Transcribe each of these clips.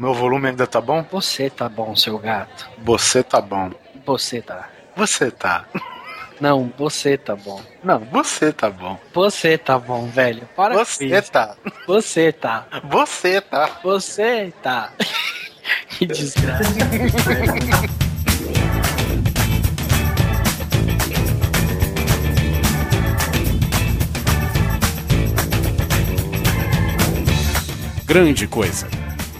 Meu volume ainda tá bom? Você tá bom, seu gato. Você tá bom. Você tá. Você tá. Não, você tá bom. Não, você tá bom. Você tá bom, velho. Para com Você isso. tá. Você tá. Você tá. Você tá. que desgraça. Grande Coisa.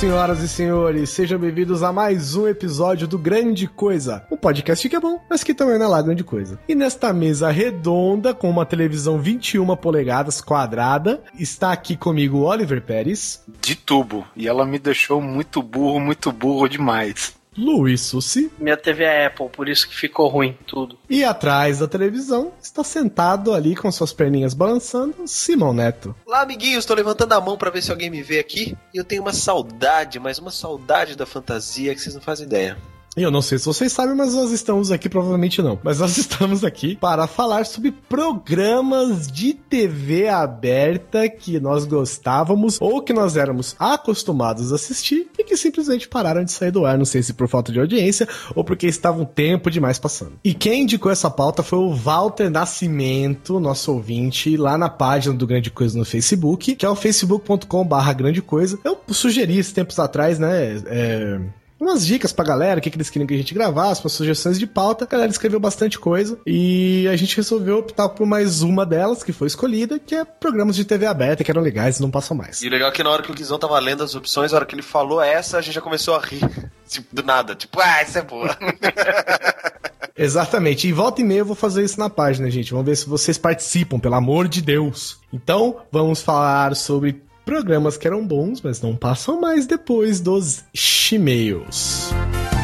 Senhoras e senhores, sejam bem-vindos a mais um episódio do Grande Coisa, um podcast que é bom, mas que também não é lá grande coisa. E nesta mesa redonda, com uma televisão 21 polegadas quadrada, está aqui comigo Oliver Pérez, De tubo. E ela me deixou muito burro, muito burro demais. Luiz Sussi, Minha TV é Apple, por isso que ficou ruim tudo. e atrás da televisão está sentado ali com suas perninhas balançando, Simão Neto. Olá, amiguinhos, tô levantando a mão pra ver se alguém me vê aqui. E eu tenho uma saudade, mas uma saudade da fantasia que vocês não fazem ideia. Eu não sei se vocês sabem, mas nós estamos aqui, provavelmente não. Mas nós estamos aqui para falar sobre programas de TV aberta que nós gostávamos ou que nós éramos acostumados a assistir e que simplesmente pararam de sair do ar. Não sei se por falta de audiência ou porque estavam tempo demais passando. E quem indicou essa pauta foi o Walter Nascimento, nosso ouvinte, lá na página do Grande Coisa no Facebook, que é o facebook.com/barra Grande Coisa. Eu sugeri esses tempos atrás, né? É, umas dicas pra galera, o que, que eles queriam que a gente gravasse, umas sugestões de pauta. A galera escreveu bastante coisa e a gente resolveu optar por mais uma delas que foi escolhida, que é programas de TV aberta que eram legais e não passam mais. E o legal é que na hora que o Guizão tava lendo as opções, na hora que ele falou essa, a gente já começou a rir. Tipo, do nada. Tipo, ah, essa é boa. Exatamente. E volta e meia eu vou fazer isso na página, gente. Vamos ver se vocês participam, pelo amor de Deus. Então, vamos falar sobre programas que eram bons, mas não passam mais depois dos. E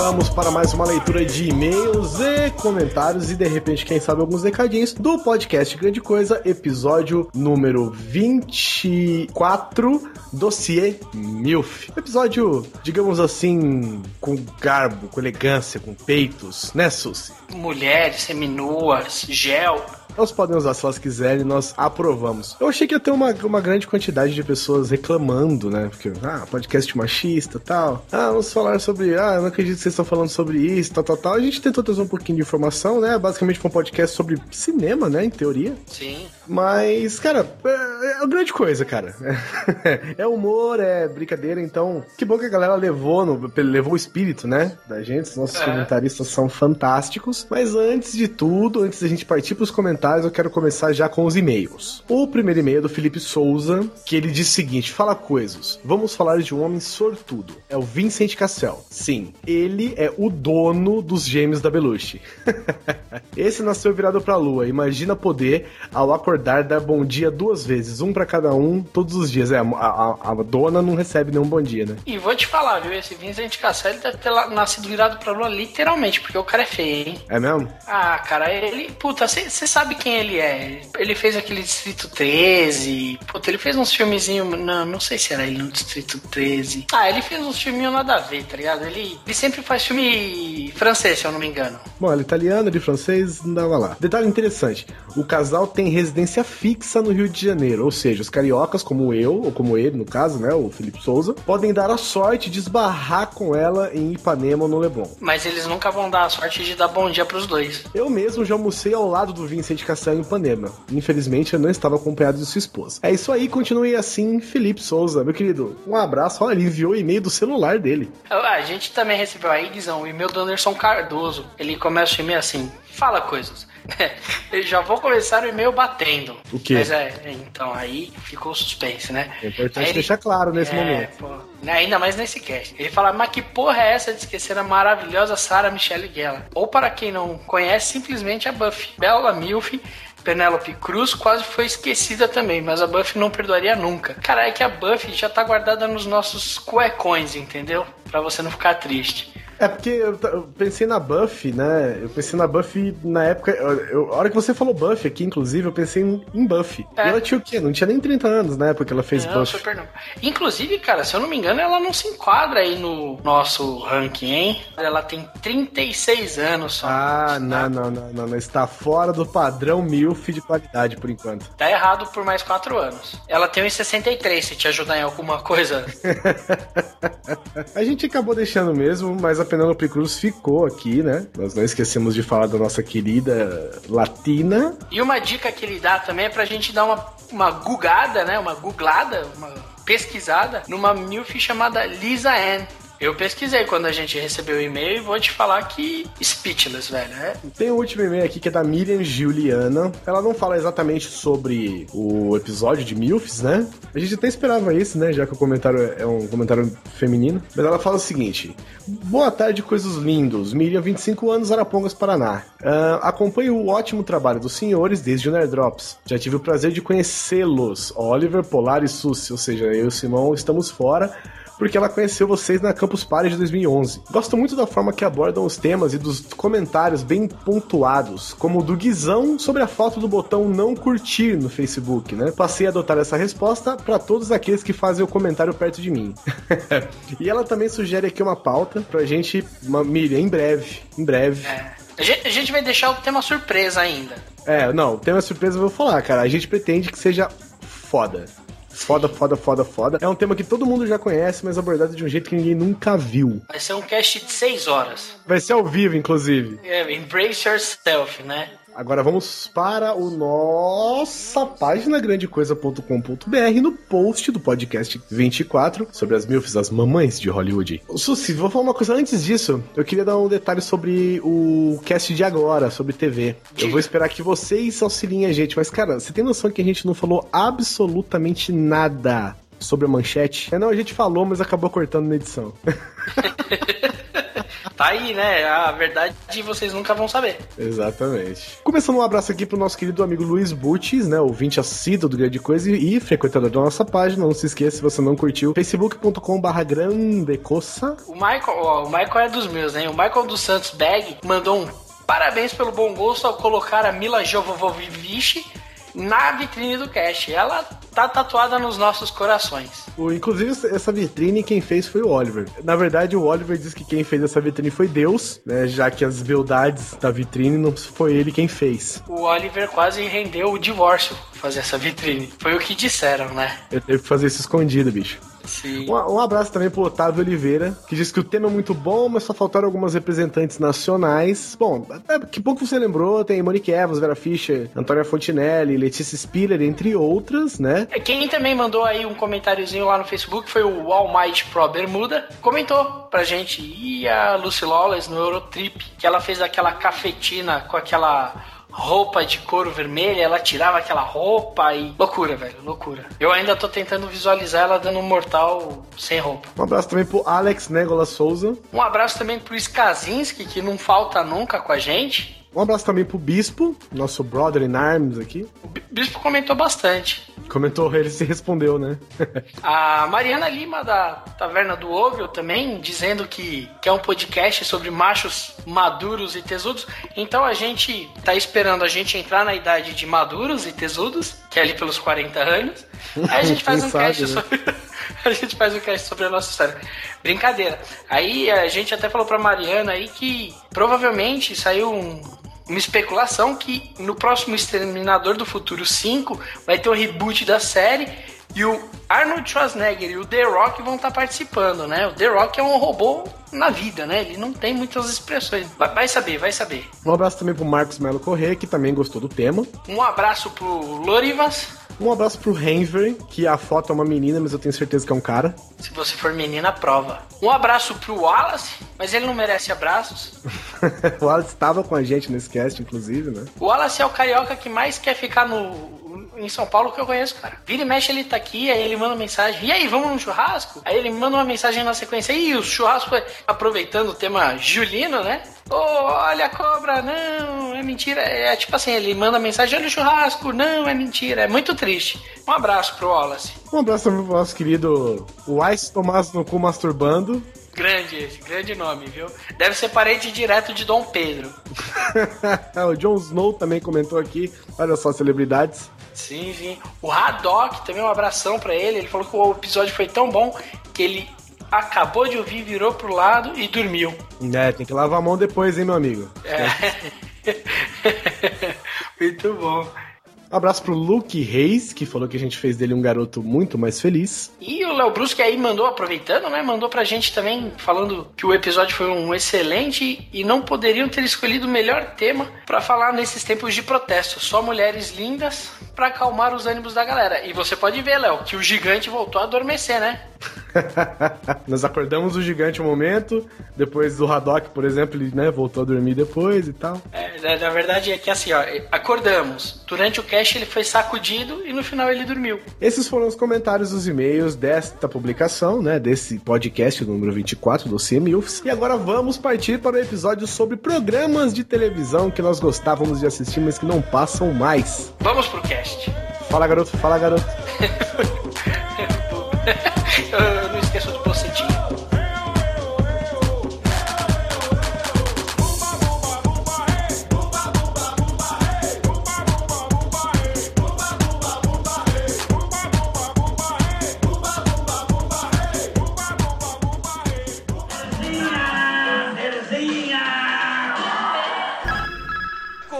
vamos para mais uma leitura de e-mails e comentários e de repente, quem sabe, alguns recadinhos do podcast Grande Coisa, episódio número 24, Dossiê Milf. Episódio, digamos assim, com garbo, com elegância, com peitos, né, Susi? Mulheres, seminuas, gel. Elas podem usar se elas quiserem, nós aprovamos. Eu achei que ia ter uma, uma grande quantidade de pessoas reclamando, né? Porque, ah, podcast machista tal. Ah, vamos falar sobre. Ah, eu não acredito que vocês estão falando sobre isso, tal, tal, tal. A gente tentou trazer um pouquinho de informação, né? Basicamente um podcast sobre cinema, né? Em teoria. Sim. Mas, cara, é, é uma grande coisa, cara. É humor, é brincadeira, então. Que bom que a galera levou, no, levou o espírito, né? Da gente. Os nossos É. comentaristas são fantásticos. Mas antes de tudo, antes da gente partir pros comentários, eu quero começar já com os e-mails. O primeiro e-mail é do Felipe Souza, que ele diz o seguinte: Fala coisas. Vamos falar de um homem sortudo. É o Vincent Cassel. Sim, ele é o dono dos gêmeos da Belushi. Esse nasceu virado pra lua. Imagina poder, ao acordar, dar bom dia duas vezes, um pra cada um, todos os dias. É, a, a- a dona não recebe nenhum bom dia, né? E vou te falar, viu? Esse Vincent Cassel deve ter lá- nascido virado pra lua literalmente, porque o cara é feio, hein? É mesmo? Ah, cara, ele. Puta, você sabe quem ele é? Ele fez aquele Distrito 13. Puta, ele fez uns filmezinhos. Não, não sei se era ele no Distrito 13. Ah, ele fez uns filminhos nada a ver, tá ligado? Ele, ele sempre faz filme francês, se eu não me engano. Bom, ele é italiano, ele é francês, não dava lá. Detalhe interessante: o casal tem residência fixa no Rio de Janeiro, ou seja, os cariocas, como eu, ou como ele, no caso, né, o Felipe Souza, podem dar a sorte de esbarrar com ela em Ipanema ou no Leblon. Mas eles nunca vão dar a sorte de dar bom dia pros dois. Eu mesmo já almocei ao lado do Vincent Cassel em Ipanema. Infelizmente, eu não estava acompanhado de sua esposa. É isso aí, continue assim, Felipe Souza. Meu querido, um abraço. Olha, ele enviou o e-mail do celular dele. A gente também recebeu aí, Guizão, o e-mail do Anderson Cardoso. Ele começa o e-mail assim: fala coisas. Eu já vou começar o e-mail batendo. O quê? Mas é, então aí ficou suspense, né? É importante Aí ele- deixar claro nesse É, momento. pô, ainda mais nesse cast. Ele fala, mas que porra é essa de esquecer a maravilhosa Sarah Michelle Gellar? Ou para quem não conhece, simplesmente a Buffy. Bela Milf Penélope Cruz quase foi esquecida também, mas a Buffy não perdoaria nunca. Cara, é que a Buffy já tá guardada nos nossos cuecões, entendeu? Pra você não ficar triste. É porque eu, eu, pensei na Buffy, né? Eu pensei na Buffy na época. Eu, a hora que você falou Buffy aqui, inclusive, eu pensei em, em Buffy. É. E ela tinha o quê? Não tinha nem 30 anos na época que ela fez não, Buffy. Super não. Inclusive, cara, se eu não me engano, ela não se enquadra aí no nosso ranking, hein? Ela tem 36 anos só. Ah, não, não, não, não, não. Está fora do padrão MILF de qualidade por enquanto. Tá errado por mais 4 anos. Ela tem 1,63 se te ajudar em alguma coisa. a gente acabou deixando mesmo, mas a Penelope Cruz ficou aqui, né? Nós não esquecemos de falar da nossa querida Latina. E uma dica que ele dá também é pra gente dar uma, uma gugada, né? Uma googlada, uma pesquisada numa milf chamada Lisa Ann. Eu pesquisei quando a gente recebeu o e-mail e vou te falar que speechless, velho. É. Tem o um último e-mail aqui que é da Miriam Juliana. Ela não fala exatamente sobre o episódio de MILFs, né? A gente até esperava isso, né? Já que o comentário é um comentário feminino. Mas ela fala o seguinte: Boa tarde, coisas lindos. Miriam, 25 anos, Arapongas, Paraná. Uh, acompanho o ótimo trabalho dos senhores desde o Nerdrops. Já tive o prazer de conhecê-los, Oliver, Polar e Susi. Ou seja, eu e o Simão estamos fora porque ela conheceu vocês na Campus Party de 2011. Gosto muito da forma que abordam os temas e dos comentários bem pontuados, como o do Guizão sobre a foto do botão não curtir no Facebook, né? Passei a adotar essa resposta para todos aqueles que fazem o comentário perto de mim. e ela também sugere aqui uma pauta pra gente, uma, Miriam, em breve, em breve. É. A gente vai deixar o tema surpresa ainda. É, não, o tema surpresa eu vou falar, cara. A gente pretende que seja foda. Foda, foda, foda, foda. É um tema que todo mundo já conhece, mas abordado de um jeito que ninguém nunca viu. Vai ser um cast de 6 horas. Vai ser ao vivo, inclusive. É, embrace yourself, né? Agora vamos para o nossa página grandecoisa.com.br no post do podcast 24 sobre as milfs, as mamães de Hollywood. Susi, vou falar uma coisa antes disso. Eu queria dar um detalhe sobre o cast de agora, sobre TV. Eu vou esperar que vocês auxiliem a gente, mas cara, você tem noção que a gente não falou absolutamente nada sobre a manchete? É, não, a gente falou, mas acabou cortando na edição. tá aí, né? A verdade vocês nunca vão saber. Exatamente. Começando um abraço aqui pro nosso querido amigo Luiz Butes, né? Ouvinte assíduo do Grande Coisa e frequentador da nossa página. Não se esqueça, se você não curtiu, facebook.com.br grandecoça. O Michael, ó, o Michael é dos meus, né? O Michael dos Santos Bag mandou um parabéns pelo bom gosto ao colocar a Mila Jovovich na vitrine do cast. Ela tá tatuada nos nossos corações. O, inclusive, essa vitrine quem fez foi o Oliver. Na verdade, o Oliver diz que quem fez essa vitrine foi Deus, né? Já que as beldades da vitrine não foi ele quem fez. O Oliver quase rendeu o divórcio fazer essa vitrine. Foi o que disseram, né? Ele teve que fazer isso escondido, bicho. Sim. Um, um, abraço também pro Otávio Oliveira, que diz que o tema é muito bom, mas só faltaram algumas representantes nacionais. Bom, é, que bom que você lembrou, tem Monique Evans, Vera Fischer, Antônia Fontinelli, Letícia Spiller, entre outras, né? É, quem também mandou aí um comentáriozinho lá no Facebook foi o Almighty Pro Bermuda, comentou pra gente, e a Lucy Lawless no Eurotrip, que ela fez aquela cafetina com aquela roupa de couro vermelha, ela tirava aquela roupa e. Loucura, velho, loucura. Eu ainda tô tentando visualizar ela dando um mortal sem roupa. Um abraço também pro Alex Negola Souza. Um abraço também pro Skazinski, que não falta nunca com a gente. Um abraço também pro Bispo, nosso brother in arms aqui. O Bispo comentou bastante. Comentou, ele se respondeu, né? a Mariana Lima, da Taverna do Ogro, também, dizendo que, que é um podcast sobre machos maduros e tesudos. Então a gente tá esperando a gente entrar na idade de maduros e tesudos, que é ali pelos 40 anos. Aí a gente faz um sabe, cast né? sobre. a gente faz um cast sobre a nossa história. Brincadeira. Aí a gente até falou pra Mariana aí que provavelmente saiu um, uma especulação que no próximo Exterminador do Futuro 5 vai ter um reboot da série e o Arnold Schwarzenegger e o The Rock vão estar participando, né? O The Rock é um robô na vida, né? Ele não tem muitas expressões. Vai saber, vai saber. Um abraço também pro Marcos Melo Corrêa, que também gostou do tema. Um abraço pro Lorivas. Um abraço pro Henry, que a foto é uma menina, mas eu tenho certeza que é um cara. Se você for menina, prova. Um abraço pro Wallace, mas ele não merece abraços. o Wallace estava com a gente nesse cast, inclusive, né? O Wallace é o carioca que mais quer ficar no em São Paulo que eu conheço, cara. Vira e mexe, ele tá aqui, aí ele manda mensagem. E aí, vamos no churrasco? Aí ele manda uma mensagem na sequência. E o churrasco, aproveitando o tema Julino, né? Oh, olha a cobra, não, é mentira. É tipo assim, ele manda mensagem, olha o churrasco. Não, é mentira. É muito triste. Um abraço pro Wallace. Um abraço também pro nosso querido Wise Tomás no cu masturbando. Grande esse, grande nome, viu? Deve ser parente direto de Dom Pedro. o Jon Snow também comentou aqui. Olha só, celebridades. Sim, sim. O Haddock também um abração para ele. Ele falou que o episódio foi tão bom que ele acabou de ouvir, virou pro lado e dormiu. É, tem que lavar a mão depois, hein, meu amigo. É. Muito bom. Abraço pro Luke Reis, que falou que a gente fez dele um garoto muito mais feliz. E o Léo Brusque aí mandou, aproveitando, né? Mandou pra gente também, falando que o episódio foi um excelente e não poderiam ter escolhido o melhor tema para falar nesses tempos de protesto. Só mulheres lindas para acalmar os ânimos da galera. E você pode ver, Léo, que o gigante voltou a adormecer, né? Nós acordamos o gigante um momento, depois do Haddock, por exemplo, ele né, voltou a dormir depois e tal. É, na verdade é que assim, ó, acordamos. Durante o cast ele foi sacudido e no final ele dormiu. Esses foram os comentários dos e-mails desta publicação, né, desse podcast número 24 do CMUFs. E agora vamos partir para o episódio sobre programas de televisão que nós gostávamos de assistir, mas que não passam mais. Vamos pro cast. Fala garoto, fala garoto. eu não esqueço do bocetinho.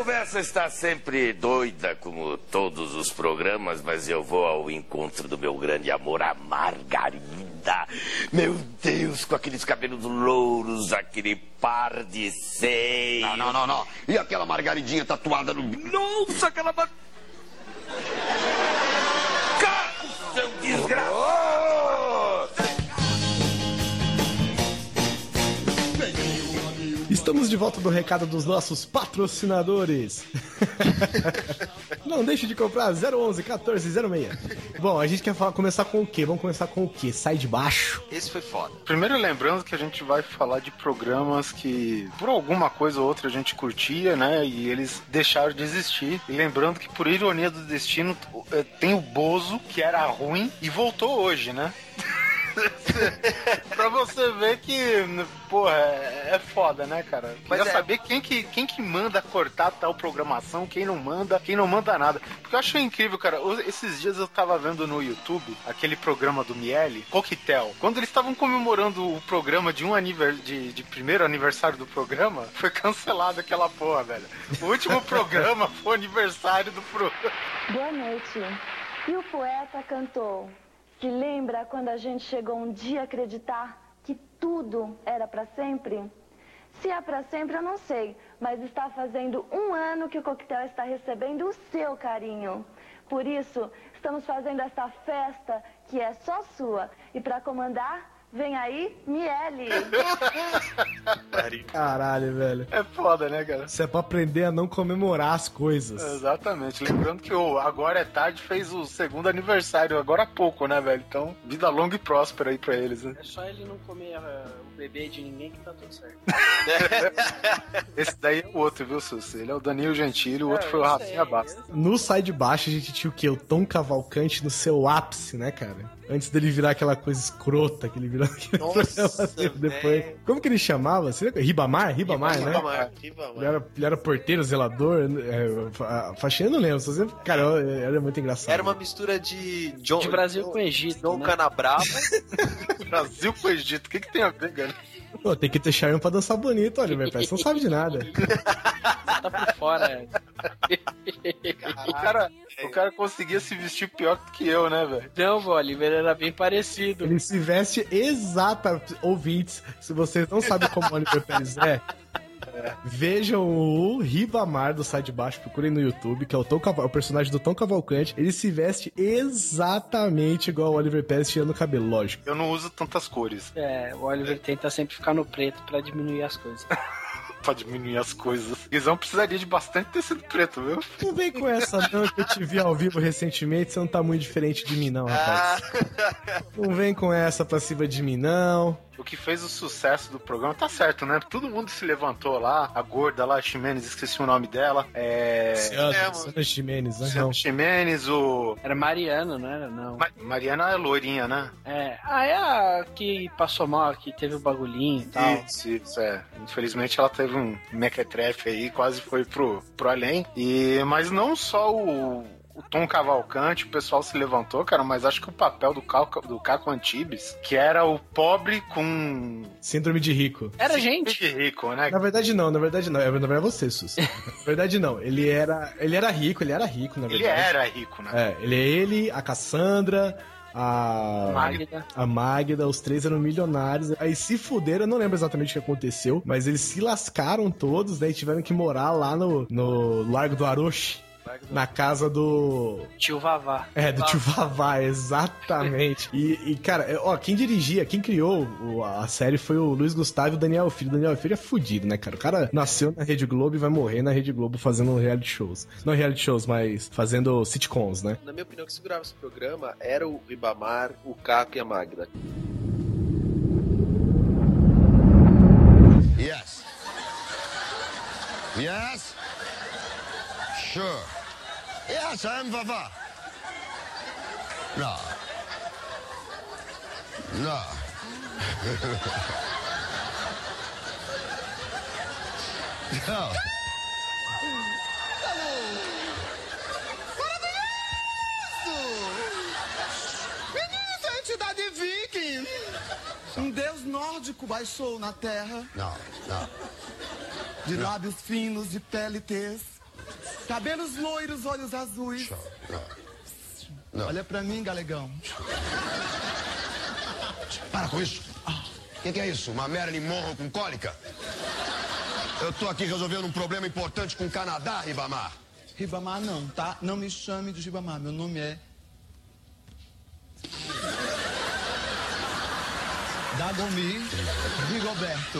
Conversa está sempre doida, como todos os programas, mas eu vou ao encontro do meu grande amor, a Margarida. Meu Deus, com aqueles cabelos louros, aquele par de seios. Não, não, não, não. E aquela margaridinha tatuada no. Nossa, aquela. Estamos de volta do recado dos nossos patrocinadores. Não deixe de comprar 011 1406. Bom, a gente quer falar, começar com o quê? Vamos começar com o quê? Sai de baixo. Esse foi foda. Primeiro lembrando que a gente vai falar de programas que por alguma coisa ou outra a gente curtia, né? E eles deixaram de existir. E lembrando que por ironia do destino eh, tem o Bozo, que era ruim e voltou hoje, né? pra você ver que, porra, é, foda, né, cara? Queria é. saber quem que, quem que manda cortar tal programação, quem não manda, quem não manda nada. Porque eu achei incrível, cara. Esses dias eu tava vendo no YouTube aquele programa do Miele, Coquetel. Quando eles estavam comemorando o programa de um aniver... de, de primeiro aniversário do programa, foi cancelado aquela porra, velho. O último programa foi o aniversário do programa. Boa noite. E o poeta cantou: Se lembra quando a gente chegou um dia a acreditar que tudo era para sempre? Se é para sempre, eu não sei, mas está fazendo um ano que o coquetel está recebendo o seu carinho. Por isso, estamos fazendo essa festa que é só sua. E para comandar, vem aí Miele. Caralho, velho. É foda, né, cara? Isso é pra aprender a não comemorar as coisas. Exatamente. Lembrando que o Agora é Tarde fez o segundo aniversário agora há pouco, né, velho? Então, vida longa e próspera aí pra eles, né? É só ele não comer o bebê de ninguém que tá tudo certo. Esse daí é o outro, viu, Sus? Ele é o Danilo Gentili, o outro É, foi o Rafinha Basta. No Sai de Baixo a gente tinha o quê? O Tom Cavalcante no seu ápice, né, cara? Antes dele virar aquela coisa escrota que ele virou aquele Nossa, programa depois. velho. Como que ele chamava? Você lembra? Ribamar? Ribamar, né? Ribamar, Ribamar. Ele era, ele era porteiro, zelador, é, fa- faxina eu não lembro. Só sempre, cara, era muito engraçado. Era uma mistura de John, De Brasil John- com Egito, John né? Canabrava. Brasil com Egito, o que, que tem a ver, cara? Pô, tem que ter charme pra dançar bonito, olha, meu pai. Você não sabe de nada. Tá por fora. O cara, o cara conseguia se vestir pior que eu, né, velho? Não, o Oliver era bem parecido. Ele se veste exata, ouvintes. Se vocês não sabem como o Oliver Pérez é, vejam o Ribamar do Sai de Baixo, procurem no YouTube, que é o, Tom Caval- o personagem do Tom Cavalcante. Ele se veste exatamente igual o Oliver Pérez tirando o cabelo, lógico. Eu não uso tantas cores É, o Oliver tenta sempre ficar no preto pra diminuir as coisas. pra diminuir as coisas. Guizão precisaria de bastante tecido preto, viu? Não vem com essa não, que eu te vi ao vivo recentemente, você não tá muito diferente de mim não, rapaz. Não vem com essa pra cima de mim não. O que fez o sucesso do programa, tá certo, né? Todo mundo se levantou lá, a gorda lá, a Ximenes, esqueci o nome dela. É. Luciana Ximenes, né? Não. Ximenes, o. Era Mariano, não era? Não. Ma- Mariana é loirinha, né? É. Ah, é a que passou mal, que teve o bagulhinho e tal. Isso, isso, é. Infelizmente ela teve um mequetrefe aí, quase foi pro, pro além. E, mas não só o, o Tom Cavalcante, o pessoal se levantou, cara, mas acho que o papel do Caco, do Caco Antibes, que era o pobre com Síndrome de rico. Era síndrome gente. de rico, né? Na verdade não, na verdade não. É, Na verdade é você, Sus. Na verdade não. Ele era, ele era rico, ele era rico, na Ele verdade. era rico, né? É, ele é ele, a Cassandra, a Magda. a Magda, os três eram milionários. Aí se fuderam, eu não lembro exatamente o que aconteceu, mas eles se lascaram todos, né? E tiveram que morar lá no, no Largo do Aroche. Na casa do. Tio Vavá. É, do tio Vavá, exatamente. E, e, cara, é, ó, quem dirigia, quem criou a série foi o Luiz Gustavo e o Daniel Filho. O Daniel Filho é fudido, né, cara? O cara nasceu na Rede Globo e vai morrer na Rede Globo fazendo reality shows. Não reality shows, mas fazendo sitcoms, né? Na minha opinião, quem segurava esse programa era o Ribamar, o Caco e a Magda. Yes. Yes. Sure. Yes, I am Vava. No. No. no. Meninos da entidade viking! Um deus nórdico baixou na terra, No. No. de lábios finos, de pele tez, cabelos loiros, olhos azuis. Não. Olha pra mim, galegão. Para com isso. O que, que é isso? Uma Marilyn Monroe com cólica? Eu tô aqui resolvendo um problema importante com o Canadá, Ribamar. Ribamar não, tá? Não me chame de Ribamar, meu nome é... Dagomir Rigoberto,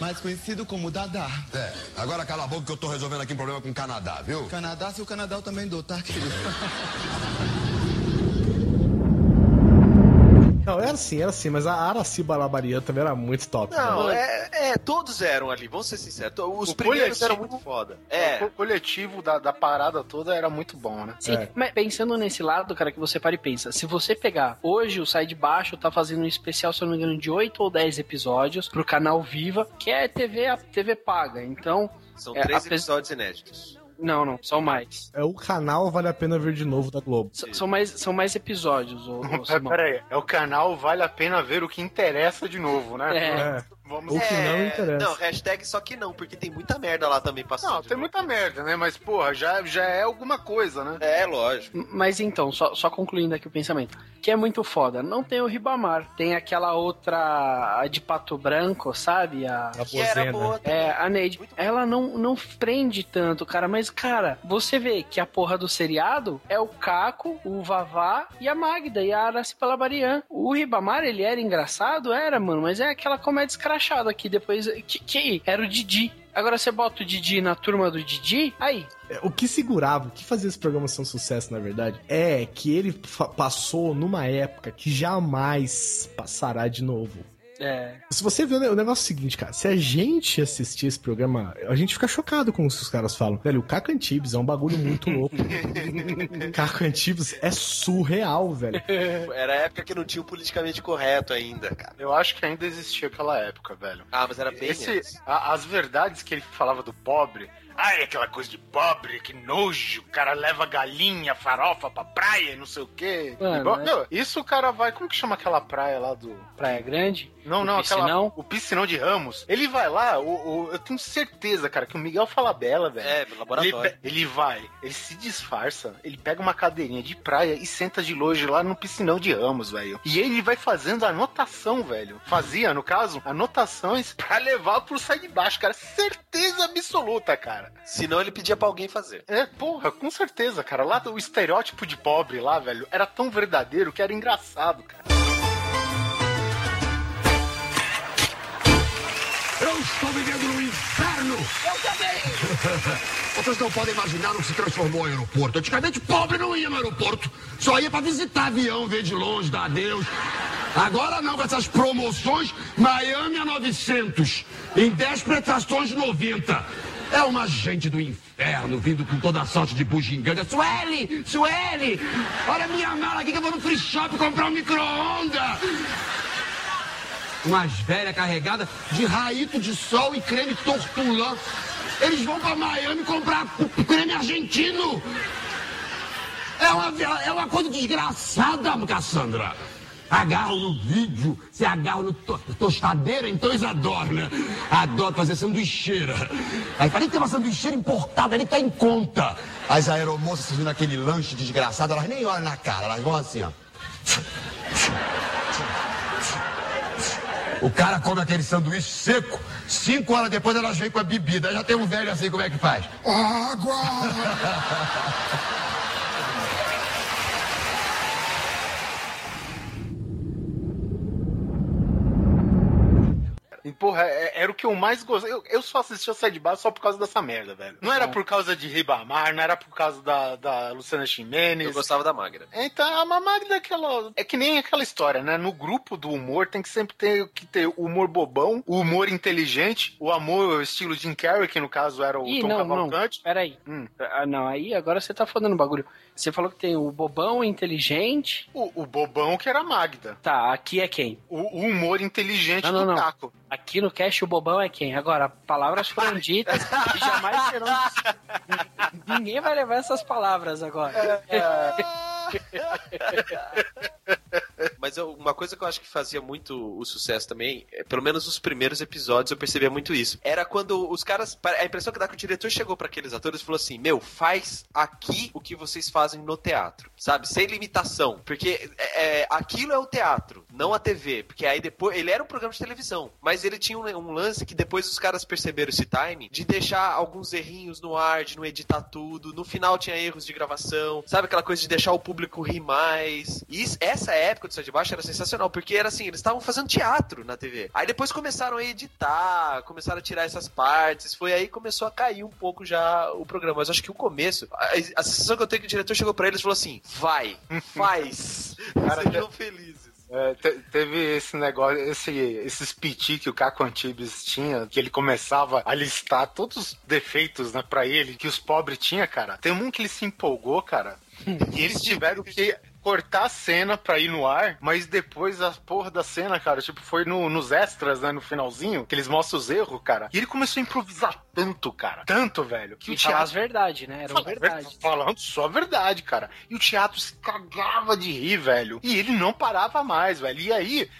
mais conhecido como Dadá. É, agora cala a boca que eu tô resolvendo aqui um problema com o Canadá, viu? Canadá, se o Canadá eu também dou, tá, querido? Não, era assim, era assim, mas a Araci Balabarian também era muito top. Não, né? é, é, todos eram ali, vamos ser sinceros. Os O primeiros coletivo- eram muito foda. É, O coletivo da, da parada toda era muito bom, né? Sim, É. mas pensando nesse lado, cara, que você para e pensa, se você pegar hoje o Sai de Baixo tá fazendo um especial, se eu não me engano, de 8 ou 10 episódios pro canal Viva, que é TV, a TV paga. Então, são é, três apesar- episódios inéditos. Não, não, são mais. É o canal Vale a Pena Ver de Novo da Globo. S- São mais, são mais episódios, ô, ô. Peraí, é o canal Vale a Pena Ver o que interessa de novo, né? É. Vamos... O que não interessa. Não, hashtag só que não, porque tem muita merda lá também passando. Não, tem novo. muita merda, né? Mas, porra, já, já é alguma coisa, né? É, lógico. Mas então, só, só concluindo aqui o pensamento. Que é muito foda. Não tem o Ribamar. Tem aquela outra a de pato branco, sabe? A, A Que era boa também. É, a Neide. Ela não, não prende tanto, cara. Mas, cara, você vê que a porra do seriado é o Caco, o Vavá e a Magda e a Araci Palabarian. O Ribamar, ele era engraçado? Era, mano. Mas é aquela comédia escrachada que depois... Que, que era o Didi. Agora você bota o Didi na turma do Didi, aí... É, O que segurava, o que fazia esse programa ser um sucesso, na verdade, é que ele passou numa época que jamais passará de novo. É... Se você vê o negócio é o seguinte, cara, se a gente assistir esse programa, a gente fica chocado com o que os caras falam. Velho, o Caco Antibes é um bagulho muito louco. Caco Antibes é surreal, velho. Era a época que não tinha o politicamente correto ainda, cara. Eu acho que ainda existia aquela época, velho. Ah, mas era bem Esse, a- as verdades que ele falava do pobre. Ai, aquela coisa de pobre, que nojo. O cara leva galinha, farofa pra praia, e não sei o quê. Mano, E, é- meu, isso o cara vai. Como que chama aquela praia lá do. Praia Grande? Não, O não, aquela. piscinão? O piscinão de Ramos. Ele vai lá, o, o- eu tenho certeza, cara, que o Miguel fala bela, velho. É, Ele, laboratório. pe- ele vai, ele se disfarça, ele pega uma cadeirinha de praia e senta de longe lá no piscinão de Ramos, velho. E ele vai fazendo anotação, velho. Fazia, no caso, anotações pra levar pro sai de baixo, cara. Certeza absoluta, cara. Senão ele pedia pra alguém fazer. É, porra, com certeza, cara. Lá o estereótipo de pobre lá, velho, era tão verdadeiro que era engraçado, cara. Eu estou vivendo no inferno! Eu também! Vocês não podem imaginar o que se transformou o aeroporto. Antigamente, pobre não ia no aeroporto. Só ia pra visitar avião, ver de longe, dar adeus. Agora não, com essas promoções, Miami a 900, em 10 prestações 90. É uma gente do inferno vindo com toda a sorte de bugiganga. Sueli! Sueli! Olha minha mala aqui que eu vou no free shop comprar um micro-ondas! Umas velhas carregadas de raíto de sol e creme tortulã. Eles vão pra Miami comprar creme argentino. É uma, é uma coisa desgraçada, Cassandra. Agarro no vídeo, se agarra no to tostadeira, então eles adoram, né? Adoro fazer sanduicheira. Aí falei que tem uma sanduicheira importada ali, tá em conta. As aeromoças servindo aquele lanche desgraçado, elas nem olham na cara, elas vão assim, ó. O cara come aquele sanduíche seco, cinco horas depois elas vêm com a bebida. Já tem um velho assim, como é que faz? Água! E, porra, é- era o que eu mais gostei. Eu, eu só assistia Sai de Baixo só por causa dessa merda, velho. Não era por causa de Ribamar, não era por causa da, da Luciana Chimenez. Eu gostava da Magra. Então, a Mamagda é aquela. É que nem aquela história, né? No grupo do humor tem que sempre ter que ter o humor bobão, o humor inteligente, o amor estilo Jim Carrey, que no caso era o Ih, Tom não, não. Cavalcante. Peraí. Hum. Ah, não, aí agora você tá falando bagulho. Você falou que tem o bobão inteligente. O, o bobão que era a Magda. Tá, aqui é quem? O, o humor inteligente Não, do não. Caco. Aqui no cast o bobão é quem? Agora, palavras foram ditas e jamais serão. Ninguém vai levar essas palavras agora. Mas eu- uma coisa que eu acho que fazia muito o sucesso também, é, pelo menos nos primeiros episódios eu percebia muito isso. Era quando os caras. A impressão que dá que o diretor chegou pra aqueles atores e falou assim: Meu, faz aqui o que vocês fazem no teatro, sabe? Sem limitação. Porque é, é, aquilo é o teatro, não a TV. Porque aí depois. Ele era um programa de televisão, mas ele tinha um, um lance que depois os caras perceberam esse time de deixar alguns errinhos no ar, de não editar tudo. No final tinha erros de gravação, sabe? Aquela coisa de deixar o público rir mais. E isso- essa época Sai de Baixo era sensacional, porque era assim, eles estavam fazendo teatro na TV. Aí depois começaram a editar, começaram a tirar essas partes. Foi aí que começou a cair um pouco já o programa. Mas acho que o começo, a, a sensação que eu tenho é que o diretor chegou pra eles e falou assim: vai, faz. Cara, Sejam felizes. É, te- teve esse negócio, esse, esses piti que o Caco Antibes tinha, que ele começava a listar todos os defeitos, né, pra ele, que os pobres tinham, cara. Tem um que ele se empolgou, cara, e eles tiveram que cortar a cena pra ir no ar, mas depois a porra da cena, cara, tipo, foi no- nos extras, né, no finalzinho, que eles mostram os erros, cara. E ele começou a improvisar tanto, cara, tanto, velho, que E o falar as teatro... verdades, né? Eram Fala- verdades. Falando só a verdade, cara. E o teatro se cagava de rir, velho. E ele não parava mais, velho. E aí,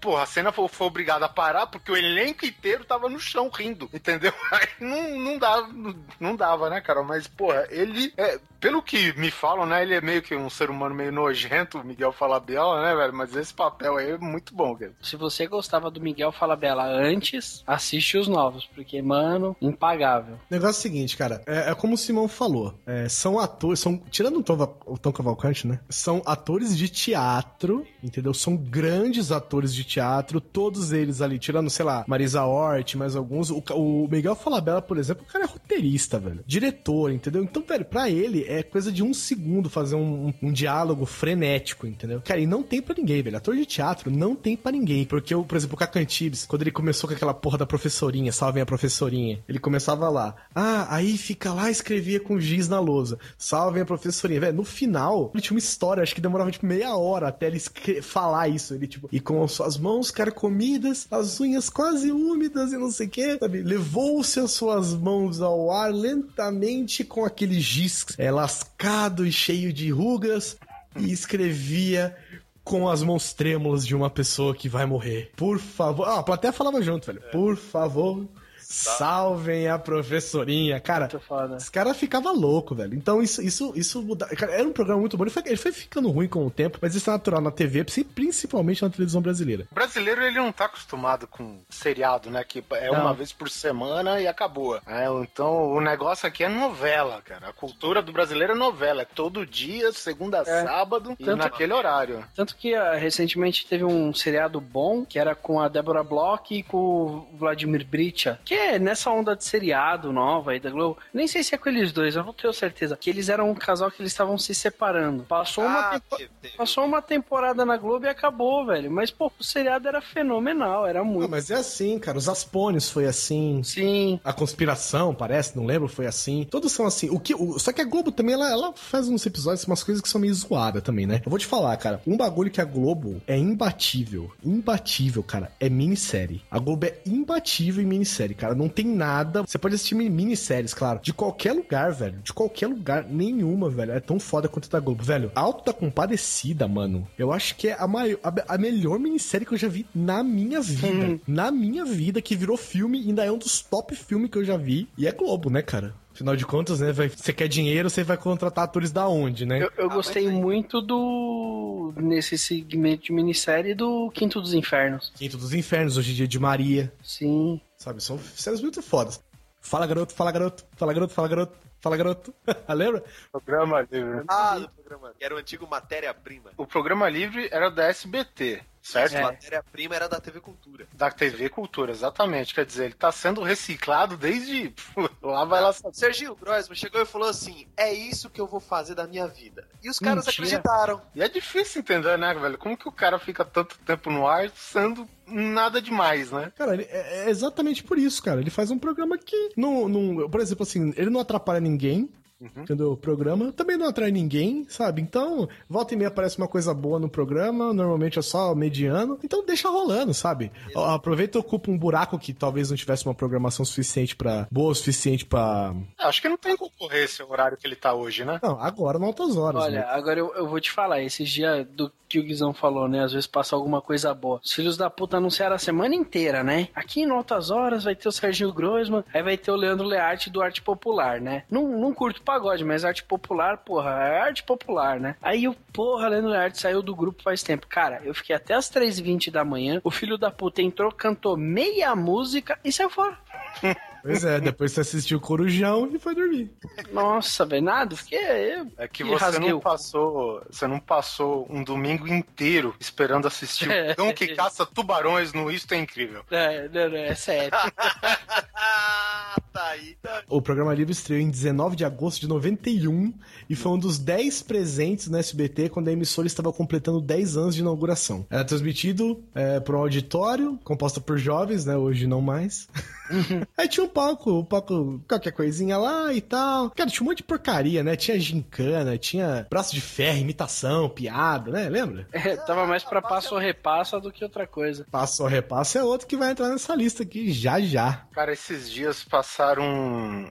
porra, a cena foi, foi obrigada a parar porque o elenco inteiro tava no chão rindo, entendeu? Aí não, não dava, não, não dava, né, cara? Mas, porra, ele, é, pelo que me falam, né, ele é meio que um ser humano meio nojento, o Miguel Falabella, né, velho? Mas esse papel aí é muito bom, cara. Se você gostava do Miguel Falabella antes, assiste os novos, porque, mano, impagável. O negócio é o seguinte, cara. É, é como o Simão falou. é, são atores, são. Tirando o Tom, o Tom Cavalcante, né? São atores de teatro, entendeu? São grandes atores de teatro, todos eles ali, tirando, sei lá, Marisa Hort, mais alguns. O, o Miguel Falabella, por exemplo, o cara é roteirista, velho. Diretor, entendeu? Então, velho, pra ele é coisa de um segundo fazer um, um- um diálogo frenético, entendeu? Cara, e não tem pra ninguém, velho. Ator de teatro não tem pra ninguém. Porque, o, por exemplo, o Cacantibes, quando ele começou com aquela porra da professorinha, salvem a professorinha, ele começava lá. Ah, aí fica lá, escrevia com giz na lousa. Salvem a professorinha. Velho, no final, ele tinha uma história, acho que demorava tipo meia hora até ele falar isso. Ele, tipo, e com as suas mãos carcomidas, as unhas quase úmidas e não sei o que, sabe? Levou-se as suas mãos ao ar lentamente com aquele giz lascado e cheio de rugas e escrevia com as mãos trêmulas de uma pessoa que vai morrer. Por favor. Ah, a plateia falava junto, velho. Por favor. Salvem a professorinha. Cara, os caras ficavam loucos, velho. Então isso, isso, isso muda. Cara, era um programa muito bom. Ele foi, ele foi ficando ruim com o tempo, mas isso é natural na TV, principalmente na televisão brasileira. O brasileiro, ele não tá acostumado com seriado, né? Que é Não. uma vez por semana e acabou. É, então, o negócio aqui é novela, cara. A cultura do brasileiro é novela. É todo dia, segunda a É. sábado, e Tanto- naquele horário. Tanto que ah, recentemente teve um seriado bom, que era com a Deborah Bloch e com o Vladimir Bricha. Que porque nessa onda de seriado nova aí da Globo, nem sei se é com eles dois, eu não tenho certeza, que eles eram um casal que eles estavam se separando. Passou, uma, Ah, tempo- teve, teve. passou uma temporada na Globo e acabou, velho. Mas, pô, o seriado era fenomenal, era Ah, muito. mas é assim, cara. Os Aspônios foi assim. Sim. A conspiração, parece, não lembro, foi assim. Todos são assim. O que, o- só que a Globo também, ela, ela faz uns episódios, umas coisas que são meio zoadas também, né? Eu vou te falar, cara. Um bagulho que a Globo é imbatível. Imbatível, cara. É minissérie. A Globo é imbatível em minissérie, cara. Não tem nada. Você pode assistir mini- minisséries, claro. De qualquer lugar, velho. De qualquer lugar. Nenhuma, velho. É tão foda quanto a da Globo. Velho, Alto da Compadecida, mano. Eu acho que é a, maior, a, a melhor minissérie que eu já vi na minha vida. na minha vida, que virou filme. Ainda é um dos top filmes que eu já vi. E é Globo, né, cara? Afinal de contas, né? vai- Você quer dinheiro, você vai contratar atores da onde, né? Eu, eu gostei muito do. nesse segmento de minissérie do Quinto dos Infernos. Quinto dos Infernos, hoje em dia de Maria. Sim. Sabe? São séries muito fodas. Fala, garoto, fala, garoto, fala, garoto, fala, garoto, fala, garoto. Lembra? Programa livre. Ah, do programa. Era o antigo Matéria-Prima. O programa livre era da SBT, certo? É. Matéria-Prima era da TV Cultura. Da TV Cultura, exatamente. Quer dizer, ele tá sendo reciclado desde. lá vai lá. Serginho Grossman chegou e falou assim: é isso que eu vou fazer da minha vida. E os caras Mentira. acreditaram. E é difícil entender, né, velho? Como que o cara fica tanto tempo no ar sendo nada demais, né? Cara, ele- é, é exatamente por isso, cara. Ele faz um programa que não, não. Por exemplo, assim, ele não atrapalha ninguém. Entendeu? O programa também não atrai ninguém, sabe? Então, volta e meia aparece uma coisa boa no programa, normalmente é só mediano. Então deixa rolando, sabe? Aproveita e ocupa um buraco que talvez não tivesse uma programação suficiente para boa o suficiente pra. É, Acho que não tem concorrência o horário que ele tá hoje, né? Não, agora não altas horas. Olha, né? agora eu, eu vou te falar, esses dias do que o Guizão falou, né? Às vezes passa alguma coisa boa. Os filhos da puta anunciaram a semana inteira, né? Aqui em Altas Horas vai ter o Serginho Groisman, aí vai ter o Leandro Learte do Arte Popular, né? Não, não curto pagode, mas arte popular, porra, é arte popular, né? Aí o porra, Leandro Learte saiu do grupo faz tempo. Cara, eu fiquei até as 3h20 da manhã, o filho da puta entrou, cantou meia música e saiu fora. Pois é, depois você assistiu o Corujão e foi dormir. Nossa, velho, nada, fiquei. Eu, É que que você rasguei não passou. Você não passou um domingo inteiro esperando assistir É. o cão que caça tubarões no Isto é Incrível. É, não, não, é sério. tá aí, tá. O programa livre estreou em 19 de agosto de 91 e foi um dos 10 presentes no SBT quando a emissora estava completando 10 anos de inauguração. Era transmitido é, por um auditório composto por jovens, né? Hoje não mais. Aí tinha um palco, um palco, qualquer coisinha lá e tal. Cara, tinha um monte de porcaria, né? Tinha gincana, tinha braço de ferro, imitação, piada, né? Lembra? É, tava mais pra passo ou repassa do que outra coisa. Passo ou repasso é outro que vai entrar nessa lista aqui já já. Cara, esses dias passaram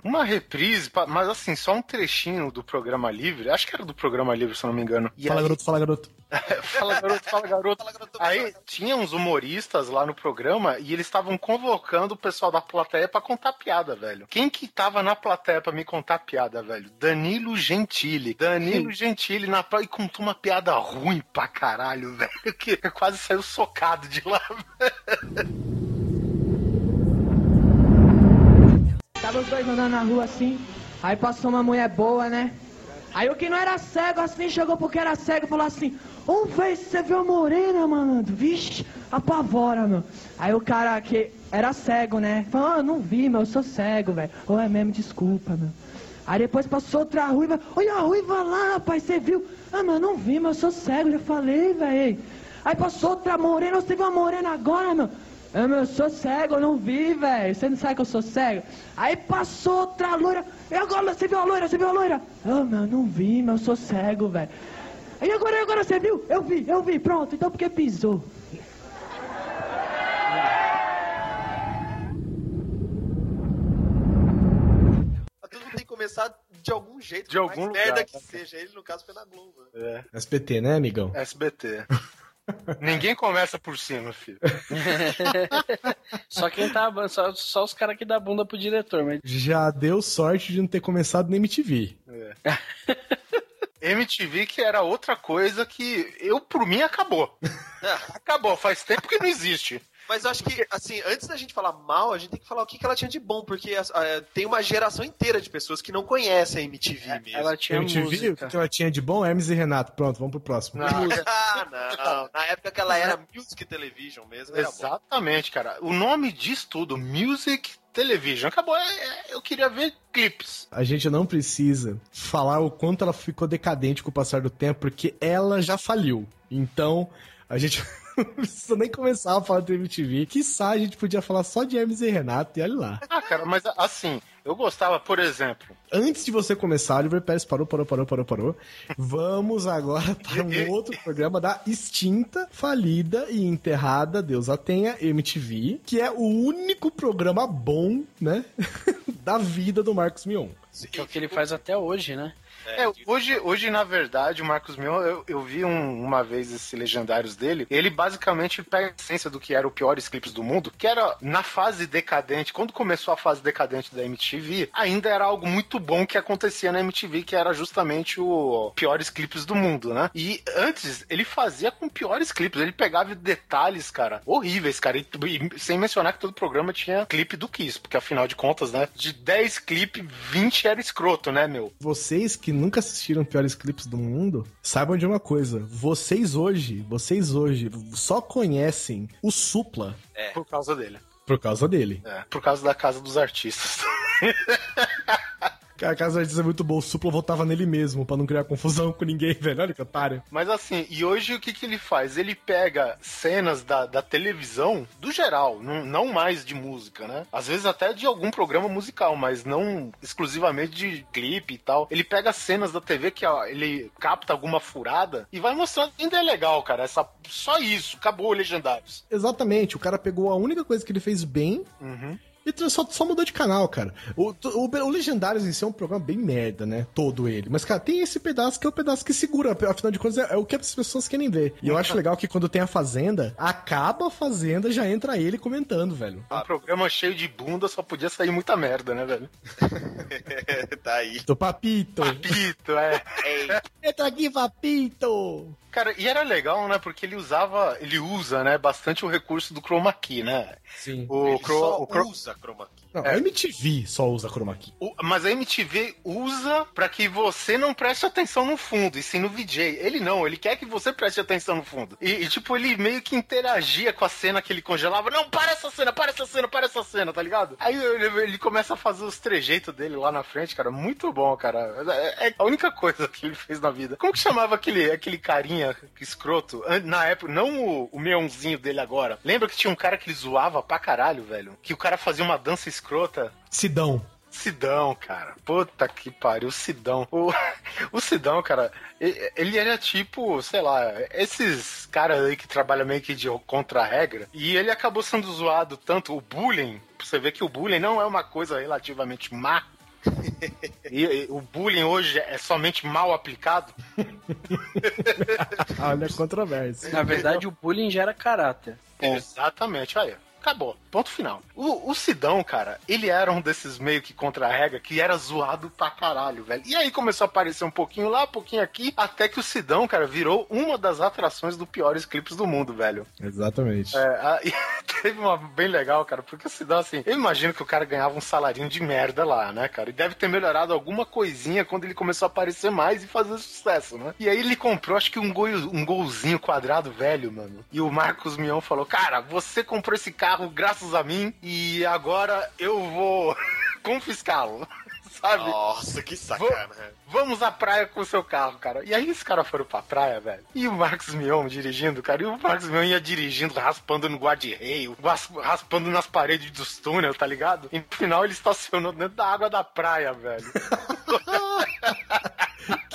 uma reprise, mas assim, só um trechinho do programa livre. Acho que era do programa livre, se eu não me engano. E Fala, aí- garoto, fala, garoto. fala, garoto, fala, garoto. Aí tinha uns humoristas lá no programa e eles estavam convocando o pessoal da plateia pra contar piada, velho. Quem que tava na plateia pra me contar piada, velho? Danilo Gentili. Danilo Gentili na praia e contou uma piada ruim pra caralho, velho. Que quase saiu socado de lá. Tava os dois andando na rua assim, aí passou uma mulher boa, né? Aí o que não era cego assim chegou porque era cego e falou assim: Ô véi, você viu a morena, malandro? Vixe, apavora, meu. Aí o cara que era cego, né? Falou: Ah, não vi, meu, eu sou cego, velho. Ou é mesmo, desculpa, meu. Aí depois passou outra ruiva: Olha a ruiva lá, rapaz, você viu? Ah, mas não vi, meu, eu sou cego, já falei, velho. Aí passou outra morena, você viu a morena agora, meu? Ah, meu, eu sou cego, eu não vi, velho. Você não sabe que eu sou cego? Aí passou outra loira. E agora você viu a loira? Você viu a loira? Ah, meu, eu não vi, meu, eu sou cego, velho. E agora, agora você viu? Eu vi, eu vi, pronto. Então porque pisou? Mas tudo tem que começar de algum jeito. De por algum mais merda lugar. que seja. Ele, no caso, foi na Globo. né? É, SBT, né, amigão? SBT. Ninguém começa por cima, filho. Só quem tá. Só, só os caras que dá bunda pro diretor, mas. Já deu sorte de não ter começado na MTV. MTV que era outra coisa que eu, por mim, acabou. acabou, faz tempo que não existe. Mas eu acho que, assim, antes da gente falar mal, a gente tem que falar o que, que ela tinha de bom, porque as- ah, tem uma geração inteira de pessoas que não conhecem a MTV mesmo. Ela tinha MTV, o música. que ela tinha de bom? Hermes e Renato. Pronto, vamos pro próximo. ah, não. Na época que ela era Music Television mesmo, era bom. Exatamente, cara. O nome diz tudo: Music television. Acabou. É, é, eu queria ver clipes. A gente não precisa falar o quanto ela ficou decadente com o passar do tempo, porque ela já faliu. Então, a gente não precisa nem começar a falar do MTV. Quiçá a gente podia falar só de Hermes e Renato e olha lá. Ah, cara, mas assim, eu gostava, por exemplo. Antes de você começar, Oliver Pérez parou, parou, parou, parou, parou. Vamos agora para um outro programa da extinta, falida e enterrada, Deus a tenha, MTV, que é o único programa bom, né, da vida do Marcos Mion. Que é o que ele faz até hoje, né? É, hoje, hoje, na verdade, o Marcos Mion, eu, eu vi um- uma vez esses legendários dele, ele basicamente pega a essência do que era o piores clipes do mundo, que era na fase decadente, quando começou a fase decadente da MTV, ainda era algo muito bom que acontecia na MTV, que era justamente o piores clipes do mundo, né? E antes, ele fazia com piores clipes, ele pegava detalhes, cara, horríveis, cara, e, e sem mencionar que todo programa tinha clipe do Kiss, porque afinal de contas, né, de 10 clipes, 20 era escroto, né, meu? Vocês que nunca assistiram piores clipes do mundo, saibam de uma coisa. Vocês hoje, vocês hoje só conhecem o Supla Por causa dele. por causa dele. É, por causa da casa dos artistas. A casa diz é muito boa, o Supla votava nele mesmo, pra não criar confusão com ninguém, velho. Olha que otário. Mas assim, e hoje o que, que ele faz? Ele pega cenas da, da televisão, do geral, não, não mais de música, né? Às vezes até de algum programa musical, mas não exclusivamente de clipe e tal. Ele pega cenas da TV que ó, ele capta alguma furada e vai mostrando. Ainda é legal, cara. Essa, só isso, acabou Legendários. Exatamente, o cara pegou a única coisa que ele fez bem e só, só mudou de canal, cara. O, o, o Legendários em si é um programa bem merda, né? Todo ele. Mas, cara, tem esse pedaço que é o pedaço que segura. Afinal de contas, é, é o que as pessoas querem ver. E eu acho legal que quando tem a Fazenda, acaba a Fazenda, já entra ele comentando, velho. Um programa cheio de bunda só podia sair muita merda, né, velho? tá aí. Do Papito. Papito, é. Entra aqui, Papito. Cara, e era legal, né? Porque ele usava, ele usa, né, bastante o recurso do chroma key, né? Sim. O, Ele cro- só o cro- usa chroma key. Não, a MTV só usa chroma key. o- mas a MTV usa pra que você não preste atenção no fundo, e sim no VJ. Ele não, ele quer que você preste atenção no fundo. E, e, tipo, ele meio que interagia com a cena que ele congelava. Não, para essa cena, para essa cena, para essa cena, tá ligado? Aí ele, ele começa a fazer os trejeitos dele lá na frente, cara. Muito bom, cara. É, é a única coisa que ele fez na vida. Como que chamava aquele, aquele carinha escroto? Na época, não o, o meãozinho dele agora. Lembra que tinha um cara que ele zoava pra caralho, velho? Que o cara fazia uma dança escrota. Sidão. Sidão, cara. Puta que pariu, Sidão. O, o Sidão, cara, ele era tipo, sei lá, esses caras aí que trabalham meio que de contra a regra. E ele acabou sendo zoado tanto, o bullying. Você vê que o bullying não é uma coisa relativamente má. E, e o bullying hoje é somente mal aplicado. Olha a controvérsia. Na verdade, o bullying gera caráter. Exatamente, aí. Acabou. Ponto final. O, o Sidão, cara, ele era um desses meio que contra a regra que era zoado pra caralho, velho. E aí começou a aparecer um pouquinho lá, um pouquinho aqui, até que o Sidão, cara, virou uma das atrações dos piores clipes do mundo, velho. Exatamente. É, a- e teve uma bem legal, cara, porque o Sidão, assim, eu imagino que o cara ganhava um salarinho de merda lá, né, cara? E deve ter melhorado alguma coisinha quando ele começou a aparecer mais e fazer sucesso, né? E aí ele comprou, acho que um, gol, um golzinho quadrado velho, mano. E o Marcos Mion falou: Cara, você comprou esse carro graças a mim e agora eu vou confiscá-lo. Sabe? Nossa, que sacana. Vamos à praia com o seu carro, cara. E aí os caras foram pra praia, velho. E o Marcos Mion dirigindo, cara. E o Marcos Mion ia dirigindo, raspando no guarda-reio, ras- raspando nas paredes dos túneis, tá ligado? E no final ele estacionou dentro da água da praia, velho.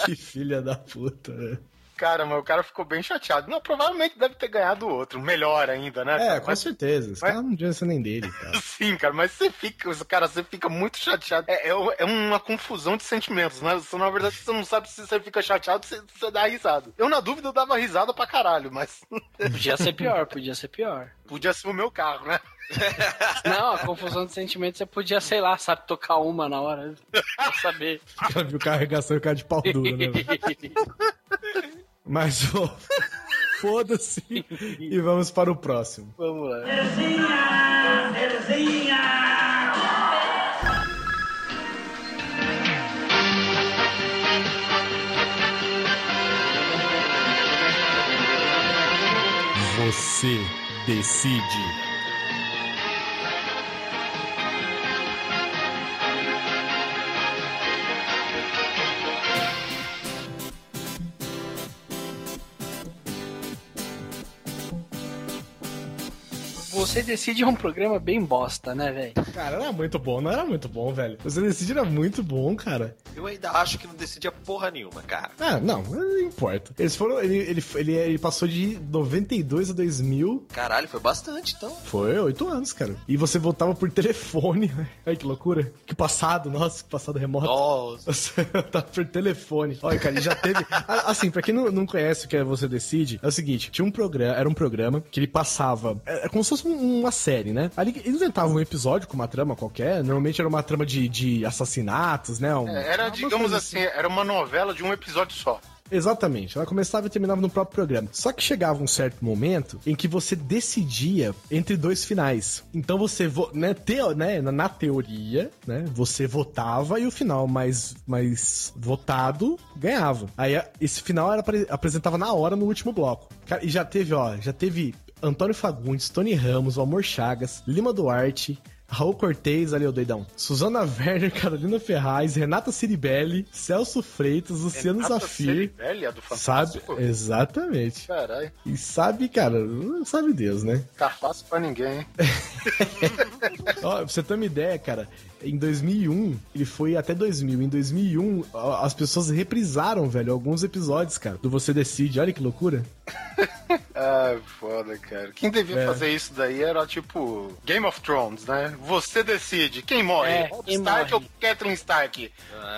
Que filha da puta, né? Cara, mas o cara ficou bem chateado. Não, provavelmente deve ter ganhado outro. Melhor ainda, né? É, cara? com Mas- certeza. Esse mas- cara não devia ser nem dele, cara. Sim, cara, mas você fica, cara, você fica muito chateado. É, é, é uma confusão de sentimentos, né? Você, na verdade, você não sabe se você fica chateado ou se você dá risada. Eu, na dúvida, eu dava risada pra caralho, mas Podia ser pior, podia ser pior. podia ser o meu carro, né? Não, a confusão de sentimentos você podia, sei lá, sabe, tocar uma na hora. Pra saber. O cara viu carregação e o cara de pau duro, né? Mas, ó, foda-se e vamos para o próximo. Vamos lá. Você decide. Você Decide é um programa bem bosta, né, velho? Cara, era muito bom, não era muito bom, velho. Você Decide era muito bom, cara. Eu ainda acho que não decidia porra nenhuma, cara. Ah, não, não importa. Eles foram. Ele, ele, ele, ele passou de 92 a 2000. Caralho, foi bastante, então. Foi oito anos, cara. E você voltava por telefone. Olha que loucura. Que passado, nossa, que passado remoto. Nossa. Você voltava por telefone. Olha, cara, ele já teve. Assim, pra quem não, não conhece o que é Você Decide, é o seguinte: tinha um programa, era um programa que ele passava. É, é como se fosse um- uma série, né? Ali eles inventavam um episódio com uma trama qualquer. Normalmente era uma trama de, de assassinatos, né? Um- É, Era, uma digamos coisa assim, era uma novela de um episódio só. Exatamente. Ela começava e terminava no próprio programa. Só que chegava um certo momento em que você decidia entre dois finais. Então você, vo- né, teo, né na, teoria, né, você votava e o final mais, mais votado ganhava. Aí esse final era apre- apresentava na hora no último bloco. Cara, e já teve, ó, já teve Antônio Fagundes, Tony Ramos, Valmor Chagas, Lima Duarte, Raul Cortez, ali o doidão. Suzana Werner, Carolina Ferraz, Renata Ciribelli, Celso Freitas, Luciano Renata Zafir. Ciribelli, a do Sabe? Fantástico? Exatamente. Caralho, E sabe, cara, sabe Deus, né? tá fácil pra ninguém, hein? Ó, pra você ter uma ideia, cara, em 2001, ele foi até 2000. Em 2001, ó, as pessoas reprisaram, velho, alguns episódios, cara, do Você Decide. Olha que loucura. Ah, foda, cara. Quem devia É. fazer isso daí era tipo Game of Thrones, né? Você decide quem morre. É, quem Stark morre. ou Catherine Stark?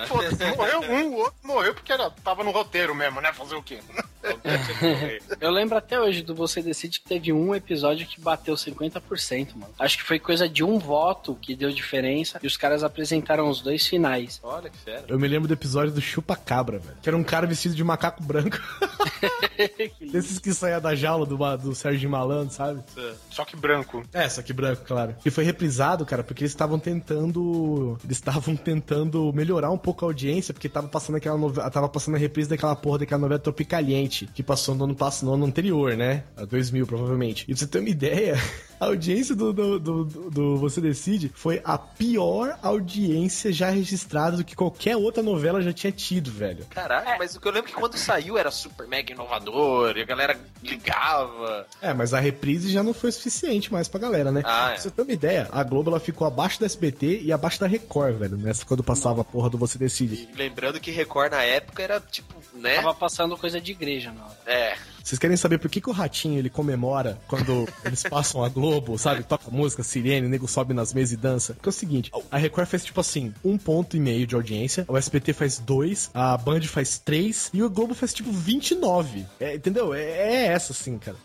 Foda-se, morreu um, o outro morreu porque era, tava no roteiro mesmo, né? Fazer o quê? Eu lembro até hoje do Você Decide que teve um episódio que bateu 50%, mano. Acho que foi coisa de um voto que deu diferença e os caras apresentaram os dois finais. Olha que fera. Eu me lembro do episódio do Chupa Cabra, velho. Que era um cara vestido de macaco branco. Desses que saía da jaula do, do Sérgio Malandro, sabe? Só que branco. É, só que branco, claro. E foi reprisado, cara, porque eles estavam tentando. Eles estavam tentando melhorar um pouco a audiência, porque tava passando aquela novela. Tava passando a reprise daquela porra daquela novela Tropicaliente, que passou no ano passado, no ano anterior, né? A 2000, provavelmente. E pra você ter uma ideia, a audiência do, do, do, do- Você Decide foi a pior audiência já registrada do que qualquer outra novela já tinha tido, velho. Caralho, mas o que eu lembro é que quando saiu era super mega inovador e a galera ligava. É, mas a reprise já não foi suficiente mais pra galera, né? Ah, é. Pra você ter uma ideia, a Globo ela ficou abaixo da SBT e abaixo da Record, velho, nessa quando passava a porra do Você Decide. E lembrando que Record na época era tipo, né? Tava passando coisa de igreja na hora. É. Vocês querem saber por que, que o Ratinho ele comemora quando eles passam a Globo, sabe? Toca música, sirene, o nego sobe nas mesas e dança? Porque é o seguinte, a Record faz tipo assim, um ponto e meio de audiência, o SBT faz dois, a Band faz três e o Globo faz tipo 29. É, entendeu? É, é essa assim, cara.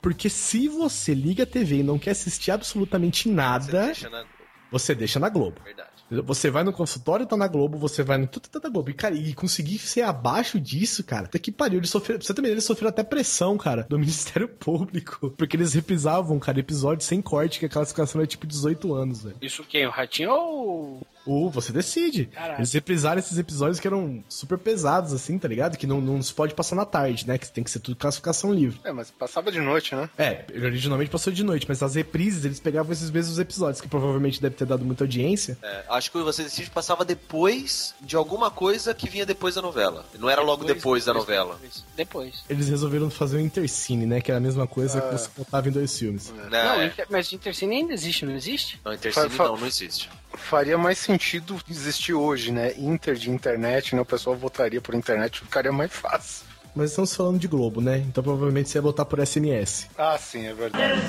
Porque se você liga a TV e não quer assistir absolutamente nada, Deixa na... você deixa na Globo. Verdade. Você vai no consultório, tá na Globo, você vai no tudo tá na Globo. E, cara, e conseguir ser abaixo disso, cara, até que pariu. Eles sofreram, você também, eles sofreram até pressão, cara, do Ministério Público. Porque eles reprisavam, cara, episódios sem corte, que a classificação era tipo 18 anos, velho. Isso quem? O Ratinho ou. Ou você decide. Caraca. Eles reprisaram esses episódios que eram super pesados, assim, tá ligado? Que não, não se pode passar na tarde, né? Que tem que ser tudo classificação livre. É, mas passava de noite, né? É, ele originalmente passou de noite, mas as reprises eles pegavam esses mesmos episódios, que provavelmente deve ter dado muita audiência. É, acho que o Você Decide passava depois de alguma coisa que vinha depois da novela. Não era logo depois, da novela. Depois. Eles resolveram fazer o Intercine, né? Que era a mesma coisa que você botava em dois filmes. Não, Não, é. Mas Intercine ainda existe, não existe? não Intercine Fa- fa- não, não existe. Faria mais sentido existir hoje, né? Inter de internet, né? O pessoal votaria por internet, ficaria mais fácil. Mas estamos falando de Globo, né? Então provavelmente você ia botar por SNS. Ah, sim, é verdade.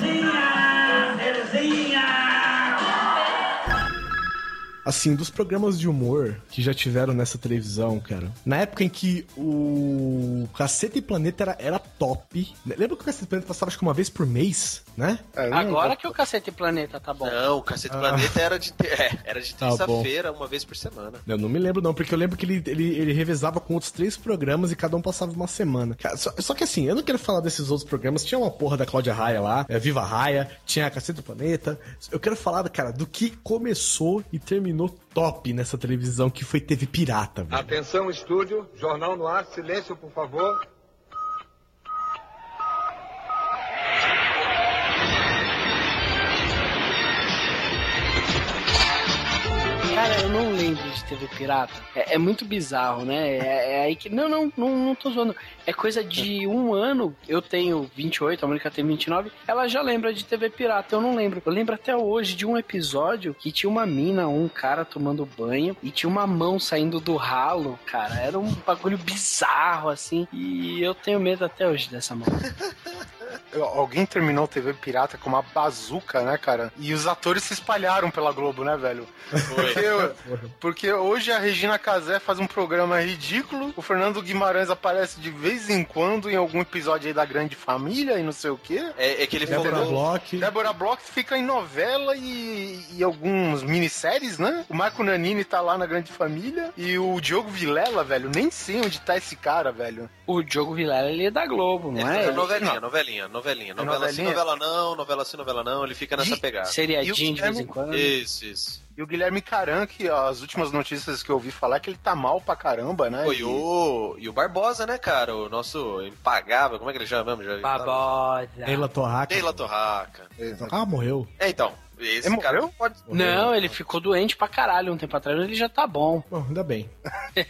Assim, dos programas de humor que já tiveram nessa televisão, cara. Na época em que o Caceta e Planeta era, era top. Lembra que o Caceta e Planeta passava acho que uma vez por mês, né? É, não- Agora que o Cacete Planeta tá bom. Não, o Cacete Ah. Planeta era de, te- é, era de Tá terça-feira, uma vez por semana. Eu não me lembro, não, porque eu lembro que ele, ele, ele revezava com outros três programas e cada um passava uma semana. Só, só que assim, eu não quero falar desses outros programas. Tinha uma porra da Cláudia Raia lá, é, Viva Raia, tinha a Caceta do Planeta. Eu quero falar, cara, do que começou e terminou top nessa televisão que foi TV Pirata, velho. Atenção, estúdio. Jornal no ar. Silêncio, por favor. Cara, eu não lembro de TV Pirata. É, é muito bizarro, né? É, é aí que. Não, não, não, não tô zoando. É coisa de um ano. Eu tenho 28, a Mônica tem 29. Ela já lembra de TV Pirata. Eu não lembro. Eu lembro até hoje de um episódio que tinha uma mina, um cara tomando banho e tinha uma mão saindo do ralo, cara. Era um bagulho bizarro, assim. E eu tenho medo até hoje dessa mão. Alguém terminou TV Pirata com uma bazuca, né, cara? E os atores se espalharam pela Globo, né, velho? Porque, porque hoje a Regina Casé faz um programa ridículo, o Fernando Guimarães aparece de vez em quando em algum episódio aí da Grande Família e não sei o quê. É, é que ele Débora falou. Bloch. Débora Bloch fica em novela e, e alguns minisséries, né? O Marco Nanini tá lá na Grande Família e o Diogo Vilela, velho, nem sei onde tá esse cara, velho. O Diogo Vilela, ele é da Globo, não É, é? novelinha, novelinha, novelinha. Novela sim, novelinha? novela não, novela sim, novela não. Ele fica nessa pegada. Seriadinho de vez em quando. Isso, isso. E o Guilherme Caran, que ó, as últimas notícias que eu ouvi falar é que ele tá mal pra caramba, né? Pô, E- o, e o Barbosa, né, cara? O nosso impagável, como é que ele chama mesmo? Já, Babosa. Neila Torraca. Leila Torraca. Ah, morreu. É, então. Esse Ele cara morreu? pode. Não, ele ficou doente pra caralho um tempo atrás, ele já tá bom. Bom, ainda bem.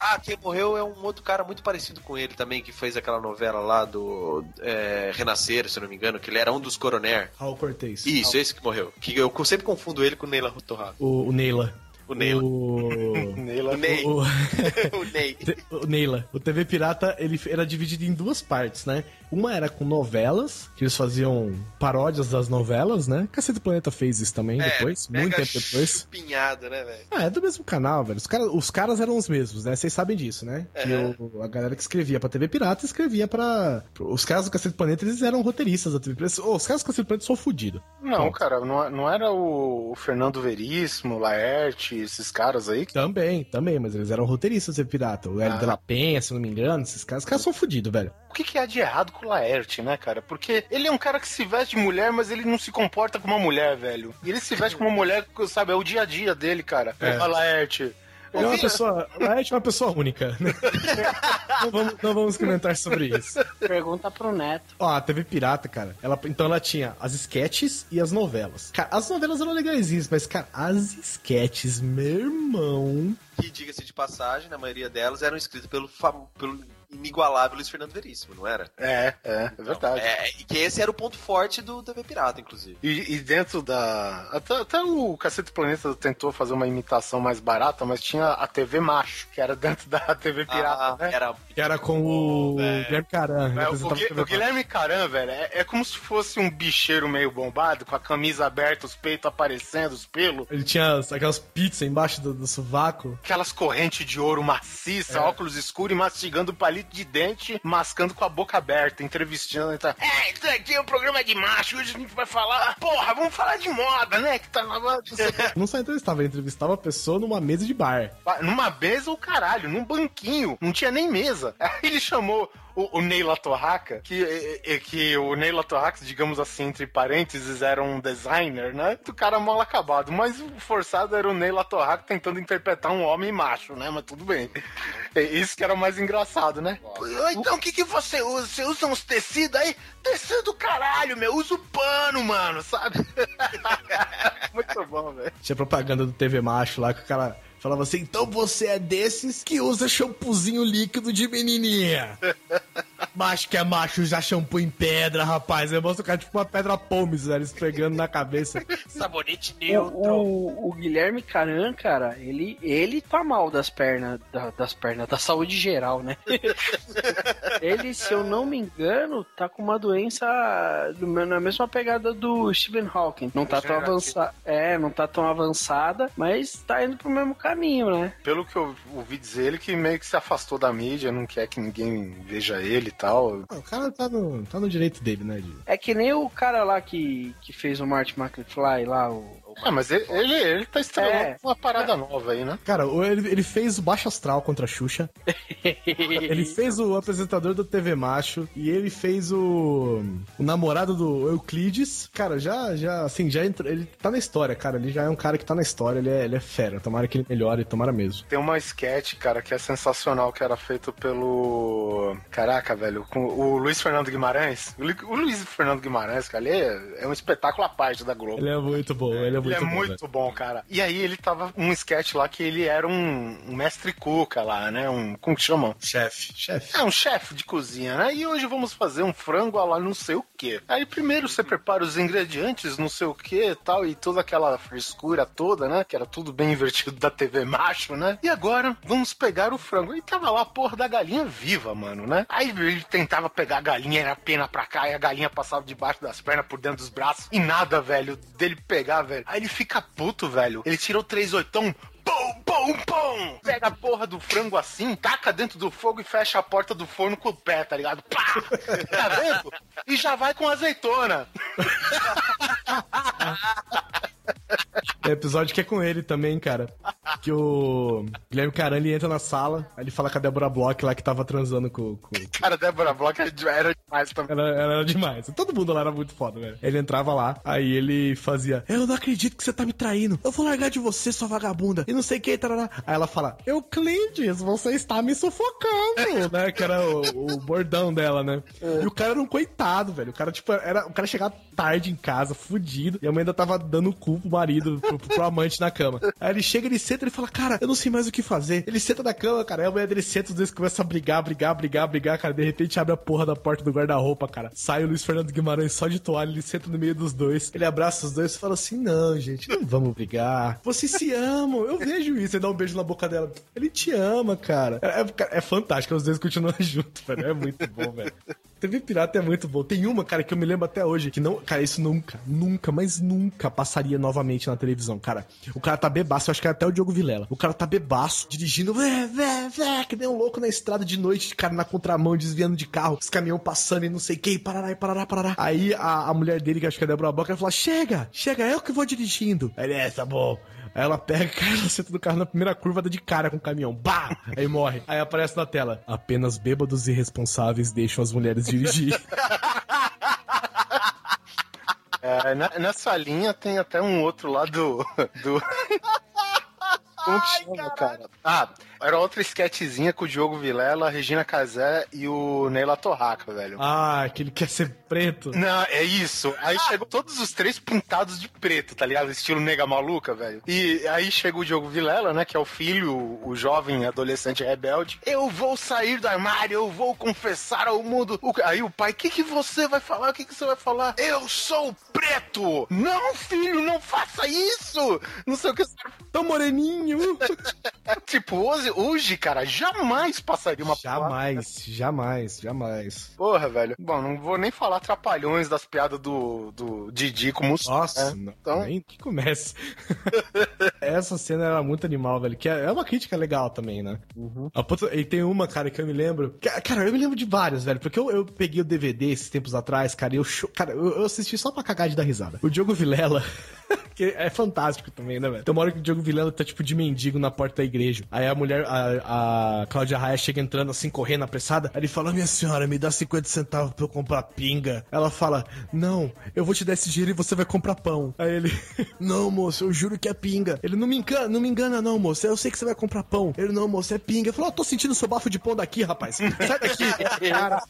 Ah, quem morreu é um outro cara muito parecido com ele também, que fez aquela novela lá do é, Renascer, se eu não me engano, que ele era um dos coroner. Raul Cortez. Isso, esse que morreu. Que eu sempre confundo ele com o Neila Torraca. O, o Neila. O Neila. O... Neila. O Ney. o... o Ney. O Neila. O TV Pirata, ele era dividido em duas partes, né? Uma era com novelas, que eles faziam paródias das novelas, né? Cacete do Planeta fez isso também depois, mega muito tempo depois. Chupinhada, né, velho? Ah, é do mesmo canal, velho. Os, cara, os caras eram os mesmos, né? Vocês sabem disso, né? Que o- a galera que escrevia pra TV Pirata escrevia pra. Os caras do Cacete do Planeta, eles eram roteiristas da TV Pirata. Ô, os caras do Cacete do Planeta são fodidos. Não, cara, não, não era o, o Fernando Veríssimo, Laerte, esses caras aí? Também, também, mas eles eram roteiristas TV Pirata. O Hélio Ah. de la Penha, se não me engano, esses caras, os caras são fodidos, velho. O que, que há de errado com o Laerte, né, cara? Porque ele é um cara que se veste de mulher, mas ele não se comporta como uma mulher, velho. E ele se veste como uma mulher, sabe? É o dia a dia dele, cara. É. Ó, Laerte. Ele é uma pessoa. O é uma pessoa única. né? não, vamos, não vamos comentar sobre isso. Pergunta pro Neto. Ó, a TV Pirata, cara, ela, então ela tinha as sketches e as novelas. Cara, as novelas eram legaisinhas, mas, cara, as sketches, meu irmão. Que, diga-se de passagem, na maioria delas eram escritas pelo, pelo inigualável Luiz Fernando Veríssimo, não era? É, é, é verdade. É, e que esse era o ponto forte do TV Pirata, inclusive. E, e dentro da. Até, até o Cacete Planeta tentou fazer uma imitação mais barata, mas tinha a TV Macho, que era dentro da TV Pirata, Ah, né? era Que era com o velho. Guilherme Caran. É, o, Gui- o Guilherme Caran, velho, é, é como se fosse um bicheiro meio bombado, com a camisa aberta, os peitos aparecendo, os pelos. Ele tinha as- aquelas pizzas embaixo do, do sovaco. Aquelas correntes de ouro maciça, É. óculos escuros e mastigando palito de dente, mascando com a boca aberta, entrevistando. Tá. É, isso aqui é um programa de macho, hoje a gente vai falar. Porra, vamos falar de moda, né? Que tá na. Não só entrevistava, entrevistava a pessoa numa mesa de bar. Numa mesa ou caralho, num banquinho, não tinha nem mesa. Aí ele chamou o, o Neila Torraca, que, é- é- que o Neila Torraca, digamos assim, entre parênteses, era um designer, né? Do cara mal acabado, mas o forçado era o Neila Torraca tentando interpretar um homem macho, né? Mas tudo bem. É Isso que era mais engraçado, né? Então o que, que você usa? Você usa uns tecidos aí? Tecido do caralho, meu, usa o pano, mano, sabe? Muito bom, velho. Tinha propaganda do TV Macho lá que o cara falava assim: então você é desses que usa shampoozinho líquido de menininha. macho que é macho usa shampoo em pedra, rapaz. Aí mostra o cara tipo uma pedra pomes, velho, esfregando na cabeça. Sabonete O, o- o Guilherme Caran, cara, ele, ele tá mal das pernas, da- das pernas, da saúde geral, né? ele, se eu não me engano, tá com uma doença do- na mesma pegada do Stephen Hawking. Não tá tão avançada. É, não tá tão avançada, mas tá indo pro mesmo caminho, né? Pelo que eu ouvi dizer, ele que meio que se afastou da mídia, não quer que ninguém veja ele e tal. Ah, o cara tá no, tá no direito dele, né. É que nem o cara lá que, que fez o Marty McFly lá, o. É, mas ele, ele, ele tá estrelando É. uma parada nova aí, né? Cara, o- ele, ele fez o Baixo Astral contra a Xuxa. Ele fez o apresentador do TV Macho. E ele fez o, o namorado do Euclides. Cara, já, já, assim, já entrou. Ele tá na história, cara. Ele já é um cara que tá na história. Ele é, ele é fera. Tomara que ele melhore, tomara mesmo. Tem uma sketch, cara, que é sensacional, que era feito pelo. Caraca, velho, com o Luiz Fernando Guimarães. O Luiz Fernando Guimarães, cara, ele é, é um espetáculo à parte da Globo. Ele é muito bom, ele é Ele é muito bom, muito bom, cara. E aí ele tava um sketch lá que ele era um, um mestre cuca lá, né? Um. Como que chama? Chefe. Chefe. É, um chefe de cozinha, né? E hoje vamos fazer um frango a lá não sei o que. Aí primeiro você prepara os ingredientes, não sei o que e tal, e toda aquela frescura toda, né? Que era tudo bem invertido da TV macho, né? E agora vamos pegar o frango. E tava lá a porra da galinha viva, mano, né? Aí ele tentava pegar a galinha, era pena pra cá, e a galinha passava debaixo das pernas, por dentro dos braços, e nada, velho, dele pegar, velho. Aí ele fica puto, velho. Ele tirou três oitão, Pum, pum, pum! Pega a porra do frango assim, taca dentro do fogo e fecha a porta do forno com o pé, tá ligado? Pá! Tá vendo? E já vai com azeitona. Tem episódio que é com ele também, cara. Que o Guilherme Carani entra na sala, aí ele fala com a Débora Bloch lá que tava transando com. com... Cara, Débora Bloch era demais também. Ela, ela era demais. Todo mundo lá era muito foda, velho. Ele entrava lá, aí ele fazia: Eu não acredito que você tá me traindo. Eu vou largar de você, sua vagabunda. E não sei o que, tarará. Aí ela fala: Euclides, você está me sufocando, né? Que era o, o bordão dela, né? E o cara era um coitado, velho. O cara, tipo, era. O cara chegava tarde em casa, fudido, e a mãe ainda tava dando o cu pro marido, pro, pro amante na cama. Aí ele chega, ele senta, ele fala, cara, eu não sei mais o que fazer. Ele senta na cama, cara, aí a mulher dele senta, os dois começam a brigar, brigar, brigar, brigar, cara. De repente abre a porra da porta do guarda-roupa, cara. Sai o Luiz Fernando Guimarães só de toalha, ele senta no meio dos dois, ele abraça os dois e fala assim: não, gente, não vamos brigar. Vocês se amam, eu vejo isso. Ele dá um beijo na boca dela. Ele te ama, cara. É, é, é fantástico, os dois continuam juntos, velho. É muito bom, velho. TV Pirata é muito bom. Tem uma, cara, que eu me lembro até hoje, que não. Cara, isso nunca, nunca, mas nunca passaria novamente na televisão, cara. O cara tá bebaço, eu acho que é até o Diogo Vilela. O cara tá bebaço, dirigindo, vé, vé, vé, que nem um louco na estrada de noite, cara, na contramão, desviando de carro, os caminhão passando e não sei o que, parará, e parará, parará. Aí a, a mulher dele, que acho que é a Débora Boca, ela fala: chega, chega, eu que vou dirigindo. Aí ele, é, tá bom. Aí ela pega, cara, ela senta do carro na primeira curva, dá de cara com o caminhão. Bah! Aí morre. Aí aparece na tela. Apenas bêbados irresponsáveis deixam as mulheres dirigir. É, na- nessa linha tem até um outro lá do. do... Como que chama, cara? Ah, era outra sketchzinha com o Diogo Vilela, a Regina Casé e o Neila Torraca, velho. ah, que ele quer ser preto. Não, é isso. Aí chegou todos os três pintados de preto, tá ligado? Estilo nega maluca, velho. E aí chega o Diogo Vilela, né? Que é o filho, o, jovem adolescente rebelde. Eu vou sair do armário, eu vou confessar ao mundo. Aí o pai, o que, que você vai falar? O que, que você vai falar? Eu sou preto! Não, filho, não faça isso! Não sei o que. Tão moreninho. tipo, hoje, hoje, cara, jamais passaria uma Jamais, jamais, jamais. Porra, velho. Bom, não vou nem falar trapalhões das piadas do, do Didi como Nossa, né? não, Então, nem que comece. Essa cena era muito animal, velho. Que é é uma crítica legal também, né? A ponto- E tem uma, cara, que eu me lembro. Cara, eu me lembro de várias, velho. Porque eu, eu peguei o DVD esses tempos atrás, cara, e eu, cho- cara, eu, eu assisti só pra cagar de dar risada. O Diogo Vilela. que é fantástico também, né, velho? Tem uma hora que o Diogo Vilela tá tipo de mendigo na porta da igreja. Aí a mulher, a, a Cláudia Raia chega entrando assim, correndo, apressada. Aí ele fala: Minha senhora, me dá 50 centavos pra eu comprar pinga. Ela fala: Não, eu vou te dar esse dinheiro e você vai comprar pão. Aí ele: Não, moço, eu juro que é pinga. Ele: Não me engana, não me engana, não, moço. Eu sei que você vai comprar pão. Ele: Não, moço, é pinga. Eu falo: oh, tô sentindo seu bafo de pão daqui, rapaz. Sai daqui. Cara,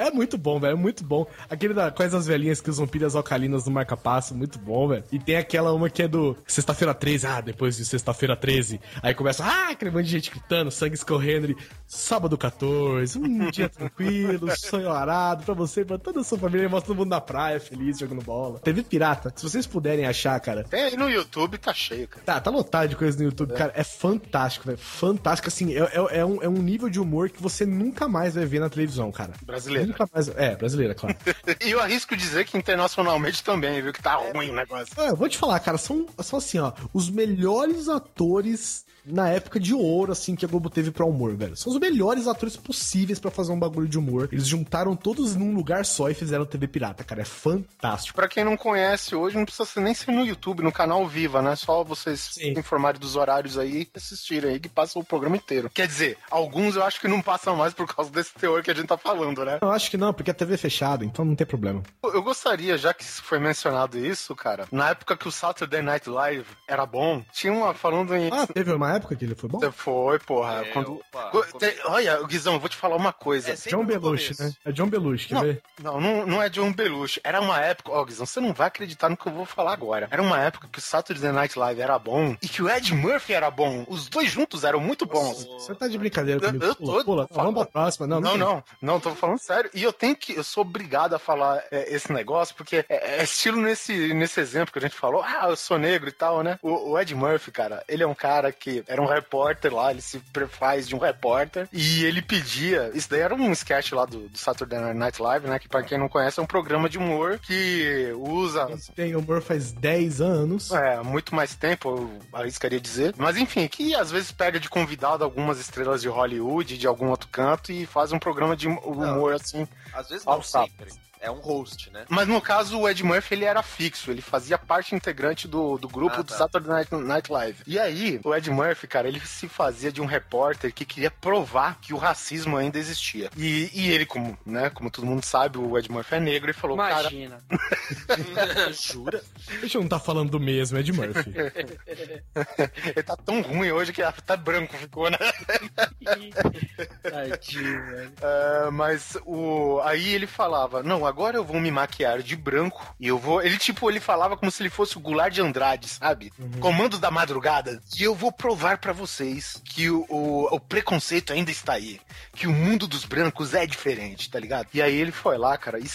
É muito bom, velho. É muito bom. Aquele da Quais as velhinhas que usam pilhas alcalinas no marca-passo, muito bom, velho. E tem aquela uma que é do Sexta-feira 13. Ah, depois de Sexta-feira 13. Aí começa, ah, aquele monte de gente gritando, sangue escorrendo. Ele, Sábado 14, um dia tranquilo, sonho arado pra você, pra toda a sua família. Mostra todo mundo na praia, feliz, jogando bola. TV Pirata, se vocês puderem achar, cara, tem aí no YouTube, tá cheio, cara. Tá, tá lotado de coisa no YouTube, cara. É fantástico, velho. Fantástico, assim. É, é, é um, é um nível de humor que você nunca mais vai ver na televisão, cara. Brasileira. Nunca mais. É, brasileira, claro. E eu arrisco dizer que internacionalmente também, viu? Que tá ruim o negócio. É, eu vou te falar, cara, são, são assim, ó, os melhores atores na época de ouro, assim, que a Globo teve pra humor, velho. São os melhores atores possíveis pra fazer um bagulho de humor. Eles juntaram todos num lugar só e fizeram TV Pirata, cara. É fantástico. Pra quem não conhece hoje, não precisa ser nem ser no YouTube, no canal Viva, né? Só vocês se informarem dos horários aí e assistirem aí, que passa o programa inteiro. Quer dizer, alguns eu acho que não passam mais por causa desse teor que a gente tá falando, né? Eu acho que não, porque a TV é fechada, então não tem problema. Eu gostaria, já que foi mencionado isso, cara, na época que o Saturday Night Live era bom, tinha uma falando em. Ah, teve uma época que ele foi bom? Foi, porra. É, quando... opa, tem- Olha, Guizão, eu vou te falar uma coisa. É John Belushi, né? É John Belushi, quer Não, ver? não, não, não é John Belushi. Era uma época, ó, Guizão, você não vai acreditar no que eu vou falar agora. Era uma época que o Saturday Night Live era bom e que o Ed Murphy era bom. Os dois juntos eram muito bons. Você tá de brincadeira Eu- comigo? eu Pula, tô- pula. Não, vamos pra próxima. Não, Não, tem. não, não, tô falando sério. E eu tenho que, eu sou obrigado a falar é, esse negócio, porque é, é estilo nesse, nesse exemplo que a gente falou, ah, eu sou negro e tal, né? O, o Ed Murphy, cara, ele é um cara que era um repórter lá, ele se faz de um repórter, e ele pedia, isso daí era um sketch lá do, do Saturday Night Live, né? Que pra quem não conhece é um programa de humor que usa tem humor faz 10 anos. é, muito mais tempo, eu arriscaria dizer. Mas enfim, que às vezes pega de convidado algumas estrelas de Hollywood, de algum outro canto, e faz um programa de humor assim. Às vezes não sempre. É um host, né? Mas no caso, o Ed Murphy ele era fixo, ele fazia parte integrante do, do grupo Ah, do tá. Saturday Night, Night Live. E aí, o Ed Murphy, cara, ele se fazia de um repórter que queria provar que o racismo ainda existia. E, e ele, como, né, como todo mundo sabe, o Ed Murphy é negro e falou, cara, Imagina. Jura? A gente não tá falando do mesmo, Ed Murphy. ele tá tão ruim hoje que até branco ficou, né? Tadinho, velho. É, mas o aí ele falava, não, agora eu vou me maquiar de branco e eu vou, ele tipo, ele falava como se ele fosse o Goulart de Andrade, sabe? Comandos da madrugada. E eu vou provar pra vocês que o, o, o preconceito ainda está aí, que o mundo dos brancos é diferente, tá ligado? E aí ele foi lá, cara, e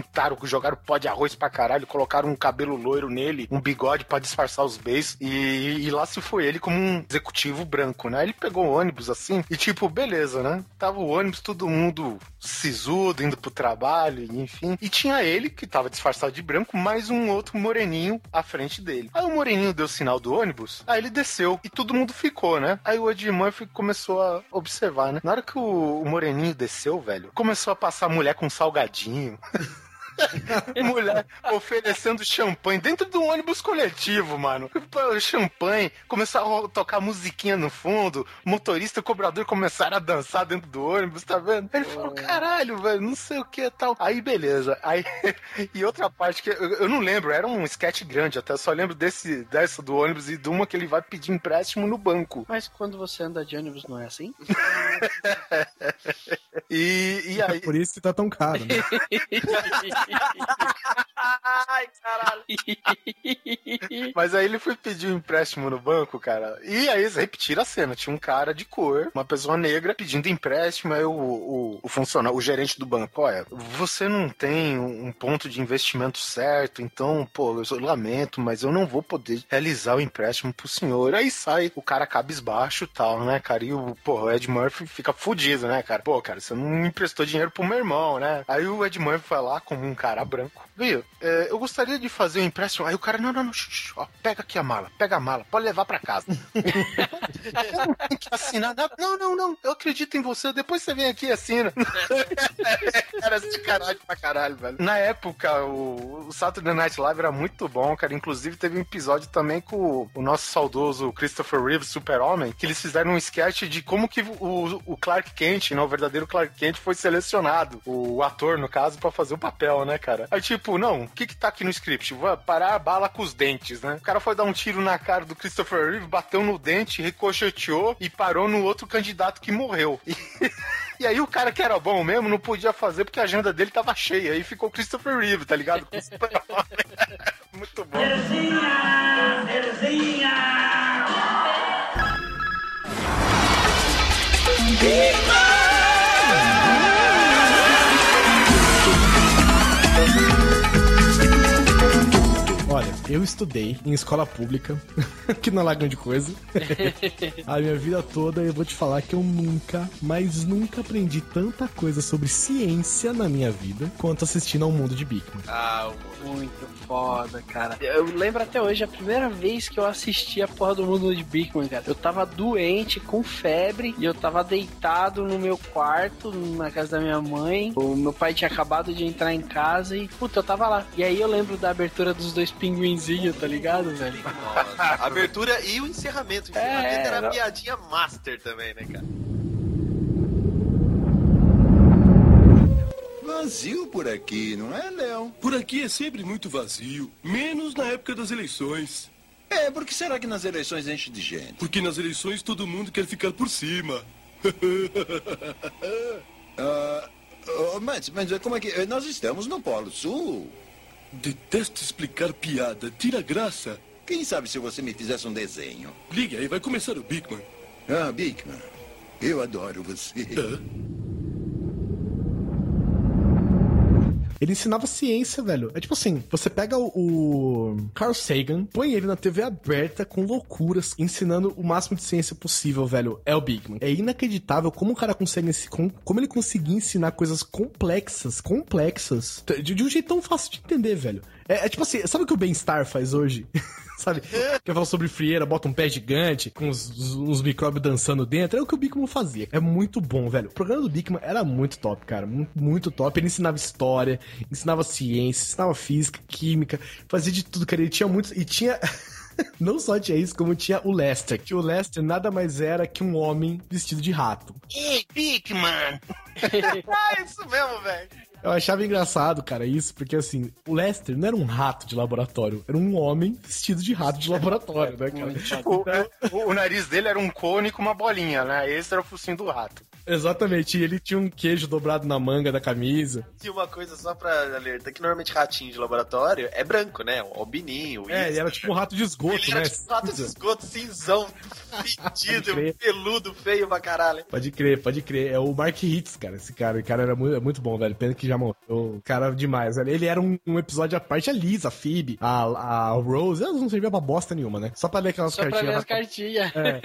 pintaram, jogaram pó de arroz pra caralho, colocaram um cabelo loiro nele, um bigode pra disfarçar os beijos, e, e lá se foi ele como um executivo branco, né? Ele pegou o ônibus assim, e tipo, beleza, né? Tava o ônibus, todo mundo sisudo, indo pro trabalho, enfim. E tinha ele, que tava disfarçado de branco, mais um outro moreninho à frente dele. Aí o moreninho deu sinal do ônibus, aí ele desceu, e todo mundo ficou, né? Aí o Ed começou a observar, né? Na hora que o, o moreninho desceu, velho, começou a passar mulher com salgadinho. Mulher oferecendo champanhe dentro do ônibus coletivo, mano. Champanhe, começaram a tocar musiquinha no fundo, motorista e cobrador começaram a dançar dentro do ônibus, tá vendo? Ele falou, caralho, velho, não sei o que e tal. Aí, beleza. Aí, e outra parte que eu, eu não lembro, era um sketch grande, até só lembro desse, dessa do ônibus e de uma que ele vai pedir empréstimo no banco. Mas quando você anda de ônibus não é assim? E, e aí. Por isso que tá tão caro, né? Ai, caralho. Mas aí ele foi pedir um empréstimo no banco, cara. E aí eles repetiram a cena. Tinha um cara de cor, uma pessoa negra, pedindo empréstimo. Aí o, o, o funcionário, o gerente do banco, olha, você não tem um ponto de investimento certo, então, pô, eu lamento, mas eu não vou poder realizar o empréstimo pro senhor. Aí sai o cara cabisbaixo e tal, né, cara? E o, pô, o Ed Murphy fica fudido, né, cara? Pô, cara, você não emprestou dinheiro pro meu irmão, né? Aí o Ed Murphy vai lá como um cara branco. Viu, é, eu gostaria de fazer um empréstimo. Aí o cara, não, não, não, shh, ó, pega aqui a mala, pega a mala, pode levar pra casa. Tem que assinar. nada. Não, não, não, eu acredito em você, depois você vem aqui e assina. era de caralho pra caralho, velho. Na época, o, o Saturday Night Live era muito bom, cara. Inclusive, teve um episódio também com o, nosso saudoso Christopher Reeves, Super-Homem, que eles fizeram um sketch de como que o, o Clark Kent, né, o verdadeiro Clark Kent, foi selecionado. O, ator, no caso, pra fazer o papel, né, cara? Aí, tipo, não, o que que tá aqui no script? Vai parar a bala com os dentes, né? O cara foi dar um tiro na cara do Christopher Reeve, bateu no dente, ricocheteou e parou no outro candidato que morreu. E, e aí o cara que era bom mesmo não podia fazer porque a agenda dele tava cheia. Aí ficou Christopher Reeve, tá ligado? Com o super-homem. Muito bom. Eu estudei em escola pública, que não é lá grande coisa. A minha vida toda eu vou te falar que eu nunca, mas nunca aprendi tanta coisa sobre ciência na minha vida quanto assistindo ao mundo de Bigman. Ah, Muito foda, cara. Eu lembro até hoje a primeira vez que eu assisti a porra do mundo de Bigman, cara. Eu tava doente, com febre, e eu tava deitado no meu quarto, na casa da minha mãe. O meu pai tinha acabado de entrar em casa e, puta, eu tava lá. E aí eu lembro da abertura dos dois tá ligado, velho? Nossa, a abertura e o encerramento. O encerramento É, era não- piadinha master também, né, cara? Vazio por aqui, não é, Léo? Por aqui é sempre muito vazio, menos na época das eleições. É, por que será que nas eleições enche de gente? Porque nas eleições todo mundo quer ficar por cima. Oh, mas, mas como é que. eh, Nós estamos no Polo Sul. Detesto explicar piada, tira graça. Quem sabe se você me fizesse um desenho? Liga aí, vai começar o Bigman. Ah, Bigman, eu adoro você. Ele ensinava ciência, velho. É tipo assim, você pega o, o Carl Sagan, põe ele na TV aberta com loucuras, ensinando o máximo de ciência possível, velho. É o Bigman. É inacreditável como o cara consegue como ele conseguia ensinar coisas complexas, complexas, de, de um jeito tão fácil de entender, velho. É, é tipo assim, sabe o que o Bem-Estar faz hoje? sabe? Que fala sobre frieira, bota um pé gigante, com os, os- uns micróbios dançando dentro. É o que o Bigman fazia. É muito bom, velho. O programa do Bigman era muito top, cara. Muito, muito top. Ele ensinava história, ensinava ciência, ensinava física, química, fazia de tudo, cara. Ele tinha muitos. E tinha. Não só tinha isso, como tinha o Lester. Que o Lester nada mais era que um homem vestido de rato. Ei, Bigman! ah, isso mesmo, velho. Eu achava engraçado, cara, isso, porque assim, o Lester não era um rato de laboratório, era um homem vestido de rato de laboratório, né, cara? Tipo, o, o nariz dele era um cone com uma bolinha, né? Esse era o focinho do rato. Exatamente, e ele tinha um queijo dobrado na manga da camisa. E uma coisa só pra alertar, que normalmente ratinho de laboratório é branco, né? O albininho. É, e era tipo um rato de esgoto, Ele né? era tipo um rato de esgoto, cinzão, fedido, peludo, feio pra caralho. Pode crer, pode crer. É o Mark Hitz, cara. Esse cara, o cara era muito, muito bom, velho. Pena que já morreu. Cara, demais, velho. Ele era um, um episódio à parte. A Lisa, a Phoebe, a, a Rose, elas não serviam pra bosta nenhuma, né? Só pra ler aquelas Só pra cartinhas. ler as cartinhas. É.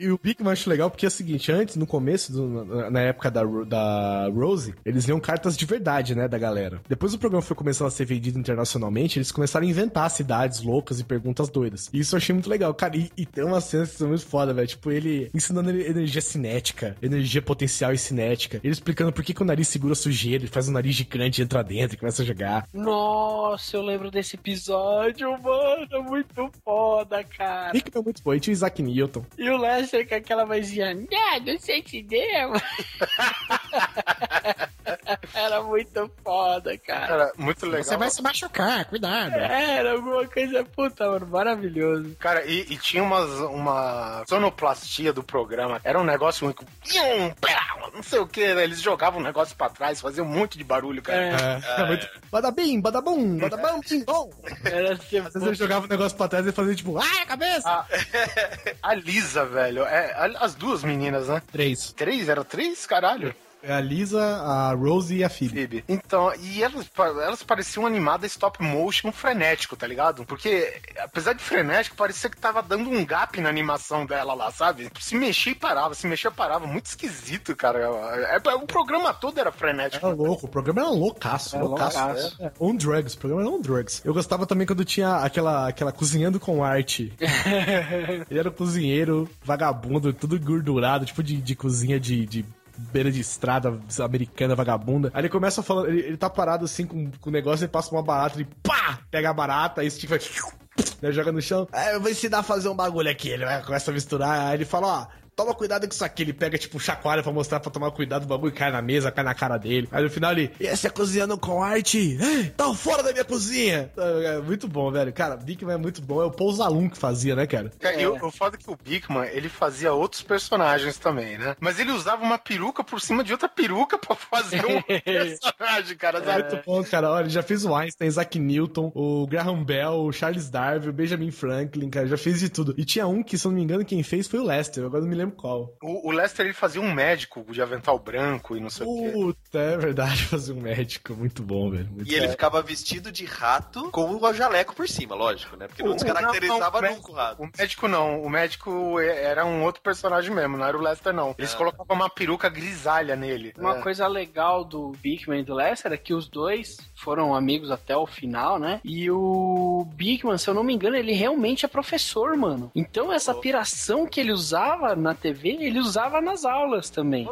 E o Bigman eu acho legal porque é o seguinte, antes, no começo, do- na, época da, da Rose, eles liam cartas de verdade, né, da galera. Depois o programa foi começando a ser vendido internacionalmente, eles começaram a inventar cidades loucas e perguntas doidas. E isso eu achei muito legal. Cara, e, e tem umas cenas que são muito foda, velho. Tipo, ele ensinando energia cinética, energia potencial e cinética. Ele explicando por que, que o nariz segura sujeira, ele faz um nariz gigante, entra dentro e começa a jogar. Nossa, eu lembro desse episódio, mano. Muito foda, cara. Bigman é muito bom. E tinha o Isaac Newton. E o Lester com aquela vozinha, "Né, não sei se deu. Era muito foda, cara. Era muito legal. Você vai se machucar, cuidado. Era alguma coisa puta, mano, maravilhoso. Cara, e, e tinha umas, uma sonoplastia do programa. Era um negócio muito. Não sei o que, eles jogavam o negócio pra trás, faziam um monte de barulho, cara. É, é muito. Badabim, badabum, badabam, bim, bom. Era assim, Às vezes ele jogava o negócio pra trás e fazia tipo, ai, a cabeça! A, a Lisa, velho. É, as duas meninas, né? Três. Três? Era três? Caralho. É a Lisa, a Rose e a Phoebe. Phoebe. Então, e elas, elas pareciam animadas stop motion frenético, tá ligado? Porque, apesar de frenético, parecia que tava dando um gap na animação dela lá, sabe? Se mexia e parava, se mexia e parava. Muito esquisito, cara. É, o programa todo era frenético. Era louco, o programa era loucaço, Era loucaço. loucaço. É, é. On drugs, o programa era on drugs. Eu gostava também quando tinha aquela, aquela cozinhando com arte. ele era um cozinheiro vagabundo, tudo gordurado, tipo de, de cozinha de, de beira de estrada americana vagabunda. Aí ele começa falando, ele, ele tá parado assim com, com o negócio, ele passa uma barata, ele pá! Pega a barata, aí Steve vai. Né, joga no chão. É, eu vou ensinar a fazer um bagulho aqui. Ele começa a misturar. Aí ele fala, ó. Toma cuidado com isso aqui. Ele pega, tipo, chacoalha pra mostrar pra tomar cuidado. O bagulho cai na mesa, cai na cara dele. Aí no final ele, e essa é cozinhando com arte? Tá fora da minha cozinha. É muito bom, velho. Cara, Bigman é muito bom. É o Pousalum que fazia, né, cara? É, e o, foda é que o Bigman, ele fazia outros personagens também, né? Mas ele usava uma peruca por cima de outra peruca pra fazer um personagem, cara. É muito bom, cara. Olha, ele já fez o Einstein, Isaac Newton, o Graham Bell, o Charles Darwin, o Benjamin Franklin, cara. Já fez de tudo. E tinha um que, se eu não me engano, quem fez foi o Lester. Agora não me lembro qual. O, o Lester, ele fazia um médico de avental branco e não sei o quê. Puta, é verdade, fazer um médico. Muito bom, velho. Muito E ele bom. ficava vestido de rato com o jaleco por cima, lógico, né? Porque não descaracterizava não, não, nunca o rato. O médico não, o médico é- era um outro personagem mesmo, não era o Lester não. Eles Ah. colocavam uma peruca grisalha nele. Uma É. coisa legal do Bigman e do Lester é que os dois foram amigos até o final, né? E o Bigman, se eu não me engano, ele realmente é professor, mano. Então essa piração que ele usava na TV, ele usava nas aulas também.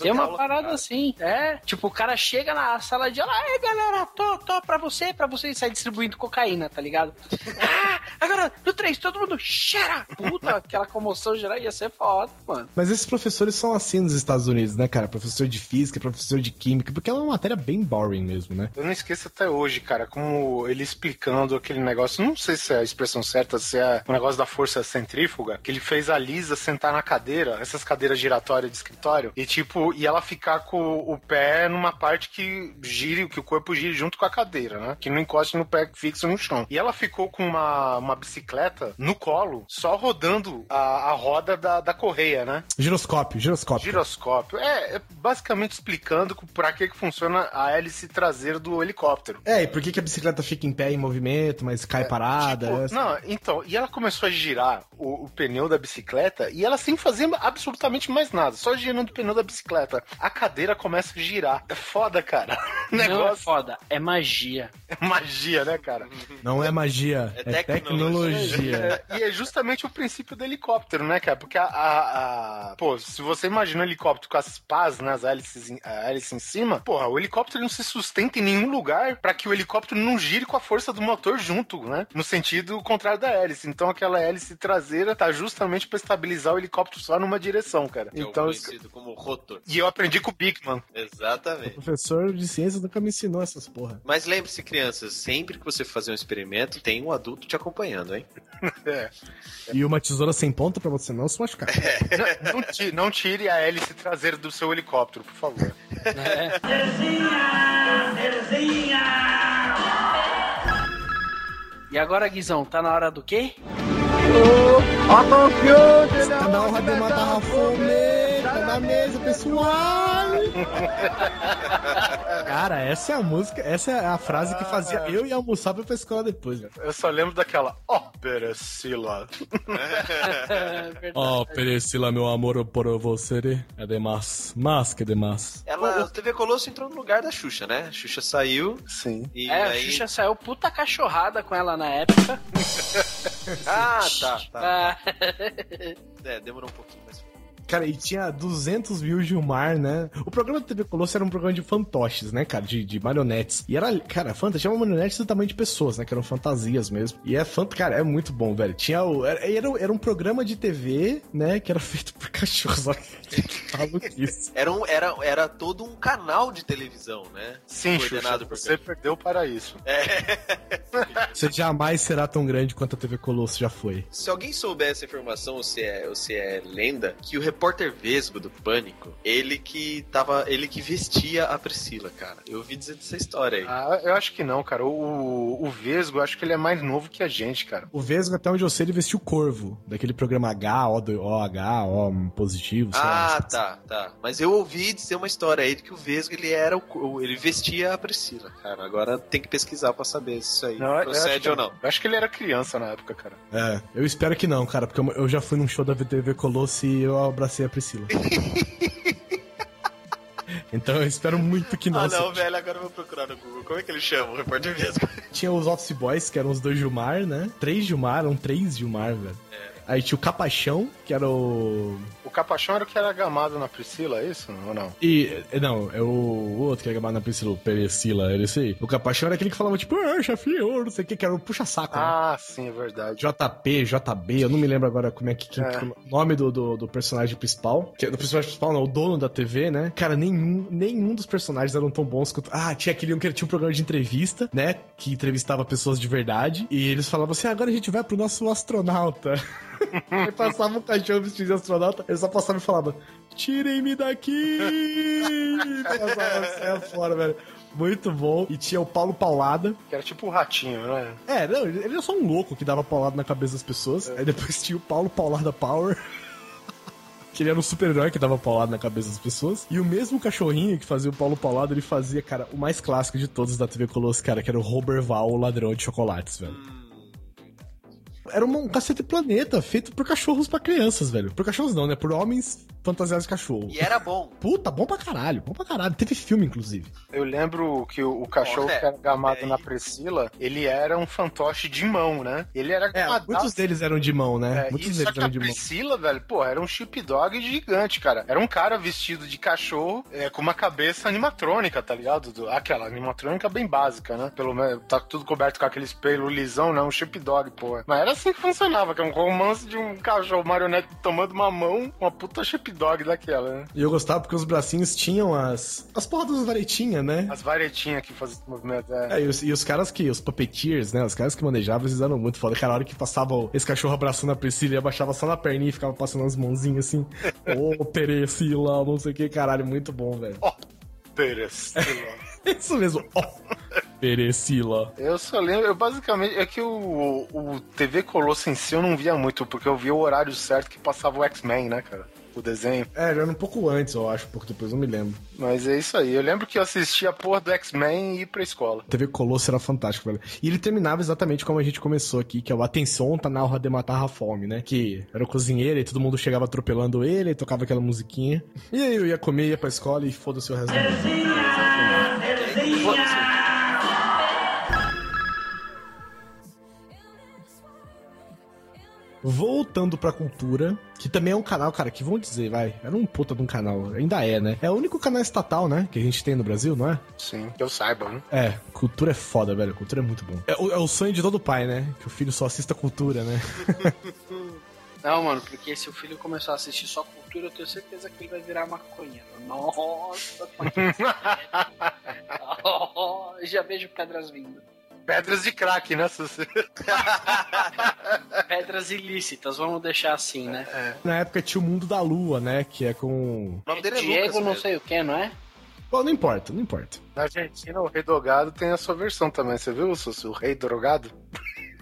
Tem uma parada assim, é. Tipo, o cara chega na sala de aula, ai galera, tô, tô pra você, pra você, e sai distribuindo cocaína, tá ligado? ah, agora, no 3, todo mundo, cheira! Puta, aquela comoção geral ia ser foda, mano. Mas esses professores são assim nos Estados Unidos, né, cara? Professor de física, professor de química, porque é uma matéria bem boring mesmo, né? Eu não esqueço até hoje, cara, como ele explicando aquele negócio, não sei se é a expressão certa, se é o negócio da força centrífuga, que ele fez a Lisa sentar na cadeira, essas cadeiras giratórias de escritório, e tipo, e ela ficar com o pé numa parte que gire, que o corpo gire junto com a cadeira, né? Que não encoste no pé fixo no chão. E ela ficou com uma, uma bicicleta no colo, só rodando a, a roda da, da correia, né? Giroscópio, giroscópio. Giroscópio. É, é basicamente explicando pra que, que funciona a hélice traseira do helicóptero. É, e por que, que a bicicleta fica em pé em movimento, mas cai parada? Tipo, não, então, e ela começou a girar o, o pneu da bicicleta e ela sem fazer absolutamente mais nada, só girando o pneu da bicicleta. A cadeira começa a girar. É foda, cara. O Não é negócio foda, é magia. é magia, né, cara? Não é magia, é, tecnologia. É, e é justamente o princípio do helicóptero, né, cara? Porque a, a- a- Pô, se você imagina um helicóptero com as pás, né, as hélices, em- a hélice em cima, porra, o helicóptero não se sustenta em nenhum lugar pra que o helicóptero não gire com a força do motor junto, né? No sentido contrário da hélice. Então aquela hélice traseira tá justamente pra estabilizar o helicóptero só numa direção, cara. Que é Então. conhecido como rotor. E eu aprendi com o Bigman. Exatamente. Professor de ciências nunca me ensinou essas porra. Mas lembre-se, crianças, sempre que você fazer um experimento, tem um adulto te acompanhando, hein? É. E uma tesoura sem ponta pra você não se machucar. Não, não ti- não tire a hélice traseira do seu helicóptero, por favor. E agora, Guizão, tá na hora do quê? Tá na hora de matar a fome, tá na mesa, pessoal! Cara, essa é a música, essa é a frase que fazia eu ir almoçar pra ir pra escola depois. velho. Eu só lembro daquela ópera Sila. Ó, Perecila, meu amor por você é demais. Mas que demais. Ela, o TV Colosso entrou no lugar da Xuxa, né? A Xuxa saiu. Sim. E É, aí... a Xuxa saiu puta cachorrada com ela na época. Ah, tá, tá. Ah, É, demorou um pouquinho. Cara, e tinha 200 mil Gilmar, né? O programa da TV Colosso era um programa de fantoches, né, cara? De, de marionetes. E era, cara, fantoche tinha uma marionete do tamanho de pessoas, né? Que eram fantasias mesmo. E é fant... cara, é muito bom, velho. Tinha o. Era, era, era um programa de TV, né? Que era feito por cachorros. Olha que maluquice. Era, um, era, era todo um canal de televisão, né? Sim, Xuxa, Coordenado por você perdeu para isso. Você jamais será tão grande quanto a TV Colosso já foi. Se alguém souber essa informação, ou se é, ou se é lenda, que o repórter Vesgo do Pânico, ele que tava. ele que vestia a Priscila, cara. Eu ouvi dizer dessa história aí. Ah, eu acho que não, cara. O, o Vesgo, eu acho que ele é mais novo que a gente, cara. O Vesgo, até onde eu sei, ele vestiu o Corvo. Daquele programa H, O, do- OH, O positivo, sei lá. Ah, tá, tá. Mas eu ouvi dizer uma história aí de que o Vesgo ele era o, o- ele vestia a Priscila, cara. Agora tem que pesquisar pra saber se isso aí Não, procede ou não. Eu acho que ele era criança na época, cara. É, eu espero que não, cara, porque eu- eu já fui num show da VTV Colosso e eu abracei a Priscila. então eu espero muito que não. ah, não, velho, agora eu vou procurar no Google. Como é que ele chama o repórter Vesgo? Tinha os Office Boys, que eram os dois Gilmar, né? Três Gilmar, eram três Gilmar, velho. Aí tinha o Capachão, que era o. O Capachão era o que era gamado na Priscila, é isso? Ou não? E. Não, é o, o outro que era gamado na Priscila, o Perecila, era esse aí. O Capachão era aquele que falava, tipo, ah, chefinho, não sei o que, que era o puxa-saco. né? Ah, sim, é verdade. JP, JB, eu não me lembro agora como é que, que- É. o nome do, do, do personagem principal. Que, do personagem principal, não, o dono da TV, né? Cara, nenhum, nenhum dos personagens eram tão bons quanto. Ah, tinha aquele um que tinha um programa de entrevista, né? Que entrevistava pessoas de verdade. E eles falavam assim: "Ah, agora a gente vai pro nosso astronauta. Aí passava um cachorro vestido de astronauta, ele só passava e falava: Tirem-me daqui! saia fora, velho. Muito bom. E tinha o Paulo Paulada, Que era tipo o ratinho, né? é, não, ele era só um louco que dava paulada na cabeça das pessoas. Aí depois tinha o Paulo Paulada Power. Que ele era um super-herói que dava paulada na cabeça das pessoas. E o mesmo cachorrinho que fazia o Paulo Paulado, ele fazia, cara, o mais clássico de todos da TV Colosso, cara, que era o Roberval, o ladrão de chocolates, velho. Era um cacete planeta feito por cachorros pra crianças, velho. Por cachorros não, né? Por homens fantasiado de cachorro. E era bom. Puta, bom pra caralho, bom pra caralho. Teve filme, inclusive. Eu lembro que o, o cachorro que era gamado peraí. na Priscila, ele era um fantoche de mão, né? Ele era É, muitos deles eram de mão, né? É, muitos e deles eram a de mão. Priscila, velho, pô, era um sheepdog gigante, cara. Era um cara vestido de cachorro é, com uma cabeça animatrônica, tá ligado? Do- aquela animatrônica bem básica, né? Pelo menos, tá tudo coberto com aquele espelho lisão, né? Um sheepdog, pô. Mas era assim que funcionava, que é um romance de um cachorro marionete tomando uma mão, uma puta sheepdog daquela, né? E eu gostava porque os bracinhos tinham as. As porras das varetinhas, né? As varetinhas que faziam esse movimento, é. É, e os, e os caras que, os puppeteers, né? Os caras que manejavam, eles eram muito foda. Cara, a hora que passava esse cachorro abraçando a Priscila, ele abaixava só na perninha e ficava passando as mãozinhas assim. Ô, Perecila, não sei o que, caralho, muito bom, velho. Perecila. Isso mesmo, ó. Perecila. Eu só lembro, eu basicamente, é que o, o TV Colosso em si eu não via muito, porque eu via o horário certo que passava o X-Men, né, cara? O desenho. É, já era um pouco antes, eu acho, um pouco depois, não me lembro. Mas é isso aí. Eu lembro que eu assistia a porra do X-Men e ia pra escola. TV Colosso era fantástico, velho. E ele terminava exatamente como a gente começou aqui, que é o Atenção, tá na hora de matar a fome, né? Que era o cozinheiro e todo mundo chegava atropelando ele, e tocava aquela musiquinha. E aí eu ia comer, ia pra escola e foda-se o resto. do dia. Voltando pra cultura, que também é um canal, cara, que vão dizer, vai, era um puta de um canal, ainda é, né? É o único canal estatal, né, que a gente tem no Brasil, não é? Sim, que eu saiba, né? É, cultura é foda, velho, cultura é muito bom. É, o- é o sonho de todo pai, né? Que o filho só assista cultura, né? Não, mano, porque se o filho começar a assistir só cultura, eu tenho certeza que ele vai virar maconha. Nossa, oh, já vejo pedras vindo. Pedras de crack, né? Pedras ilícitas, vamos deixar assim, né? Na época tinha o Mundo da Lua, né? Que é com. O nome dele é Diego Lucas não mesmo. sei o que, não é? Bom, não importa, não importa. Na Argentina, o Rei Drogado tem a sua versão também. Você viu, Suzy? O Rei Drogado?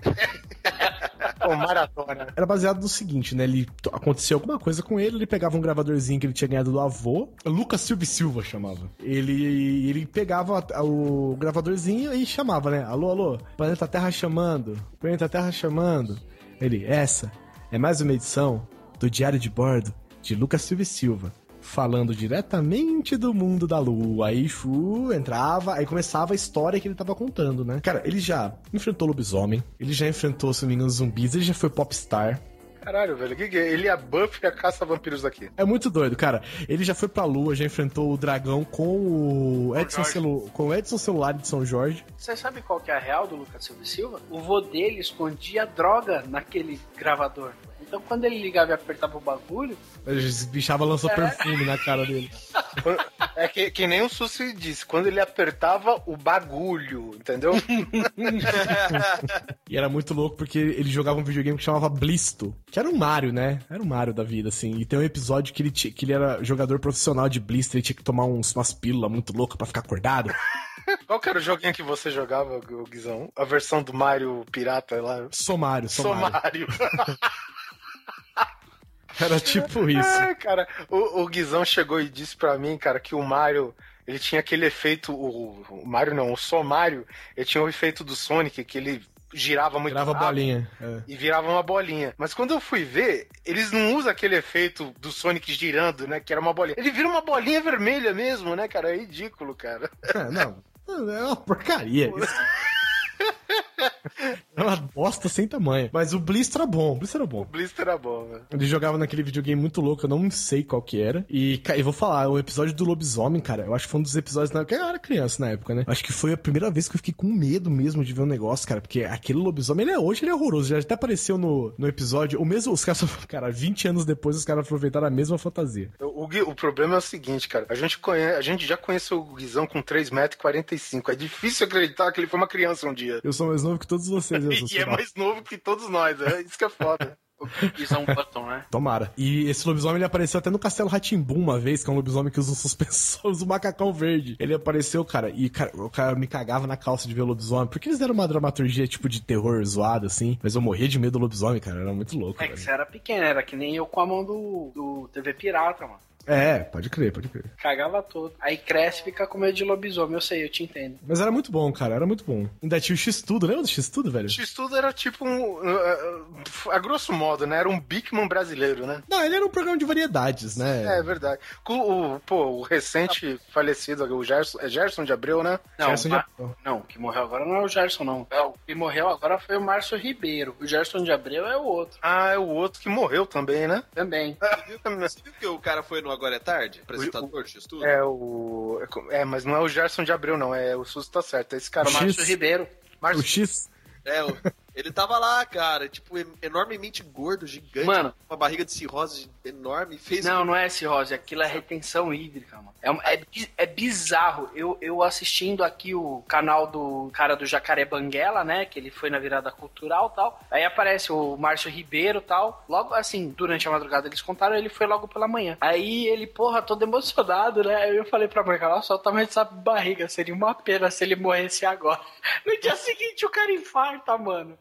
Maratona. Era baseado no seguinte, né? Ele aconteceu alguma coisa com ele, ele pegava um gravadorzinho que ele tinha ganhado do avô, Lucas Silva Silva chamava. Ele ele pegava o gravadorzinho e chamava, né? Alô, alô, planeta Terra chamando, planeta Terra chamando. Ele, essa é mais uma edição do Diário de Bordo de Lucas Silva Silva. Falando diretamente do mundo da lua. Aí, Chu entrava, aí começava a história que ele tava contando, né? Cara, ele já enfrentou lobisomem, ele já enfrentou, se não me engano, zumbis, ele já foi popstar. Caralho, velho. Que que é? Ele é a Buffy e a caça vampiros daqui. É muito doido, cara. Ele já foi pra lua, já enfrentou o dragão com o Edson. Celu com o Edson Celular de São Jorge. Você sabe qual que é a real do Lucas Silva e Silva? O vô dele escondia droga naquele gravador. Então quando ele ligava e apertava o bagulho, Esse bichava lançou É. perfume na cara dele. É que, que nem o Susi disse, quando ele apertava o bagulho, entendeu? E era muito louco porque ele jogava um videogame que chamava Blisto, que era um Mario, né? Era um Mario da vida, assim. E tem um episódio que ele, tinha- que ele era jogador profissional de Blisto, ele tinha que tomar uns, umas pílulas muito loucas pra ficar acordado. Qual que era o joguinho que você jogava, Guizão? A versão do Mario Pirata lá? Sou Mario, sou Mario. Somário. Era tipo isso. É, cara, o, o Guizão chegou e disse pra mim, cara, que o Mario, ele tinha aquele efeito, o, o Mario não, o Somário, ele tinha o efeito do Sonic, que ele girava muito Tirava a rápido bolinha. é. E virava uma bolinha. Mas quando eu fui ver, eles não usam aquele efeito do Sonic girando, né? Que era uma bolinha. Ele vira uma bolinha vermelha mesmo, né, cara? É ridículo, cara. É, não. É uma porcaria. Isso. É uma bosta sem tamanho. Mas o Blister era bom, o Blister era bom. O Blister era bom, né? Ele jogava naquele videogame muito louco, eu não sei qual que era. E, ca- eu vou falar, o episódio do lobisomem, cara, eu acho que foi um dos episódios na... eu era criança na época, né? Acho que foi a primeira vez que eu fiquei com medo mesmo de ver um negócio, cara, porque aquele lobisomem, ele é, hoje ele é horroroso, já até apareceu no, no episódio, o mesmo, os caras, cara, 20 anos depois os caras aproveitaram a mesma fantasia. O, o o problema é o seguinte, cara. A gente, conhece, a gente já conheceu o Guizão com 3,45m. É difícil acreditar que ele foi uma criança um dia. Eu sou mais novo que todos vocês, eu sou E é mais novo que todos nós, é isso que é foda. Guizão Button, né? Tomara. E esse lobisomem ele apareceu até no Castelo Ratimbu uma vez, que é um lobisomem que usa um suspensor, usa um macacão verde. Ele apareceu, cara, e cara, o cara me cagava na calça de ver o lobisomem. Porque eles deram uma dramaturgia tipo de terror zoado, assim. Mas eu morria de medo do lobisomem, cara. Era muito louco, É que você era pequeno, era que nem eu com a mão do, do TV Pirata, mano. É, pode crer, pode crer. Cagava todo. Aí cresce e fica com medo de lobisomem. Eu sei, eu te entendo. Mas era muito bom, cara, era muito bom. Ainda tinha o X-Tudo, lembra do X-Tudo, velho? X-Tudo era tipo um. uh, uh, a grosso modo, né? Era um Bigman brasileiro, né? Não, ele era um programa de variedades, né? É, verdade. Com o, pô, o recente falecido, o Gerson, é Gerson de Abreu, né? Não, Gerson de Ma- Abreu. não, o que morreu agora não é o Gerson, não. É, o que morreu agora foi o Márcio Ribeiro. O Gerson de Abreu é o outro. Ah, é o outro que morreu também, né? Também. Você viu que o cara foi no Agora é Tarde? Apresentador, X-Tudo? É o. É, mas não é o Gerson de Abreu, não. É o Susto tá certo. É esse cara, O Márcio X. Ribeiro. Márcio O X. É, o- ele tava lá, cara, tipo, em- enormemente gordo, gigante, Mano. com uma barriga de cirrose enorme, fez Não, não é cirrose, aquilo é retenção hídrica, mano. É, um- é, é bizarro. Eu, eu assistindo aqui o canal do cara do Jacaré Banguela, né? Que ele foi na virada cultural e tal. Aí aparece o Márcio Ribeiro e tal. Logo assim, durante a madrugada eles contaram, ele foi logo pela manhã. Aí ele, porra, todo emocionado, né? Aí eu falei pra mãe, nossa, olha o tamanho dessa barriga. Seria uma pena se ele morresse agora. No dia seguinte o cara infarta, mano.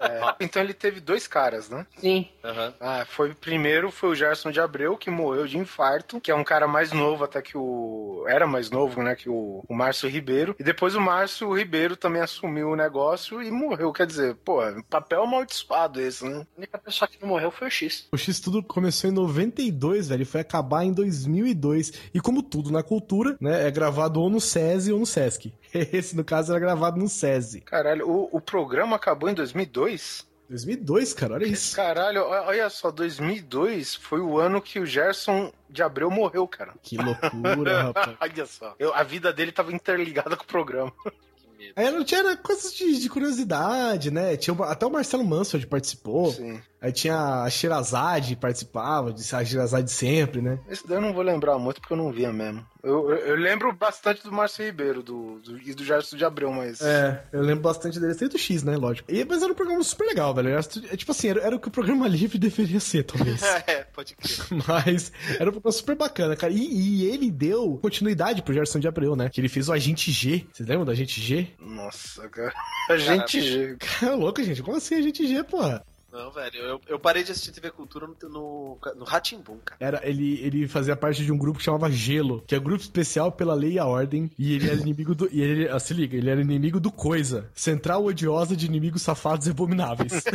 É, então ele teve dois caras, né? Sim. Aham. Ah, foi primeiro foi o Gerson de Abreu que morreu de infarto, que é um cara mais novo até que o era mais novo, né, que o, o Márcio Ribeiro. E depois o Márcio Ribeiro também assumiu o negócio e morreu, quer dizer, pô, papel amaldiçoado esse, né? A única pessoa que não morreu foi o X. O X-Tudo começou em 92, velho, e foi acabar em 2002. E como tudo na cultura, né, é gravado ou no SESI ou no SESC. Esse, no caso, era gravado no SESI. Caralho, o, o programa acabou em 2002? 2002, cara, olha isso. Caralho, olha só, 2002 foi o ano que o Gerson de Abreu morreu, cara. Que loucura, rapaz. olha só. Eu- a vida dele tava interligada com o programa. Aí não tinha coisas de, de curiosidade, né? Tinha até o Marcelo Mansfeld participou. Sim. Aí tinha a Shirazade participava, de a Shirazade sempre, né? Esse daí eu não vou lembrar muito porque eu não via mesmo. Eu, eu, lembro bastante do Márcio Ribeiro do, do- e do Gerson de Abreu, mas. É, eu lembro bastante dele. Tem do X, né? Lógico. E, mas era um programa super legal, velho. Era, é, tipo assim, era, era o que o programa livre deveria ser, talvez. é, pode crer. Mas era um programa super bacana, cara. E, e ele deu continuidade pro Gerson de Abreu, né? Que ele fez o Agente G. Vocês lembram do Agente G? Nossa, cara. A gente. É louco, gente. Como assim Agente G, porra? Não, velho, eu, eu parei de assistir TV Cultura no, no, no Ratimbum, cara. Era, ele, ele fazia parte de um grupo que chamava Gelo, que é grupo especial pela lei e a ordem, e ele era inimigo do. E ele, ah, se liga, ele era inimigo do Coisa, central odiosa de inimigos safados e abomináveis.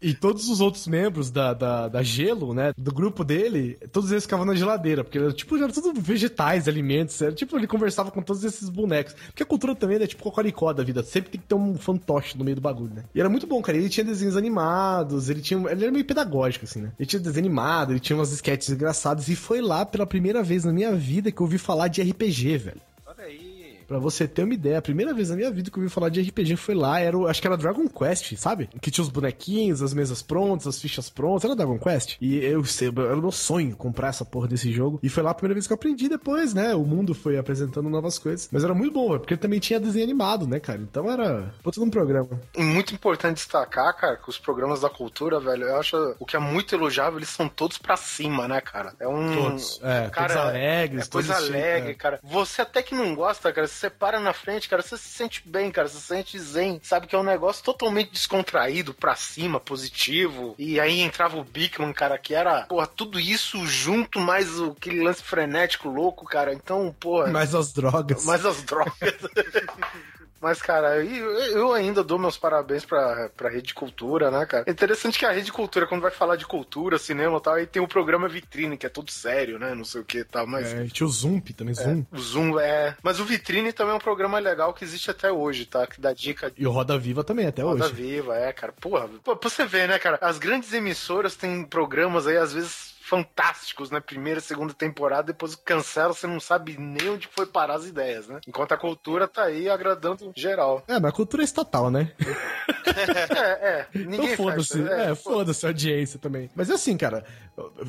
E todos os outros membros da, da, da Gelo, né, do grupo dele, todos eles ficavam na geladeira, porque era, tipo, era tudo vegetais, alimentos, era tipo, ele conversava com todos esses bonecos. Porque a cultura também é tipo cocoricó da vida, sempre tem que ter um fantoche no meio do bagulho, né? E era muito bom, cara, ele tinha desenhos animados, ele tinha, ele era meio pedagógico, assim, né? Ele tinha desenho animado, ele tinha umas sketches engraçadas, e foi lá pela primeira vez na minha vida que eu ouvi falar de RPG, velho. Pra você ter uma ideia, a primeira vez na minha vida que eu ouvi falar de RPG foi lá, era o, acho que era Dragon Quest, sabe? Que tinha os bonequinhos, as mesas prontas, as fichas prontas, era Dragon Quest. E eu sei, era o meu sonho comprar essa porra desse jogo. E foi lá a primeira vez que eu aprendi depois, né? O mundo foi apresentando novas coisas. Mas era muito bom, velho, porque também tinha desenho animado, né, cara? Então era puta de um programa. Muito importante destacar, cara, que os programas da cultura, velho, eu acho o que é muito elogiável, eles são todos pra cima, né, cara? É um. Todos, é, cara, todos alegres, É coisa todos cheios, alegre, é. cara. Você até que não gosta, cara, você para na frente, cara, você se sente bem, cara, você se sente zen. Sabe que é um negócio totalmente descontraído, pra cima, positivo. E aí entrava o Bigman, cara, que era, porra, tudo isso junto, mais o, aquele lance frenético louco, cara. Então, porra. Mais as drogas. Mais as drogas. Mas, cara, eu, eu ainda dou meus parabéns pra, pra Rede Cultura, né, cara? É interessante que a Rede Cultura, quando vai falar de cultura, cinema e tal, aí tem o programa Vitrine, que é todo sério, né? Não sei o que e tal, mas. É, tinha o Zump também, Zoom. O Zoom é. Mas o Vitrine também é um programa legal que existe até hoje, tá? Que dá dica E o Roda Viva também, até Roda hoje. Viva, é, cara. Porra, pô, pra você ver, né, cara? As grandes emissoras têm programas aí, às vezes. Fantásticos, né? Primeira, segunda temporada, depois cancela, você não sabe nem onde foi parar as ideias, né? Enquanto a cultura tá aí agradando geral. É, mas a cultura é estatal, né? É, é. Ninguém então foda-se. fecha, É, foda-se a audiência também. Mas é assim, cara.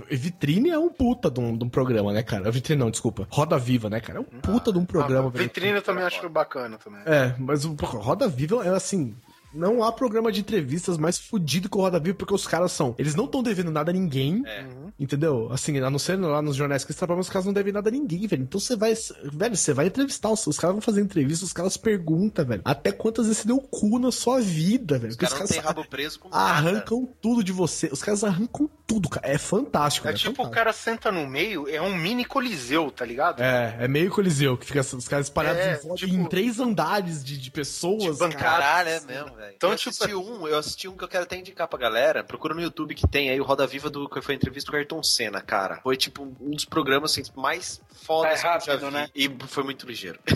Vitrine é um puta de um, de um programa, né, cara? Vitrine não, desculpa. Roda Viva, né, cara? É um puta de um programa, Ah. Vitrine eu também acho bacana também. É, mas o Roda Viva é assim. Não há programa de entrevistas mais fudido que o Roda Viva, porque os caras são. Eles não estão devendo nada a ninguém. É. Entendeu? Assim, a não ser lá nos jornais que eles trabalham, os caras não devem nada a ninguém, velho. Então você vai. Velho, você vai entrevistar, os, os caras vão fazer entrevista, os caras perguntam, velho. Até quantas vezes você deu cu na sua vida, velho. Os caras têm rabo preso com nada. arrancam tudo de você. Os caras arrancam tudo, cara. É fantástico, É velho. tipo, o fantástico. cara senta no meio, é um mini coliseu, tá ligado? É, é meio coliseu, que fica os caras espalhados É, em, tipo- em três andares de, de pessoas. cara. Caralho, é mesmo, velho. Então, eu tipo, assisti um, eu assisti um que eu quero até indicar pra galera. Procura no YouTube que tem aí o Roda Viva do que foi a entrevista do Ayrton Senna, cara. Foi tipo um dos programas assim, mais fodas É que eu já rápido, vi. né? E foi muito ligeiro.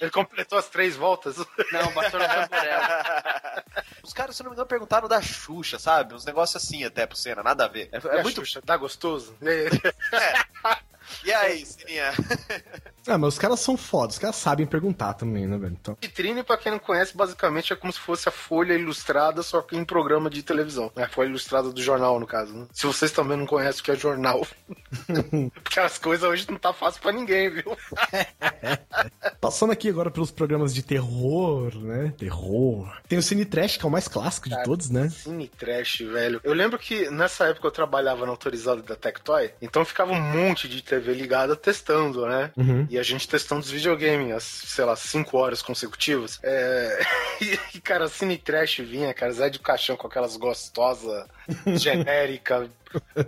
Ele completou as três voltas. Não, bateu na tamborela. Os caras, se eu não me engano, perguntaram da Xuxa, sabe? Uns negócios assim até pro Senna, nada a ver. É, é É muito. muito. Tá gostoso? E aí, Sininha? Ah, mas os caras são fodas, os caras sabem perguntar também, né, velho? Então. Vitrine, pra quem não conhece, basicamente é como se fosse a Folha Ilustrada, só que em programa de televisão. É a Folha Ilustrada do jornal, no caso. Né? Se vocês também não conhecem o que é jornal. Porque as coisas hoje não tá fácil pra ninguém, viu? Passando aqui agora pelos programas de terror, né? Terror. Tem o Cine Trash, que é o mais clássico de todos, né? Cine Trash, velho. Eu lembro que nessa época eu trabalhava na autorizada da Tectoy, então ficava um monte de TV ligada testando, né? Uhum. E a gente testando os videogames, as, sei lá, 5 horas consecutivas. É... E, cara, Cine Trash vinha, cara, Zé de Caixão com aquelas gostosas, genérica,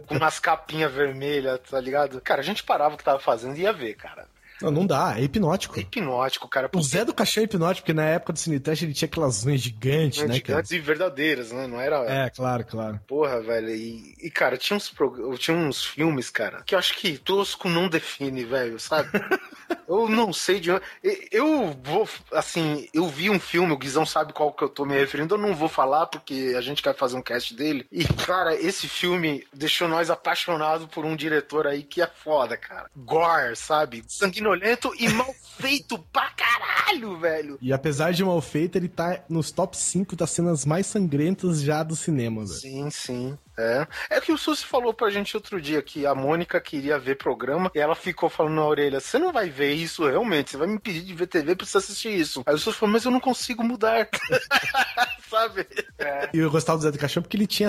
com umas capinhas vermelhas, tá ligado? Cara, a gente parava o que tava fazendo e ia ver, cara. Não, não dá, é hipnótico. Hipnótico, cara. O Zé do Caixão é hipnótico, porque na época do Cine Trash ele tinha aquelas unhas gigantes, né, cara? gigantes e verdadeiras, né? Não era. É, claro, claro. Porra, velho. E, e, cara, tinha uns, prog- tinha uns filmes, cara, que eu acho que tosco não define, velho, sabe? eu não sei de onde. Eu vou, assim, eu vi um filme, o Guizão sabe qual que eu tô me referindo, eu não vou falar porque a gente quer fazer um cast dele. E, cara, esse filme deixou nós apaixonados por um diretor aí que é foda, cara. Gore, sabe? Sanguinolento e mal feito pra caralho, velho. E apesar de mal feito, ele tá nos top 5 das cenas mais sangrentas já do cinema, velho. Sim, sim. É. É que o Susi falou pra gente outro dia que a Mônica queria ver programa e ela ficou falando na orelha: Você não vai ver isso realmente, você vai me pedir de ver TV pra você assistir isso. Aí o Susi falou: Mas eu não consigo mudar. Sabe? É. E eu gostava do Zé do Caixão porque ele tinha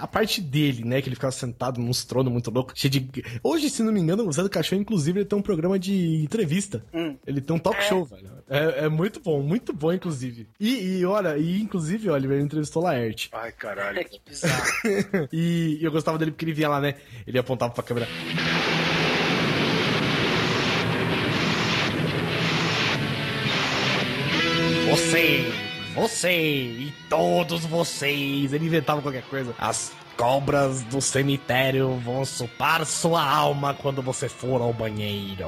a parte dele, né? Que ele ficava sentado num trono muito louco, cheio de. Hoje, se não me engano, o Zé do Caixão, inclusive, ele tem um programa de entrevista. Ele tem um talk show, velho. É, é muito bom, muito bom, inclusive. E, e olha, e inclusive, olha, ele entrevistou Laerte. Ai, caralho. que bizarro. e, eu gostava dele porque ele vinha lá, né? Ele apontava pra câmera. Você, você e todos vocês. Ele inventava qualquer coisa. As cobras do cemitério vão chupar sua alma quando você for ao banheiro.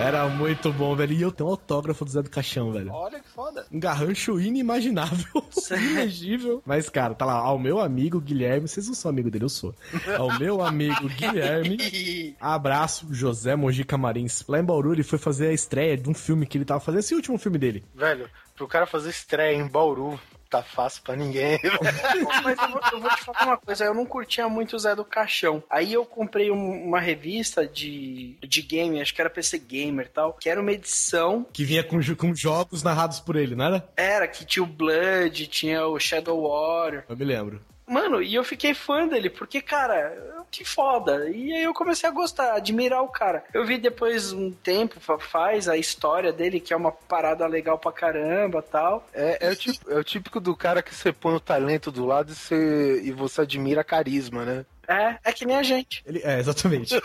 Era muito bom, velho. E eu tenho um autógrafo do Zé do Caixão, velho. Olha que foda. Um garrancho inimaginável, ilegível. Mas, cara, tá lá, ao meu amigo Guilherme, vocês não são amigo dele, eu sou. Ao meu amigo Guilherme, abraço, José Mojica Marins. Lá em Bauru, ele foi fazer a estreia de um filme que ele tava fazendo, esse último filme dele. Velho, pro cara fazer estreia em Bauru, tá fácil pra ninguém. Mas eu vou, eu vou te falar uma coisa, eu não curtia muito o Zé do Caixão. Aí eu comprei um- uma revista de, de game, acho que era PC Gamer e tal, que era uma edição. Que vinha com, com jogos narrados por ele, não era? Era, que tinha o Blood, tinha o Shadow Warrior. Eu me lembro. Mano, e eu fiquei fã dele, porque, cara, que foda. E aí eu comecei a gostar, admirar o cara. Eu vi depois um tempo, fa- faz a história dele, que é uma parada legal pra caramba tal. É, é, o típico, é o típico do cara que você põe o talento do lado e você, e você admira carisma, né? É, é que nem a gente. Ele, é, exatamente. ele,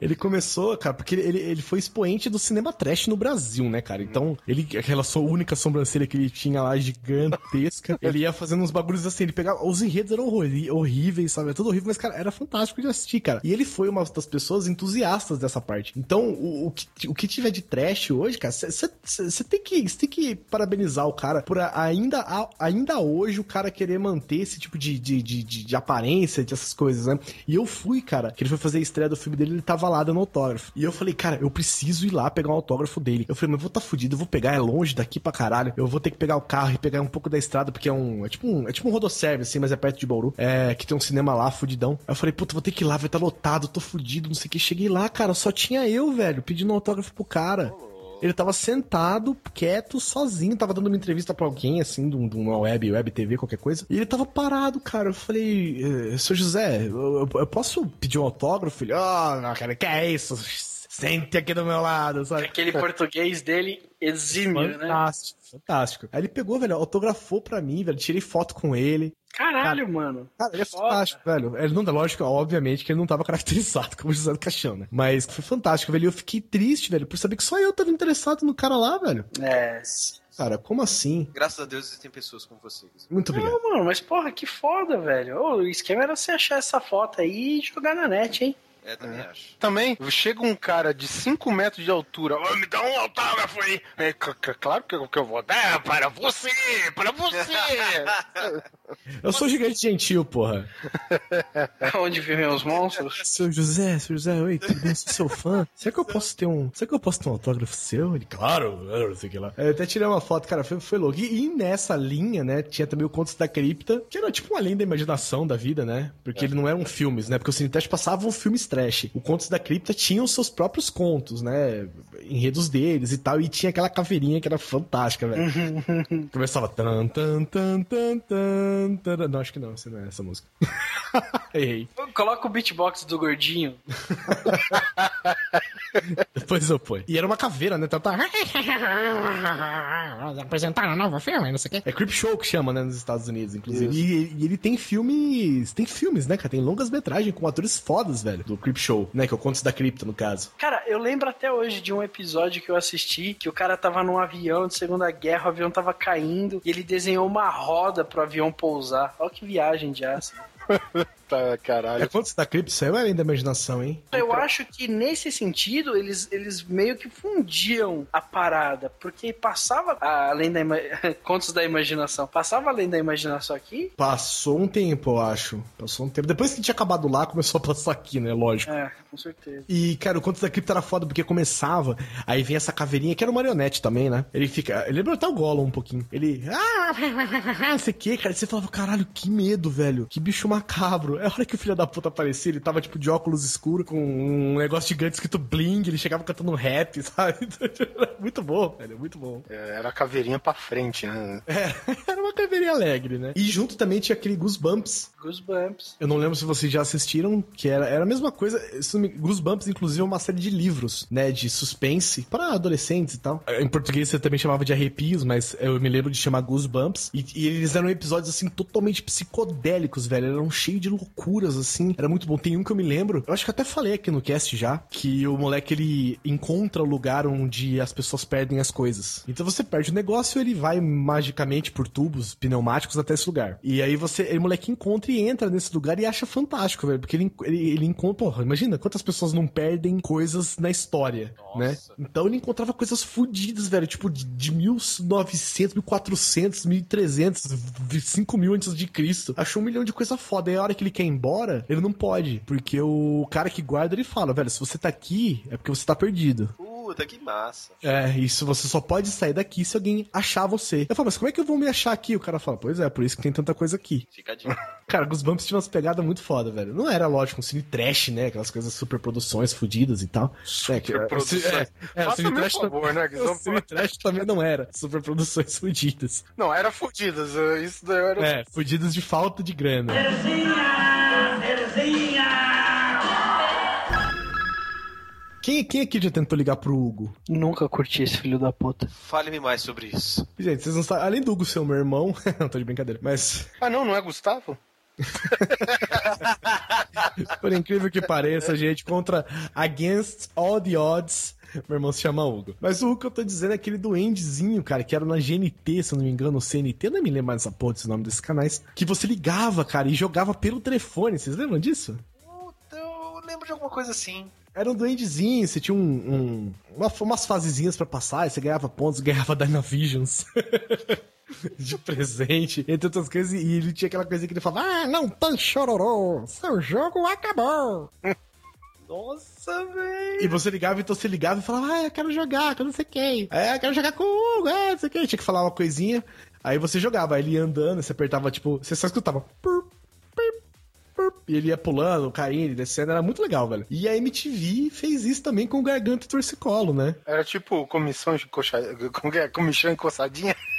ele começou, cara, porque ele, ele foi expoente do cinema trash no Brasil, né, cara? Então, ele, aquela sua única sobrancelha que ele tinha lá, gigantesca, ele ia fazendo uns bagulhos assim, ele pegava. Os enredos eram horríveis, sabe? É tudo horrível, mas, cara, era fantástico de assistir, cara. E ele foi uma das pessoas entusiastas dessa parte. Então, o, o, que, o que tiver de trash hoje, cara, você tem, que- tem que parabenizar o cara por ainda, ainda hoje o cara querer manter esse tipo de, de, de, de, de aparência, dessas coisas, né? E eu fui, cara, que ele foi fazer a estreia do filme dele, ele tava lá dando autógrafo. E eu falei, cara, eu preciso ir lá pegar um autógrafo dele. Eu falei, mas eu vou tá fudido, eu vou pegar, é longe daqui pra caralho. Eu vou ter que pegar o carro e pegar um pouco da estrada, porque é um. É tipo um, é tipo um rodoserve, assim, mas é perto de Bauru. É, que tem um cinema lá, fudidão. Aí eu falei, puta, vou ter que ir lá, vai estar tá lotado, tô fudido, não sei o que. Cheguei lá, cara, só tinha eu, velho, pedindo um autógrafo pro cara. Ele tava sentado, quieto, sozinho, tava dando uma entrevista pra alguém, assim, de uma web, web TV, qualquer coisa. E ele tava parado, cara. Eu falei, seu José, eu, eu posso pedir um autógrafo? Ele, oh, não, cara, que é isso? Sente aqui do meu lado, sabe? Aquele português dele exímio, né? Fantástico, fantástico. Aí ele pegou, velho, autografou pra mim, velho, tirei foto com ele. Caralho, cara, mano. Cara, ele é Foda. fantástico, velho. Ele não, lógico, obviamente, que ele não tava caracterizado como José do Caixão, né? Mas foi fantástico, velho. E eu fiquei triste, velho, por saber que só eu tava interessado no cara lá, velho. É. Cara, como assim? Graças a Deus existem pessoas como vocês. Muito obrigado. Não, mano, mas porra, que foda, velho. Ô, o esquema era você achar essa foto aí e jogar na net, hein? É, também é. acho. Também, chega um cara de 5 metros de altura, oh, me dá um autógrafo aí. É, claro que eu, que eu vou dar para você, para você. eu sou gigante gentil, porra. Onde vivem os monstros? Seu José, seu José, oi, tudo bem? Sou seu fã. Será que eu posso ter um. Será que eu posso ter um autógrafo seu? Ele, claro, não sei o que lá. Eu até tirei uma foto, cara, foi, foi louco. E, e, nessa linha, né, tinha também o Contos da Cripta, que era tipo uma linha da imaginação da vida, né? Porque é. ele não eram filmes, né? Porque o Cineteste passava um filme trash. O Contos da Cripta tinha os seus próprios contos, né? Enredos deles e tal. E tinha aquela caveirinha que era fantástica, velho. Começava. Tan, tan, tan, tan, tan, tan. Não, acho que não, não é essa música. Errei. Coloca o beatbox do gordinho. Depois eu ponho. E era uma caveira, né? Então tá. Apresentaram um novo filme, não sei o quê. É Creep Show que chama, né? Nos Estados Unidos, inclusive. E, e, ele tem filmes. Tem filmes, né, cara? Tem longas metragens com atores fodas, velho. Do Creep Show, né? Que é o Contos da Cripta, no caso. Cara, eu lembro até hoje de um episódio que eu assisti que o cara tava num avião de Segunda Guerra, o avião tava caindo e ele desenhou uma roda pro avião pousar. Olha que viagem de aço. Tá, caralho. É quanto da Clip saiu além da imaginação, hein? Eu acho que nesse sentido eles, eles meio que fundiam a parada, porque passava além da contos da imaginação. Passava além da imaginação aqui? Passou um tempo, eu acho. Passou um tempo. Depois que tinha acabado lá, começou a passar aqui, né? Lógico. É, com certeza. E, cara, o Contos da Cripta era foda porque começava, aí vem essa caveirinha, que era uma marionete também, né? Ele fica. Ele lembra até o Gollum um pouquinho. Ele. Ah, sei que, cara. Você falava, caralho, que medo, velho. Que bicho macabro. É a hora que o filho da puta aparecia, ele tava tipo de óculos escuros, com um negócio gigante escrito bling, ele chegava cantando um rap, sabe? muito bom, velho, muito bom. É, era a caveirinha pra frente, né? É, era uma caveirinha alegre, né? E junto também tinha aquele Goosebumps. Goosebumps. Eu não lembro se vocês já assistiram, que era, era a mesma coisa. Goosebumps, inclusive, é uma série de livros, né? De suspense para adolescentes e tal. Em português você também chamava de arrepios, mas eu me lembro de chamar Goosebumps. E, e eles eram episódios assim totalmente psicodélicos, velho. Eram cheios de loucuras, assim. Era muito bom. Tem um que eu me lembro, eu acho que até falei aqui no cast já, que o moleque ele encontra o lugar onde as pessoas perdem as coisas. Então você perde o negócio, ele vai magicamente por tubos pneumáticos até esse lugar. E aí você, o moleque encontra e entra nesse lugar e acha fantástico, velho. Porque ele, ele, ele encontra. Porra, imagina quantas pessoas não perdem coisas na história, né? Nossa. né? Então ele encontrava coisas fodidas, velho. Tipo, de, de 1900, 1400, 1300, 5000 antes de Cristo. Achou um milhão de coisa foda. E a hora que ele quer ir embora, ele não pode. Porque o cara que guarda, ele fala, velho, se você tá aqui, é porque você tá perdido. Puta, que massa. É, isso você só pode sair daqui se alguém achar você. Eu falo, mas como é que eu vou me achar aqui? O cara fala, pois é, por isso que tem tanta coisa aqui. Fica a dica. cara, Goosebumps tinha umas pegadas muito foda, velho. Não era, lógico, um cine trash, né? Aquelas coisas super produções fodidas e tal. É, que, é, é, é, o cine trash, favor, né? o cine trash também não era super produções fodidas. Não, era fodidas. Isso daí era... É, fodidas de falta de grana. Quem, quem aqui já tentou ligar pro Hugo? Nunca curti esse filho da puta. Fale-me mais sobre isso. Gente, vocês não sabem. Além do Hugo ser o meu irmão. não, tô de brincadeira. Mas. Ah, não, não é Gustavo? Por incrível que pareça, gente, contra Against All the Odds. Meu irmão se chama Hugo. Mas o Hugo que eu tô dizendo é aquele duendezinho, cara, que era na GNT, se eu não me engano, o CNT, eu não me lembro mais essa porra desse nome desses canais. Que você ligava, cara, e jogava pelo telefone. Vocês lembram disso? Eu lembro de alguma coisa assim. Era um duendezinho, você tinha um, um uma, umas fasezinhas para passar, você ganhava pontos, ganhava Dynavisions. de presente, entre outras coisas, e ele tinha aquela coisa que ele falava: Ah, não tem chororô, seu jogo acabou. Nossa, velho. E você ligava, então você ligava e falava, ah, eu quero jogar, que eu não sei quem. É, eu quero jogar com o Hugo, é, não sei quem. Tinha que falar uma coisinha. Aí você jogava, aí ele ia andando, você apertava, tipo, você só escutava. Pur, e ele ia pulando, caindo, descendo, era muito legal, velho. E a MTV fez isso também com o Garganta e Torcicolo, né? Era tipo comissão de coxa... como é? Comichão.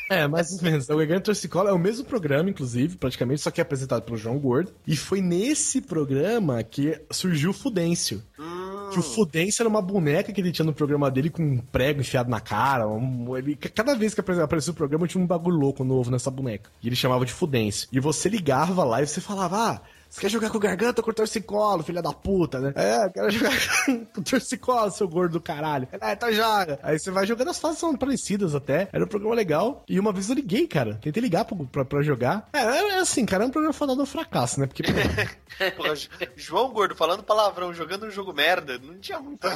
É, mais ou menos. O Garganta Torcicolo é o mesmo programa, inclusive, praticamente, só que é apresentado pelo João Gordo. E foi nesse programa que surgiu o Fudêncio. Que o Fudêncio era uma boneca que ele tinha no programa dele com um prego enfiado na cara. um- ele, cada vez que apare- aparecia o programa tinha um bagulho louco novo nessa boneca. E ele chamava de Fudêncio. E você ligava lá e você falava, ah. Você quer jogar com garganta ou com o torcicolo, filha da puta, né? É, eu quero jogar com torcicolo, seu gordo do caralho. Ah, então joga. Aí você vai jogando, as fases são parecidas até. Era um programa legal. E uma vez eu liguei, cara. Tentei ligar pra, pra, pra jogar. É, é assim, cara, é um programa fadado ao fracasso, né? Porque, Porra, Jo- João Gordo falando palavrão, jogando um jogo merda, não tinha muito.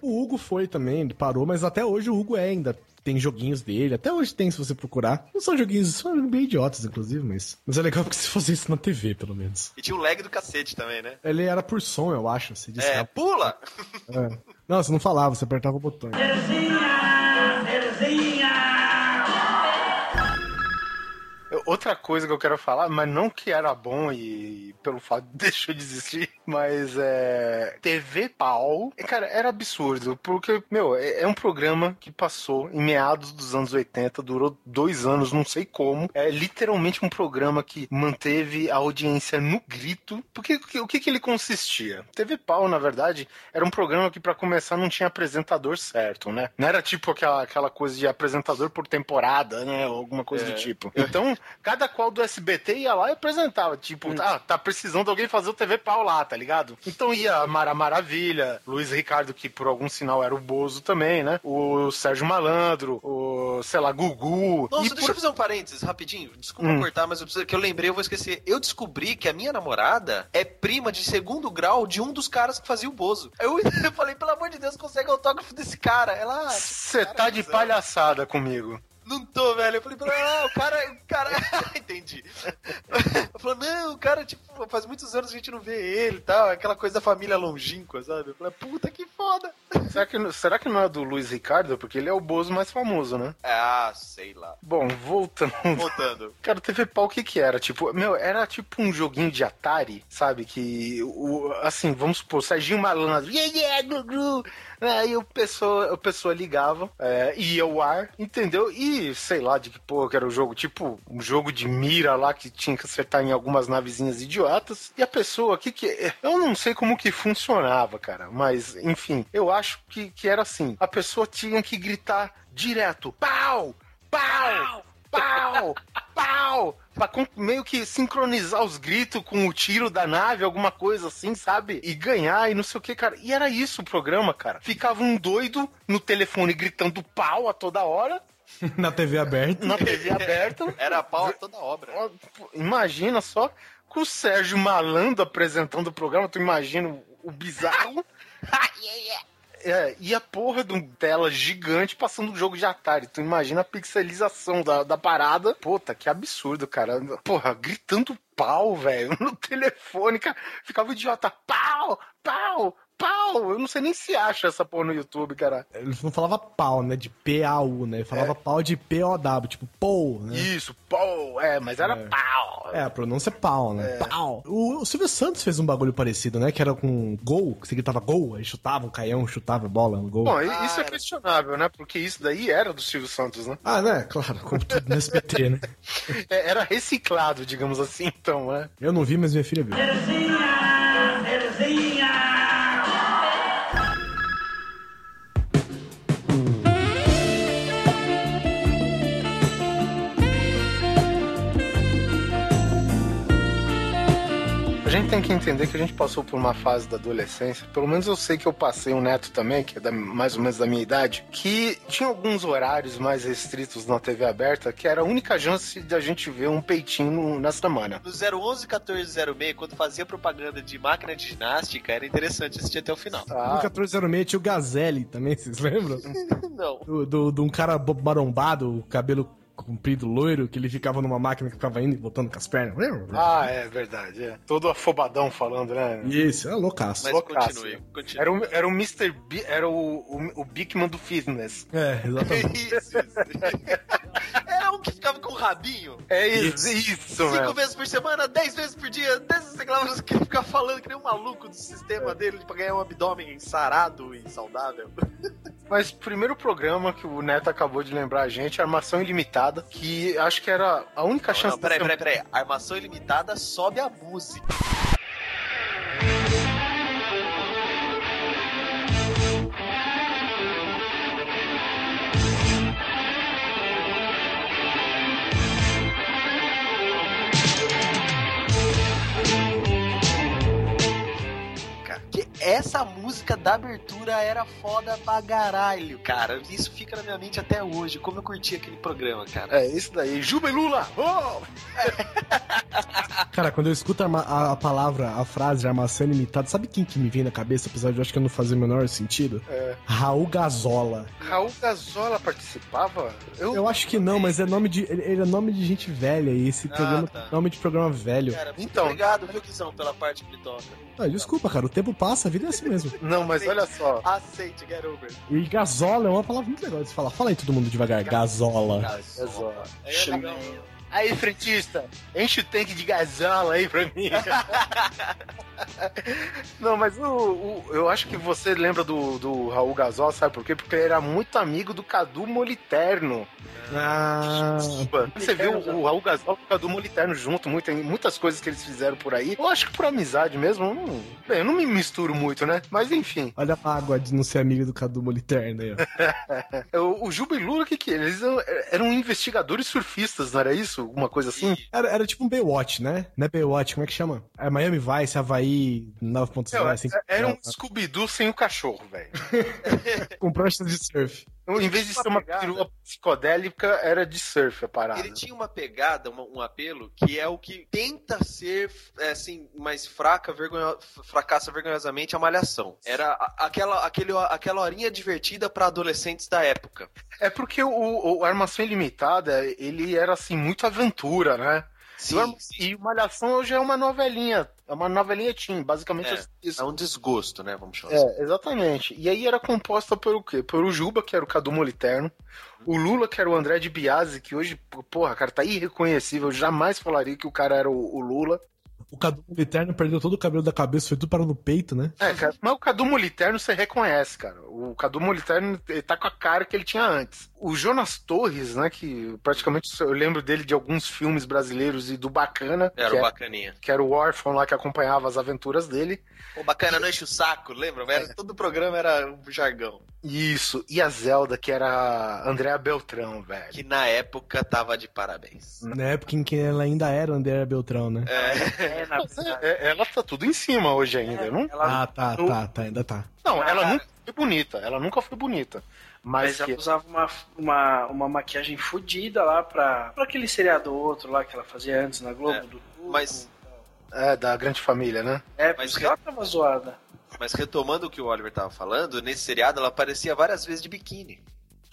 O Hugo foi também, ele parou, mas até hoje o Hugo é ainda. Tem joguinhos dele, até hoje tem se você procurar. Não são joguinhos, são bem idiotas, inclusive, mas. Mas é legal porque se fosse isso na TV, pelo menos. E tinha um lag do cacete também, né? Ele era por som, eu acho. Você disse É, pula! É. Não, você não falava, você apertava o botão. Outra coisa que eu quero falar, mas não que era bom e pelo fato de deixou de existir, mas é. TV Pau. Cara, era absurdo, porque, meu, é, é um programa que passou em meados dos anos 80, durou dois anos, não sei como. É literalmente um programa que manteve a audiência no grito. Porque o que- que, ele consistia? TV Pau, na verdade, era um programa que, pra começar, não tinha apresentador certo, né? Não era tipo aquela, aquela coisa de apresentador por temporada, né? Ou alguma coisa É. do tipo. Então, cada qual do SBT ia lá e apresentava. Tipo, ah, tá precisando de alguém fazer o TV Pau lá, tá ligado? Então ia a Mara Maravilha, Luiz Ricardo, que por algum sinal era o Bozo também, né? O Sérgio Malandro, o, sei lá, Gugu. Nossa, e deixa por- eu fazer um parênteses rapidinho. Desculpa Hum. cortar, mas eu preciso, que eu lembrei, eu vou esquecer. Eu descobri que a minha namorada é prima de segundo grau de um dos caras que fazia o Bozo. Eu, eu falei, pelo amor de Deus, consegue autógrafo desse cara. Ela, ah, Você tá de palhaçada comigo. Não tô, velho. Eu falei ah, o cara. O cara. Entendi. Eu falei, não, o cara, tipo, faz muitos anos que a gente não vê ele e tal. Aquela coisa da família longínqua, sabe? Eu falei, puta que foda. Será que, será que não é do Luiz Ricardo? Porque ele é o Bozo mais famoso, né? Ah, sei lá. Bom, voltando. Voltando. Cara, o TV Pau, o que que era? Tipo, meu, era tipo um joguinho de Atari, sabe? Que, o, assim, vamos supor, Serginho Malandro, yeah, yeah, Gugu. Aí o pessoa, a pessoa ligava, é, ia ao ar, entendeu? E sei lá de que porra que era o jogo, tipo um jogo de mira lá que tinha que acertar em algumas navezinhas idiotas. E a pessoa, o que que. Eu não sei como que funcionava, cara, mas enfim, eu acho que, que era assim: a pessoa tinha que gritar direto: pau! Pau! Pau! Pau! Pra meio que sincronizar os gritos com o tiro da nave, alguma coisa assim, sabe? E ganhar e não sei o que, cara. E era isso o programa, cara. Ficava um doido no telefone gritando pau a toda hora, Na TV aberta. na TV aberta. Era pau a toda obra. Imagina só com o Sérgio Malandro apresentando o programa, tu imagina o- o bizarro. É, e a porra de uma tela gigante passando um jogo de Atari. Tu imagina a pixelização da, da parada. Puta, que absurdo, cara. Porra, gritando pau, velho, no telefone, cara. Ficava idiota. Pau, pau, pau. Eu não sei nem se acha essa porra no YouTube, cara. Ele não falava pau, né? De P-A-U, né? Ele falava pau de P-O-W, tipo pou, né? Isso, pau. É, mas era pau. É, a pronúncia é pau, né? Pau. O, o Silvio Santos fez um bagulho parecido, né? Que era com gol, que você gritava gol, aí chutava um caião, chutava a bola no gol. Bom, e- isso é questionável, né? Porque isso daí era do Silvio Santos, né? Ah, né? Claro, como tudo no SBT, né? É, Era reciclado, digamos assim, então, né? Eu não vi, mas minha filha viu. Gente tem que entender que a gente passou por uma fase da adolescência, pelo menos eu sei que eu passei um neto também, que é da- mais ou menos da minha idade, que tinha alguns horários mais restritos na TV aberta, que era a única chance de a gente ver um peitinho na semana. No 011 1406, quando fazia propaganda de máquina de ginástica, era interessante assistir até o final. No 1406 tinha o Gazelle também, vocês lembram? Não. Do, um cara marombado, cabelo comprido, loiro, que ele ficava numa máquina que ficava indo e voltando com as pernas. Ah, é verdade. É. Todo afobadão falando, né? Isso, é loucaço. Mas Loucaço. continue, continue. Era o, era o Mr. B, era o, o, o Bigman do fitness. É, exatamente. Isso, isso. Era um que ficava com o rabinho. É isso, isso, Cinco velho. vezes por semana, dez vezes por dia, dez reclamações que ele ficava falando que nem um maluco do sistema dele pra ganhar um abdômen sarado e saudável. Mas o primeiro programa que o Neto acabou de lembrar a gente, Armação Ilimitada, que acho que era a única Não, chance não, peraí, peraí, peraí. Armação ilimitada sobe a música. Essa música da abertura era foda pra caralho, cara. Isso fica na minha mente até hoje. Como eu curti aquele programa, cara. É, isso daí. Juba e Lula! Oh! Cara, quando eu escuto a, a- a palavra, a frase armação ilimitada, sabe quem que me vem na cabeça, apesar de eu acho que não fazer o menor sentido? É. Raul Gazola. Raul Gazola participava? Eu, Eu acho que não, mas é nome de. Ele ele é nome de gente velha e esse programa tá. é nome de programa velho. Cara, Então. obrigado, viu, Guizão, pela parte que me toca. Ah, desculpa, cara, o tempo passa, a vida é assim mesmo. Não, mas olha só. Aceite, get over. E gazola é uma palavra muito legal de se falar. Fala aí todo mundo devagar, gazola. Gazola. Aí é legal. Aí, frentista, enche o tanque de gasola aí pra mim. Não, mas o, o- eu acho que você lembra do, do Raul Gazola, sabe por quê? Porque ele era muito amigo do Cadu Moliterno. Ah, Você viu o Raul Gazola e o Cadu Moliterno junto, muita, muitas coisas que eles fizeram por aí. Eu acho que por amizade mesmo. eu não- bem, eu não me misturo muito, né? Mas enfim. olha a mágoa de não ser amigo do Cadu Moliterno aí, ó. O, o Juba e Lula, o que que é? Eles eram, eram investigadores surfistas, não era isso? Alguma coisa assim? Era, era tipo um Baywatch, né? Não é Baywatch, como é que chama? É Miami Vice, Havaí 9.0, Não, assim. era um Scooby-Doo sem o cachorro, velho. Com pranchas de surf. Em vez de ser uma perua psicodélica, era de surf a parada. Ele tinha uma pegada, uma- um apelo, que é o que tenta ser, é, assim, mais fraca, vergonho, fracassa vergonhosamente a malhação. Era aquela, aquele, aquela horinha divertida pra adolescentes da época. É porque o, o, Armação Ilimitada, ele era assim, muito aventura, né? E o Arma- E Malhação hoje é uma novelinha. É uma novelinha teen, basicamente É, isso. é um desgosto, né? Vamos chamar assim. É, exatamente. E aí era composta por o quê? Por o Juba, que era o Cadu Moliterno, o Lula, que era o André de Biase, que hoje, porra, cara, tá irreconhecível. Eu jamais falaria que o cara era o, o Lula. O Cadu Moliterno perdeu todo o cabelo da cabeça, foi tudo para no peito, né? É, cara, mas o Cadu Moliterno você reconhece, cara. O Cadu Moliterno ele tá com a cara que ele tinha antes. O Jonas Torres, né, que praticamente eu lembro dele de alguns filmes brasileiros e do Bacana, Era que, o é- bacaninha. que era o órfão lá que acompanhava as aventuras dele. O bacana não enche o saco, lembra? Era, todo o programa era um jargão. Isso, e a Zelda, que era a Andréa Beltrão, velho. Que na época tava de parabéns. Na época em que ela ainda era Andréa Beltrão, né? É. É, na É, ela tá tudo em cima hoje ainda, não? ela, Ah, tá, tá, tá, ainda tá. Não, ela Ah. nunca foi bonita, ela nunca foi bonita. Mas mas ela que... usava uma, uma, uma maquiagem fodida lá pra, pra aquele seriado outro lá que ela fazia antes na Globo. É, do mas- É, da grande família, né? É, mas mas ela tava zoada. Mas retomando o que o Oliver tava falando, nesse seriado ela aparecia várias vezes de biquíni.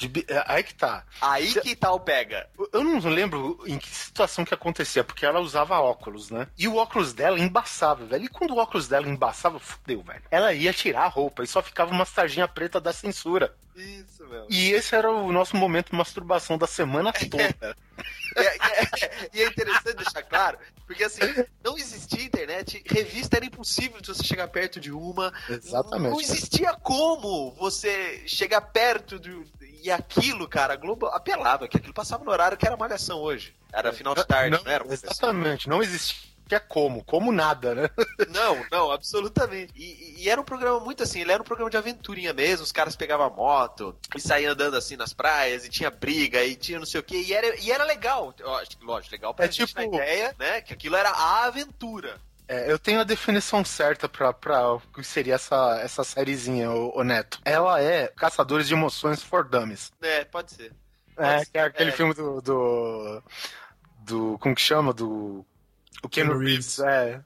De é, aí que tá. Aí que tal pega. Eu não lembro em que situação que acontecia, porque ela usava óculos, né? E o óculos dela embaçava, velho. E quando o óculos dela embaçava, fudeu, velho. Ela ia tirar a roupa e só ficava uma tarjinha preta da censura. Isso, meu. E esse era o nosso momento de masturbação da semana toda. E é, e é- e é interessante deixar claro, porque assim, não existia internet, revista era impossível de você chegar perto de uma. Exatamente. Não existia como você chegar perto do. E aquilo, cara, a Globo apelava, que aquilo passava no horário que era malhação hoje. Era final de tarde, não, era? professor? Exatamente, não existia como, como nada, né? Não, não, absolutamente. E, e era um programa muito assim, ele era um programa de aventurinha mesmo, os caras pegavam a moto e saíam andando assim nas praias, e tinha briga, e tinha não sei o que, e era, e era legal. Que, lógico, legal pra É gente tipo- na ideia, né? Que aquilo era a aventura. É, eu tenho a definição certa pra, pra o que seria essa, essa sériezinha, ô, ô Neto. Ela é Caçadores de Emoções for Dummies. É, pode ser. É, Pode que é ser, aquele é. filme do, do. do. Como que chama? Do. O Keanu Keanu Reeves, é.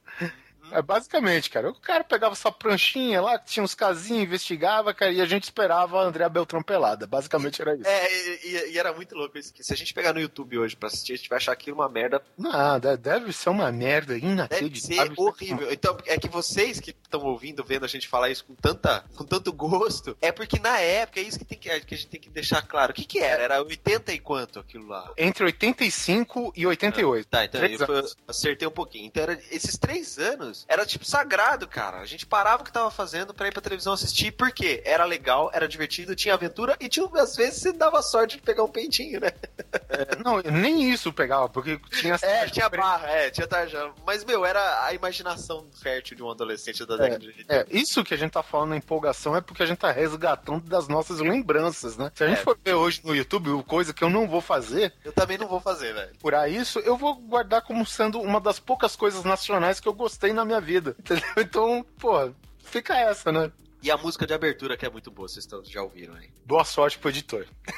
É basicamente, cara. O cara pegava sua pranchinha lá, que tinha uns casinhos, investigava, cara, e a gente esperava a Andréa Beltrão pelada. Basicamente era isso. É, e, e- era muito louco isso. Se a gente pegar no YouTube hoje pra assistir, a gente vai achar aquilo uma merda. Não, de- deve ser uma merda Deve inacreditável. ser horrível. Então, é que vocês que estão ouvindo, vendo a gente falar isso com, tanta, com tanto gosto, é porque na época é isso que, tem que, que a gente tem que deixar claro. O que, que era? Era 80 e quanto aquilo lá? Entre 85 e 88. Tá, então eu acertei um pouquinho. Então, era, esses três anos era tipo sagrado, cara. A gente parava o que tava fazendo pra ir pra televisão assistir, porque era legal, era divertido, tinha aventura e tinha, às vezes você dava sorte de pegar um peitinho, né? É, não, nem isso pegava, porque tinha. É, tinha barra, é, tinha tarja. Mas, meu, era a imaginação fértil de um adolescente da década de 80. É, isso que a gente tá falando na empolgação é porque a gente tá resgatando das nossas lembranças, né? Se a gente É. for ver hoje no YouTube, coisa que eu não vou fazer, Eu também não vou fazer, velho. por isso, eu vou guardar como sendo uma das poucas coisas nacionais que eu gostei na minha vida. Entendeu? Então, pô, fica essa, né? E a música de abertura que é muito boa, vocês tão- já ouviram aí. Boa sorte pro editor.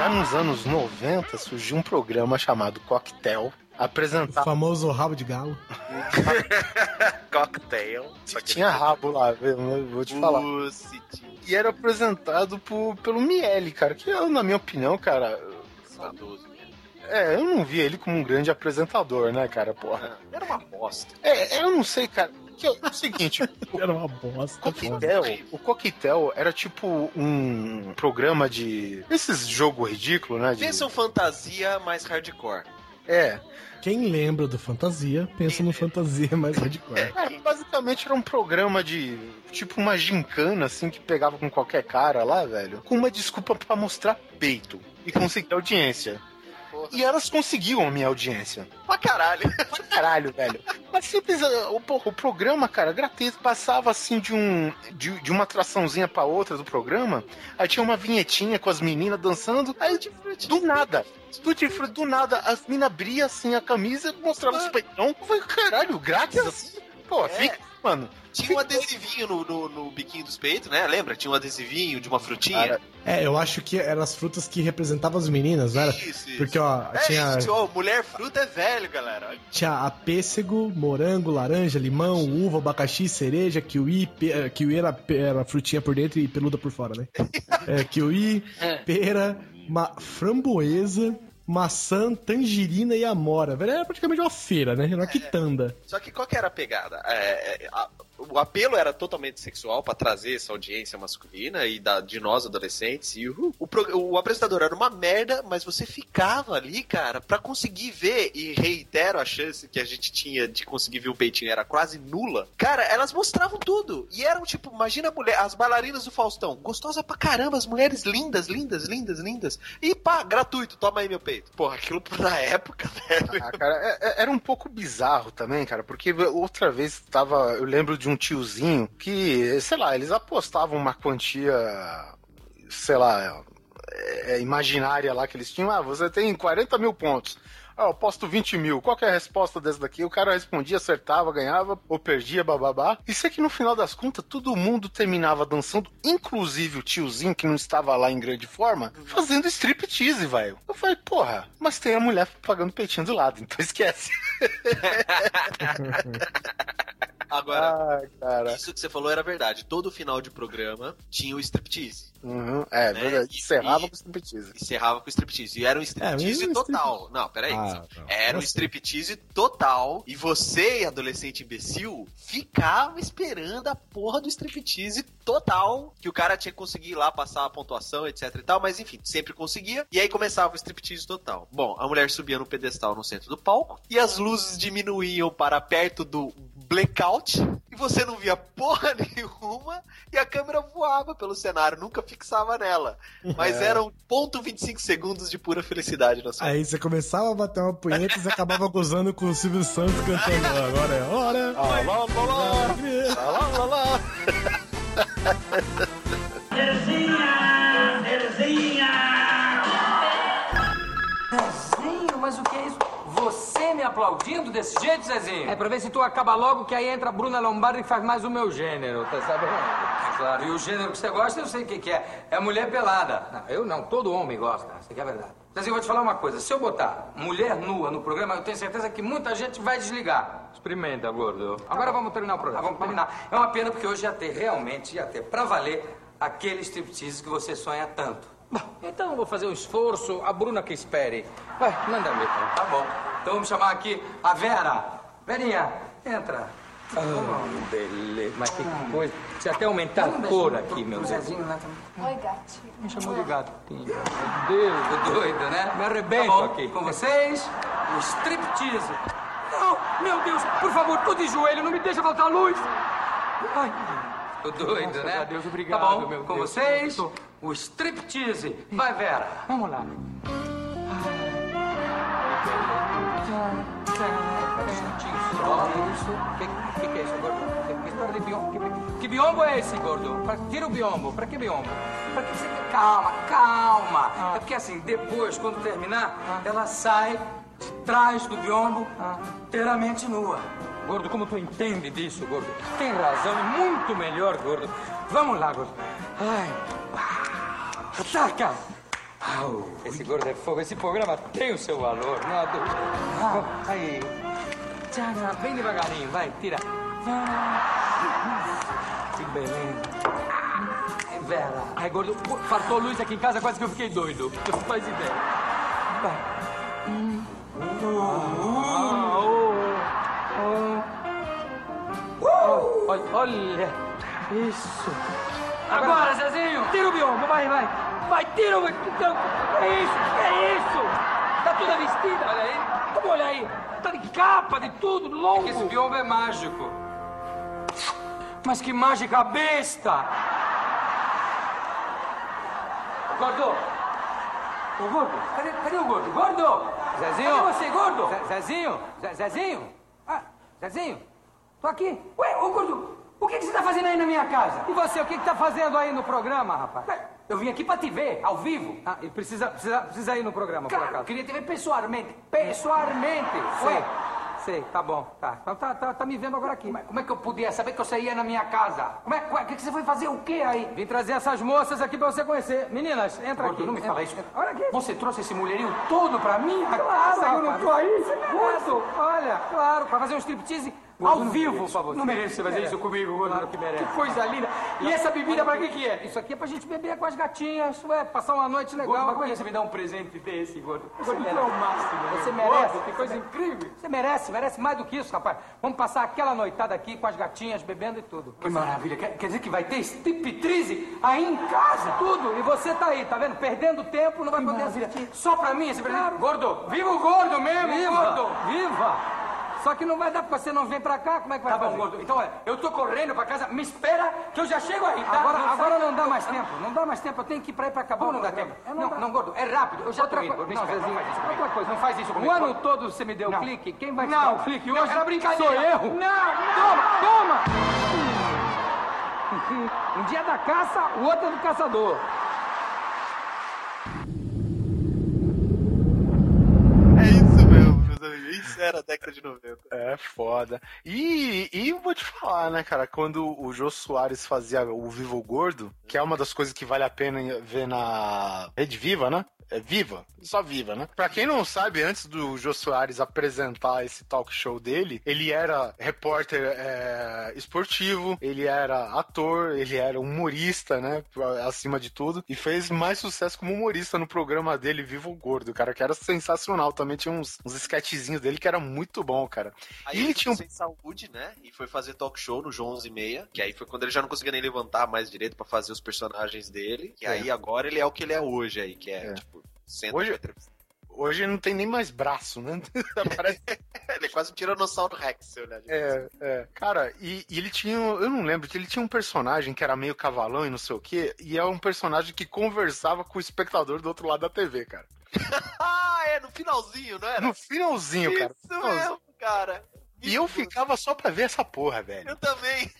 Já nos anos 90 surgiu um programa chamado Cocktail, O apresentado. famoso rabo de galo. Cocktail. Só tinha rabo lá, vou te falar. E era apresentado por, pelo Miele, cara, que eu, na minha opinião, cara. Saudoso? É, eu não via ele como um grande apresentador, né, cara, porra. Era uma bosta. É, eu não sei, cara. Que é o seguinte, Era uma bosta. Coquetel, o Coquetel era tipo um programa de. Esses jogo ridículo, né? De... Pensa um fantasia mais hardcore. É. Quem lembra do Fantasia, pensa no Fantasia mais hardcore. Cara, basicamente era um programa de. Tipo uma gincana, assim, que pegava com qualquer cara lá, velho. Com uma desculpa pra mostrar peito. E conseguir audiência. E elas conseguiam a minha audiência. Pra caralho. Pra caralho, velho. Mas simples, o, o programa, cara, gratuito, passava assim de um de, de uma atraçãozinha pra outra do programa, aí tinha uma vinhetinha com as meninas dançando, aí do nada, do, de fruta, do nada, as minas abriam assim a camisa e mostravam os peitão. Eu falei, caralho, grátis assim? Pô, fica, mano. Tinha um adesivinho no, no, no biquinho dos peitos, né? Lembra? Tinha um adesivinho de uma frutinha. Cara, É, eu acho que eram as frutas que representavam as meninas, não era? Isso, isso. Porque, ó, É tinha, isso, ó, mulher fruta é velho, galera. tinha a pêssego, morango, laranja, limão, uva, abacaxi, cereja, kiwi, pe- eh, kiwi era, era frutinha por dentro e peluda por fora, né? É, kiwi, pera, ma- framboesa, maçã, tangerina e amora. Velho, era praticamente uma feira, né? Era uma quitanda. Só que qual que era a pegada? É, é, a- o apelo era totalmente sexual pra trazer essa audiência masculina e da, de nós adolescentes. E o, pro- o apresentador era uma merda, mas você ficava ali, cara, pra conseguir ver. E reitero a chance que a gente tinha de conseguir ver o peitinho era quase nula. Cara, elas mostravam tudo. E eram tipo, imagina a mulher, as bailarinas do Faustão, gostosa pra caramba, as mulheres lindas, lindas, lindas, lindas. E pá, gratuito, toma aí meu peito. Porra, aquilo na época, velho. Ah, cara, é- é- era um pouco bizarro também, cara, porque outra vez tava. Eu lembro de um tiozinho que, sei lá, eles apostavam uma quantia, sei lá, é, imaginária lá que eles tinham. Ah, você tem 40 mil pontos. Ah, eu aposto 20 mil. Qual é a resposta desse daqui? O cara respondia, acertava, ganhava, ou perdia, bababá. Isso é que no final das contas, todo mundo terminava dançando, inclusive o tiozinho que não estava lá em grande forma, fazendo striptease, velho. Eu falei, porra, mas tem a mulher pagando peitinho do lado, então esquece. Agora, Ah, cara. isso que você falou era verdade. Todo final de programa tinha o striptease. Uhum, é, Né? verdade. Encerrava e- com striptease. Encerrava com o striptease. E era um striptease É, mas o total. Não, peraí. Ah, não. Era um striptease total. E você, adolescente imbecil, ficava esperando a porra do striptease total. Que o cara tinha que conseguir ir lá passar a pontuação, etc e tal. Mas enfim, sempre conseguia. E aí começava o striptease total. Bom, a mulher subia no pedestal no centro do palco. E as luzes diminuíam para perto do blackout. E você não via porra nenhuma. E a câmera voava pelo cenário. Nunca fixava nela. Mas É. eram ponto 25 segundos de pura felicidade na sua Aí você começava a bater uma punheta e você acabava gozando com o Silvio Santos cantando Agora é hora. Ah, lá, lá, lá. Ah, aplaudindo desse jeito, Zezinho? É pra ver se tu acaba logo, que aí entra a Bruna Lombardi e faz mais o meu gênero, tá sabendo? Claro, e o gênero que você gosta, eu sei o que, que é. É mulher pelada. Não, eu não, todo homem gosta, isso aqui é verdade. Zezinho, eu vou te falar uma coisa. Se eu botar mulher nua no programa, eu tenho certeza que muita gente vai desligar. Experimenta, gordo. Agora vamos terminar o programa. vamos terminar. É uma pena porque hoje ia ter, realmente, ia ter, pra valer, aquele striptease que você sonha tanto. Bom, então eu vou fazer um esforço, a Bruna que espere. Vai, manda ver, então. Tá bom. Então vamos chamar aqui a Vera. Verinha, entra. Ah, beleza. Mas que coisa. Precisa até aumentar a cor aqui, meu Deus. Oi, gatinho. Me chamou de gatinho. Meu Deus. Tô doido, né? Me arrebento Tá aqui. Com vocês, o striptease. Não, meu Deus, por favor, tô de joelho, não me deixa faltar luz. Ai, tô doido, Graças né? Deus, obrigado, Tá bom, meu com Deus. vocês, o striptease. Vai, Vera. Vamos lá. Que, que, que é isso, gordo? Que, que história de biombo? Que, que biombo é esse, gordo? Pra, tira o biombo. Pra que biombo? Pra que você... Calma, calma. É porque assim, depois, quando terminar, ela sai de trás do biombo inteiramente nua. Gordo, como tu entende disso, gordo? Tem razão, é muito melhor, gordo. Vamos lá, gordo. Ai. Ataca! Au, esse gordo é fogo. Esse programa tem o seu valor, não há dúvida. Ah, aí. Tcharam, bem devagarinho, vai, tira. Que beleza. Vera. Ai, gordo, pô, faltou luz aqui em casa, quase que eu fiquei doido. Não faz ideia. Vai. Hum. Ah, oh, oh. Olha. Isso. Agora, Zezinho, tira o biombo, vai, vai. Vai, tira o... Então, é isso, é isso. Tá toda vestida, olha aí. Como olha aí? Tá de capa, de tudo, longo. esse biombo é mágico. Mas que mágica besta. Gordo. Ô, gordo, cadê, cadê o gordo? Gordo! Zezinho? Cadê você, gordo? Ze- Zezinho? Ze- Zezinho? Ah, Zezinho? Tô aqui. Ué, ô, gordo, o que, que você tá fazendo aí na minha casa? E você, o que, que tá fazendo aí no programa, rapaz? Eu vim aqui pra te ver, ao vivo. Ah, e precisa, precisa, precisa ir no programa, por Claro, acaso? eu queria te ver pessoalmente. Pessoalmente. Sei, Ué, sei, tá bom, tá. Então tá, tá, tá me vendo agora aqui. como é que eu podia saber que você ia na minha casa? Como é, como é- que, que você foi fazer o quê aí? Vim trazer essas moças aqui pra você conhecer. Meninas, entra Gordo, aqui. não me fala isso. Olha aqui. Você trouxe esse mulherinho todo pra mim? Claro, casa, eu não tô aí. Você Gordo, olha, claro, pra fazer um striptease ao vivo pra você. Não merece você fazer Merece. isso comigo, gordo. Claro que merece. Que coisa linda. E essa bebida pra que que é? Isso aqui é pra gente beber com as gatinhas, ué, passar uma noite legal. Gordo, mas por que você me dá um presente desse, gordo? Você merece. é o máximo. Você meu. merece. Gordo, Que coisa incrível. Você merece, merece mais do que isso, rapaz. Vamos passar aquela noitada aqui com as gatinhas, bebendo e tudo. Que maravilha. Quer, quer dizer que vai ter striptease aí em casa? Tudo. E você tá aí, tá vendo? Perdendo tempo, não vai Que poder maravilha. assistir. Só pra mim esse presente? Gordo, viva o gordo mesmo, Viva! gordo. Viva! Só que não vai dar porque você não vem pra cá, como é que vai Tá bom, fazer? gordo. Então, olha, eu tô correndo pra casa. Me espera que eu já chego aí, tá? Agora, Não agora não dá mais tempo, não dá mais tempo, eu tenho que ir pra ir pra acabar Como o não dá tempo? É, Não, dá. não, gordo, é rápido. Eu já Outra tô indo. Me não, espera, Zezinho, não faz isso comigo. outra coisa, Não faz isso O comigo. ano todo você me deu Não. clique, quem vai Não, ficar? clique, hoje era brincadeira. Sou eu? Não, Toma, toma! Um dia da caça, o outro é do caçador. É isso mesmo, meus amigos. Isso era a década de 90. É foda. E, e vou te falar, né, cara, quando o Jô Soares fazia o Vivo Gordo, que é uma das coisas que vale a pena ver na Rede Viva, né? É Viva, só Viva, né? Pra quem não sabe, antes do Jô Soares apresentar esse talk show dele, ele era repórter é, esportivo, ele era ator, ele era humorista, né? Acima de tudo, e fez mais sucesso como humorista no programa dele, Vivo Gordo, cara, que era sensacional. Também tinha uns, uns sketchzinhos dele que era muito bom, cara. Aí e ele tinha um sem saúde, né? E foi fazer talk show no João 11 e meia. Que aí foi quando ele já não conseguia nem levantar mais direito pra fazer os personagens dele. E É. aí agora ele é o que ele é hoje aí, que é, tipo, senta Hoje-. Hoje não tem nem mais braço, né? Parece... ele é quase um tiranossauro Rex, de É, é. Cara, e, e ele tinha. Eu não lembro, ele tinha um personagem que era meio cavalão e não sei o quê, e é um personagem que conversava com o espectador do outro lado da TV, cara. ah, é, no finalzinho, não era? No finalzinho, cara. Isso mesmo, cara. E eu ficava só pra ver essa porra, velho. Eu também.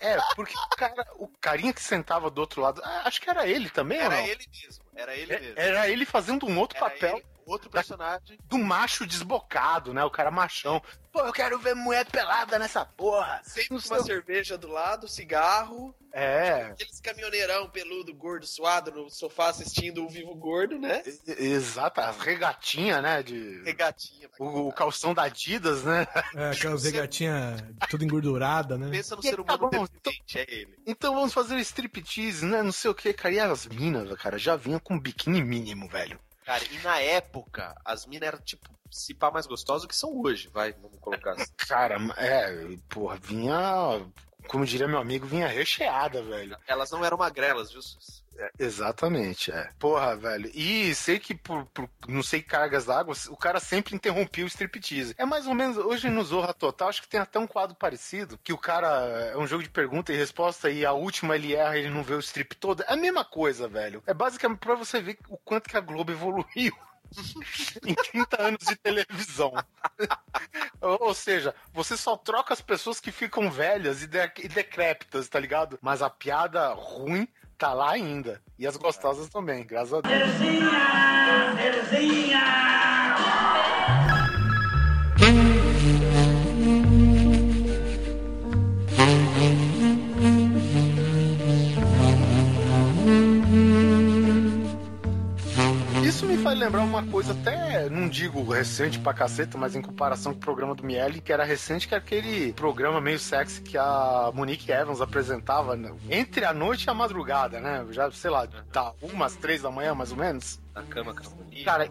É, porque o cara, o carinha que sentava do outro lado, ah, acho que era ele também, ou Era não? ele mesmo. Era ele É- mesmo. Era ele fazendo um outro Era papel. ele. Outro personagem. Do macho desbocado, né? O cara machão. Pô, eu quero ver mulher pelada nessa porra. Sempre uma cerveja do lado, cigarro. É. Aqueles caminhoneirão peludo, gordo, suado no sofá assistindo o Vivo Gordo, né? Exato, as regatinhas, né? De... Regatinha. O, o calção da Adidas, né? É, aquelas regatinhas tudo engordurada, né? Pensa no E ser tá humano bom, dependente, é ele. Então vamos fazer striptease, né? Não sei o que, cara. E as minas, cara, já vinham com biquíni mínimo, velho. Cara, e na época, as minas eram, tipo, se pá mais gostosas do que são hoje, vai, vamos colocar assim. Cara, é, porra, vinha. Como diria meu amigo, vinha recheada, velho. Elas não eram magrelas, viu? É, exatamente, é. Porra, velho. E sei que por, por não sei cargas d'água, o cara sempre interrompia o striptease. É mais ou menos, hoje no Zorra Total, acho que tem até um quadro parecido, que o cara é um jogo de pergunta e resposta e a última ele erra, ele não vê o strip todo. É a mesma coisa, velho. É basicamente pra você ver o quanto que a Globo evoluiu. Em 30 anos de televisão. ou, seja, você só troca as pessoas que ficam velhas e, de, e decrépitas, tá ligado? Mas a piada ruim tá lá ainda. E as gostosas também, graças a Deus. Isso me faz lembrar uma coisa, até não digo recente pra caceta, mas em comparação com o programa do Miele, que era recente, que era aquele programa meio sexy que a Monique Evans apresentava né, entre a noite e a madrugada, né? Já, sei lá, tá umas três da manhã, mais ou menos. Na cama com a Monique. Cara,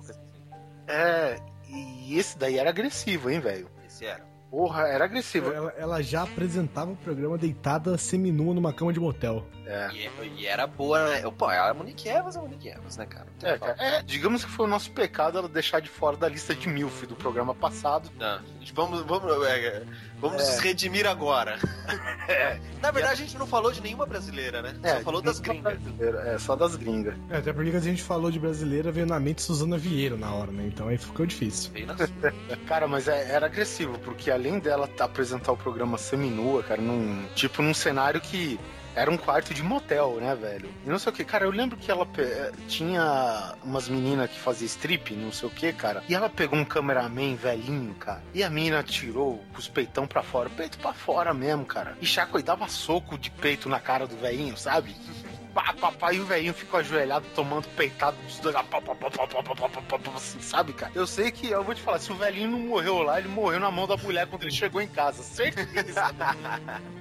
é. E esse daí era agressivo, hein, velho? Esse era. Porra, era agressivo. Ela, ela já apresentava o programa deitada seminua numa cama de motel. É. E, e era boa, né? Pô, a Monique Evans é a Monique Evans, né, cara? É, cara, é, digamos que foi o nosso pecado ela deixar de fora da lista de MILF do programa passado. Não, vamos, vamos, é, vamos É. nos redimir agora. É. Na verdade, a gente não falou de nenhuma brasileira, né? Só falou das gringas. É, só das gringas. É, até porque quando a gente falou de brasileira, veio na mente Suzana Vieira na hora, né? Então aí ficou difícil. Veio na Cara, mas é- era agressivo, porque além dela apresentar o programa seminua, cara, num, tipo num cenário que era um quarto de motel, né, velho? E não sei o que, cara, eu lembro que ela eh, tinha umas meninas que fazia strip, não sei o que, cara, e ela pegou um cameraman velhinho, cara, e a menina tirou os peitão pra fora, peito pra fora mesmo, cara, e Chaco dava soco de peito na cara do velhinho, sabe? Pá, pá, pá, e o velhinho ficou ajoelhado tomando peitado dos dois, pá, pá, pá, pá, pá, pá, pá, pá, pá, assim, sabe, cara? Eu sei que, eu vou te falar, se o velhinho não morreu lá, ele morreu na mão da mulher quando ele chegou em casa, certeza.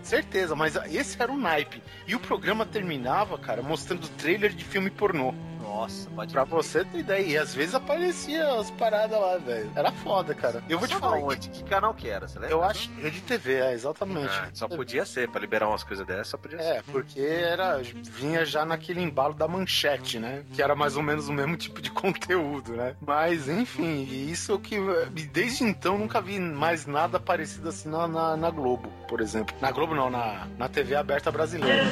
certeza, mas esse era o naipe. E o programa terminava, cara, mostrando trailer de filme pornô. Nossa, pode Pra você ter ideia, e às vezes aparecia as paradas lá, velho. Era foda, cara. Eu vou te Só falar. onde? Que canal que era, você lembra? Eu acho que é de TV, é, exatamente. Ah, só podia ser, pra liberar umas coisas dessas, só podia ser. É, porque era vinha já naquele embalo da manchete, né? Que era mais ou menos o mesmo tipo de conteúdo, né? Mas, enfim, e isso é o que. e Desde então nunca vi mais nada parecido assim na, na, na Globo, por exemplo. Na Globo não, na, na TV aberta brasileira.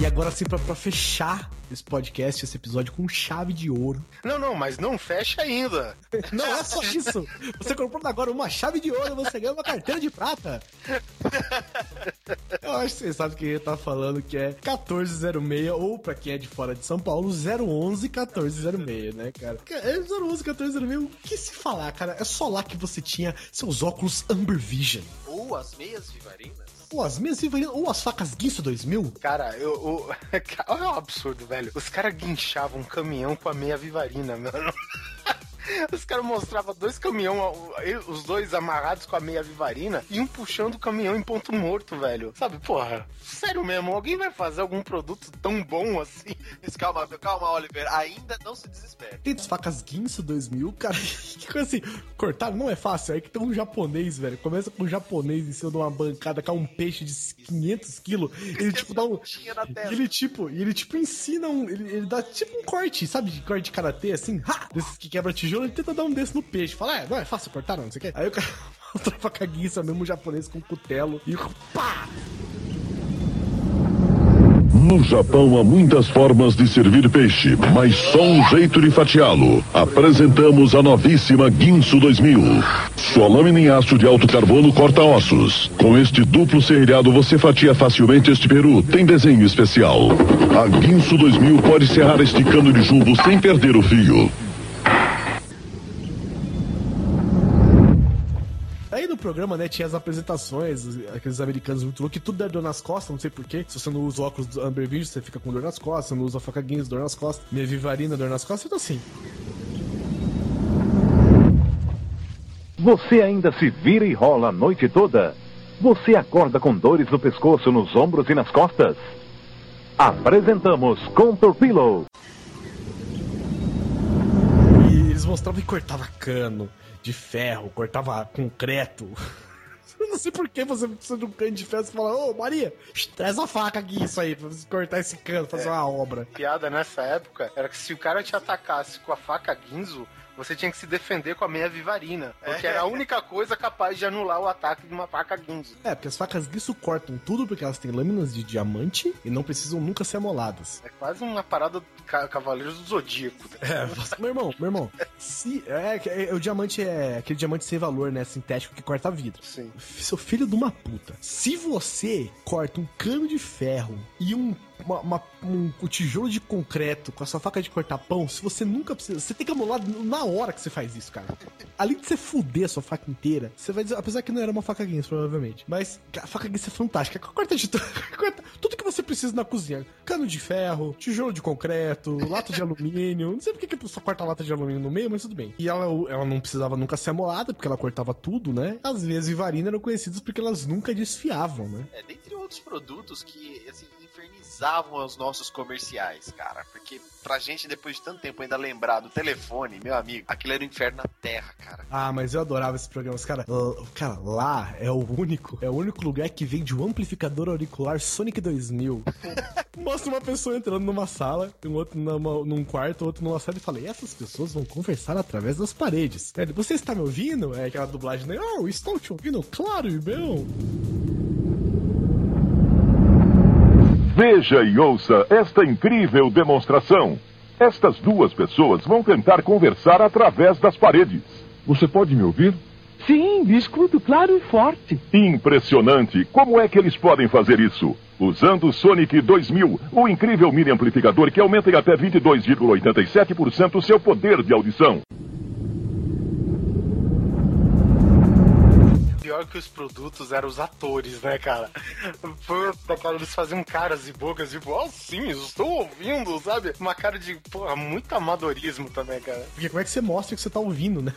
E agora sim, pra, pra fechar esse podcast, esse episódio com chave de ouro. Não, não, mas não fecha ainda. Não é só isso. Você comprou agora uma chave de ouro, você ganha uma carteira de prata. Eu acho que vocês sabem que ele tá falando que é 1406, ou pra quem é de fora de São Paulo, 011 1406, né, cara? É 011 1406, o que se falar, cara? É só lá que você tinha seus óculos Amber Vision. Ou as meias vivarinas. Ou as minhas Vivarinas, ou as facas Guinso 2000. Cara, eu, eu- olha o absurdo, velho. Os caras guinchavam um caminhão com a meia vivarina, mano. Os caras mostravam dois caminhões, os dois amarrados com a meia vivarina e um puxando o caminhão em ponto morto, velho. Sabe, porra, sério mesmo, alguém vai fazer algum produto tão bom assim? Mas calma, calma, Oliver, ainda não se desespere. Tem as facas Guinso 2000, cara. Que coisa assim, cortar não é fácil. Aí que tem um japonês, velho. Começa com um japonês em cima de uma bancada com um peixe de 500 quilos. Ele tipo dá um. E ele tipo, ele tipo ensina um. Ele, ele dá tipo um corte, sabe? De corte de karatê, assim, ha! Desses que quebra tijolo, ele tenta dar um desse no peixe. Fala, é, não é fácil cortar, não, não sei o que. Aí o cara mostra a Guinso, mesmo um japonês com cutelo. E pá! No Japão há muitas formas de servir peixe, mas só um jeito de fatiá-lo. Apresentamos a novíssima Guinso 2000. Sua lâmina em aço de alto carbono corta ossos. Com este duplo serrilhado você fatia facilmente este peru. Tem desenho especial. A Guinso 2000 pode serrar este cano de jumbo sem perder o fio. Programa, né, tinha as apresentações, aqueles americanos muito loucos, que tudo dá dor nas costas, não sei porquê. Se você não usa óculos do Amber Vision, você fica com dor nas costas, você não usa faca Guinness, dor nas costas, minha vivarina, dor nas costas, então assim. Você ainda se vira e rola a noite toda? Você acorda com dores no pescoço, nos ombros e nas costas? Apresentamos Contour Pillow. E eles mostravam que cortava cano de ferro, cortava concreto. Eu não sei por que você precisa de um cano de ferro. Você fala, ô Maria, traz a faca aqui, isso aí, pra você cortar esse cano, fazer uma obra. piada nessa época era que se o cara te atacasse com a faca Ginzo, você tinha que se defender com a meia vivarina. Porque É. era a única coisa capaz de anular o ataque de uma faca Ginzo. É, porque as facas Guisso cortam tudo porque elas têm lâminas de diamante e não precisam nunca ser amoladas. É quase uma parada do ca- Cavaleiros do Zodíaco. É, você- meu irmão, meu irmão, se é, é, o diamante é aquele diamante sem valor, né, sintético que corta vidro. Sim. Seu filho de uma puta. Se você corta um cano de ferro e um uma- uma- um, um tijolo de concreto com a sua faca de cortar pão, se você nunca precisa. Você tem que amolar na hora que você faz isso, cara. Além de você fuder a sua faca inteira, você vai dizer. Apesar que não era uma faca Guinness, provavelmente. Mas a faca Guinness é fantástica. Corta de tudo. tudo que você precisa na cozinha: cano de ferro, tijolo de concreto, lata de alumínio. Não sei por que a pessoa corta lata de alumínio no meio, mas tudo bem. E ela, ela não precisava nunca ser amolada, porque ela cortava tudo, né? As vezes Vivarina eram conhecidas porque elas nunca desfiavam, né? É, dentre outros produtos que, assim, infernizavam os nossos comerciais, cara. Porque pra gente, depois de tanto tempo, ainda lembrar do telefone, meu amigo, aquilo era o inferno na terra, cara. Ah, mas eu adorava esses programas, cara. Cara, lá é o único, é o único lugar que vende um amplificador auricular Sonic 2000. Mostra uma pessoa entrando numa sala, um outro numa- num quarto, outro numa sala e fala: "E essas pessoas vão conversar através das paredes. Você está me ouvindo? É aquela dublagem, né? Oh, estou te ouvindo, claro, irmão. Veja e ouça esta incrível demonstração. Estas duas pessoas vão tentar conversar através das paredes. Você pode me ouvir? Sim, escuto claro e forte. Impressionante! Como é que eles podem fazer isso? Usando o Sonic 2000, o incrível mini amplificador que aumenta em até 22,87% o seu poder de audição. Pior que os produtos eram os atores, né, cara? Puta, cara, eles faziam caras e bocas, tipo, oh, sim, estou ouvindo, sabe? Uma cara de, porra, muito amadorismo também, cara. Porque como é que você mostra que você tá ouvindo, né?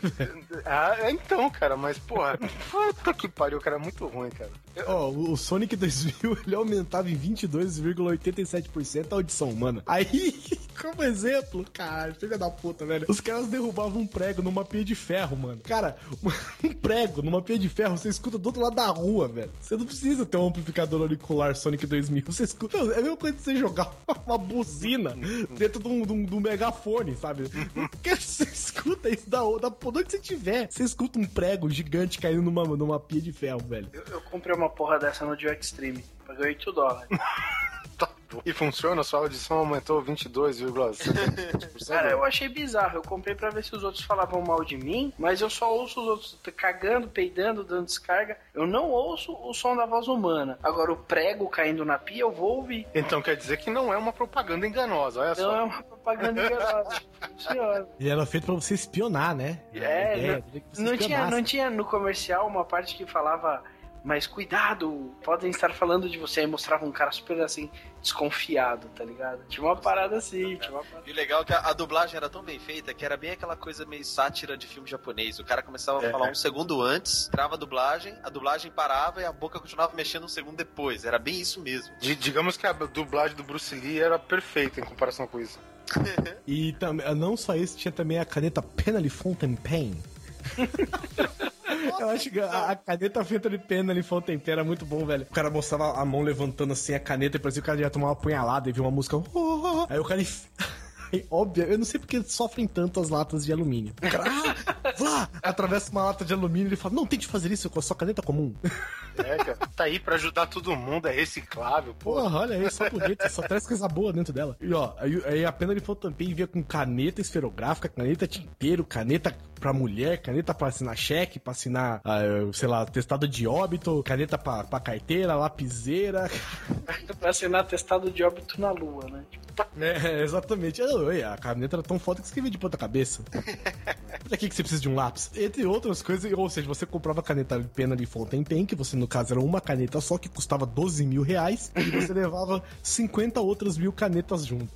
Ah, é então, cara, mas, porra, puta que pariu, cara, é muito ruim, cara. Ó, o o Sonic 2000 ele aumentava em 22,87% a audição humana. Aí, como exemplo, cara, filha da puta, velho. Os caras derrubavam um prego numa pia de ferro, mano. Cara, um prego numa pia de ferro você escuta do outro lado da rua, velho. Você não precisa ter um amplificador auricular Sonic 2000. Você escuta. É a mesma coisa de você jogar uma buzina dentro de um, de um- de um megafone, sabe? Porque você escuta isso da, da, de onde você tiver. Você escuta um prego gigante caindo numa, numa pia de ferro, velho. Eu, eu comprei uma porra dessa no Dio Extreme. Paguei 8 dólares. E funciona? Sua audição aumentou 22,7%? Cara, eu achei bizarro. Eu comprei pra ver se os outros falavam mal de mim, mas eu só ouço os outros cagando, peidando, dando descarga. Eu não ouço o som da voz humana. Agora, o prego caindo na pia, eu vou ouvir. Então quer dizer que não é uma propaganda enganosa, olha Não só. é uma propaganda enganosa. Senhora. Ele era feito pra você espionar, né? É, ideia não, é não tinha, não tinha no comercial uma parte que falava, mas cuidado, podem estar falando de você. Aí mostrava um cara super assim, desconfiado, tá ligado? Tinha uma parada assim, tinha uma parada. E o legal é que a, a dublagem era tão bem feita que era bem aquela coisa meio sátira de filme japonês. O cara começava É. a falar um segundo antes, trava a dublagem, a dublagem parava e a boca continuava mexendo um segundo depois. Era bem isso mesmo. Di- digamos que a dublagem do Bruce Lee era perfeita em comparação com isso. E também, não só isso, tinha também a caneta Penalty Fountain Pen. Eu acho que a, a caneta feita de Penalty Fountain Pen era muito bom, velho. O cara mostrava a mão levantando assim a caneta e parecia que o cara ia tomar uma punhalada e viu uma música. "Oh, oh, oh". Aí o cara. óbvio, eu não sei porque sofrem tanto as latas de alumínio. O cara, ah, vá! Atravessa uma lata de alumínio e ele fala: Não, tente fazer isso com a sua caneta comum. É, cara. Tá aí pra ajudar todo mundo, é reciclável, pô. Porra, olha aí, só bonito, só traz coisa boa dentro dela. E ó, aí, aí a pena de também vinha com caneta esferográfica, caneta tinteiro, caneta pra mulher, caneta pra assinar cheque, pra assinar, ah, sei lá, testado de óbito, caneta pra, pra carteira, lapiseira. pra assinar testado de óbito na lua, né? Tipo, É, exatamente. A caneta era tão foda que escrevia de ponta cabeça. pra que, que você precisa de um lápis? Entre outras coisas, ou seja, você comprava caneta de pena de Fountain Pen, que você no caso era uma caneta só, que custava 12 mil reais, e você levava 50 outras mil canetas junto.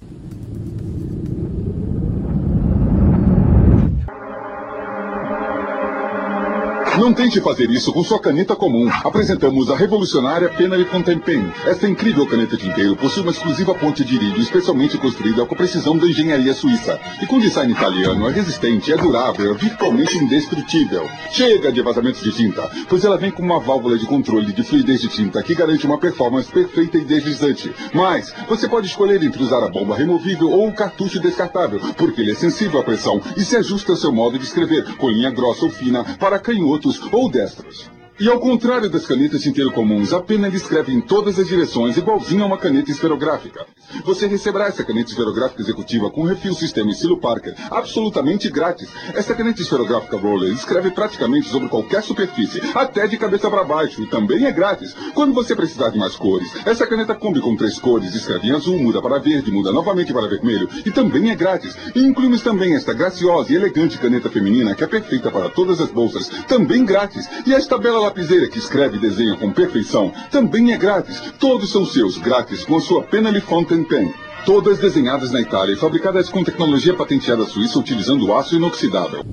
Não tente fazer isso com sua caneta comum. Apresentamos a revolucionária Penary Pen. Esta incrível caneta tinteiro possui uma exclusiva ponte de irídio especialmente construída com precisão da engenharia suíça. E com design italiano, é resistente, é durável, é virtualmente indestrutível. Chega de vazamentos de tinta, pois ela vem com uma válvula de controle de fluidez de tinta que garante uma performance perfeita e deslizante. Mas, você pode escolher entre usar a bomba removível ou o cartucho descartável, porque ele é sensível à pressão e se ajusta ao seu modo de escrever, com linha grossa ou fina, para canhotos ou destros. E ao contrário das canetas tinteiro comuns, a pena escreve em todas as direções igualzinho a uma caneta esferográfica. Você receberá essa caneta esferográfica executiva com refil sistema estilo Parker, absolutamente grátis. Essa caneta esferográfica Roller escreve praticamente sobre qualquer superfície, até de cabeça para baixo, e também é grátis. Quando você precisar de mais cores, essa caneta Kombi com três cores, escreve em azul, muda para verde, muda novamente para vermelho, e também é grátis. E incluímos também esta graciosa e elegante caneta feminina que é perfeita para todas as bolsas, também grátis. E esta bela lapiseira que escreve e desenha com perfeição também é grátis. Todos são seus, grátis, com a sua Penally Fountain Pen. Todas desenhadas na Itália e fabricadas com tecnologia patenteada suíça utilizando aço inoxidável.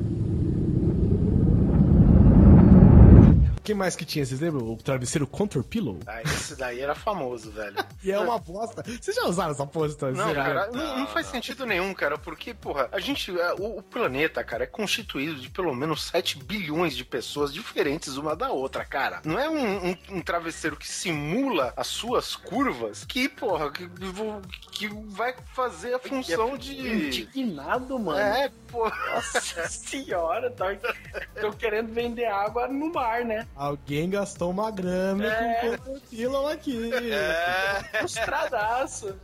Que mais que tinha? Vocês lembram? O travesseiro Contour Pillow? Ah, esse daí era famoso, velho. e é uma bosta. Vocês já usaram essa porra? Não, cara, não, não, faz sentido nenhum, cara, porque, porra, a gente, o, o, planeta, cara, é constituído de pelo menos 7 bilhões de pessoas diferentes uma da outra, cara. Não é um, um, um travesseiro que simula as suas curvas que, porra, que, que vai fazer a função de... Indignado, mano. É, porra. Nossa senhora, tô, tô querendo vender água no mar, né? Alguém gastou uma grana é. com o pilão aqui. É. Frustradaço.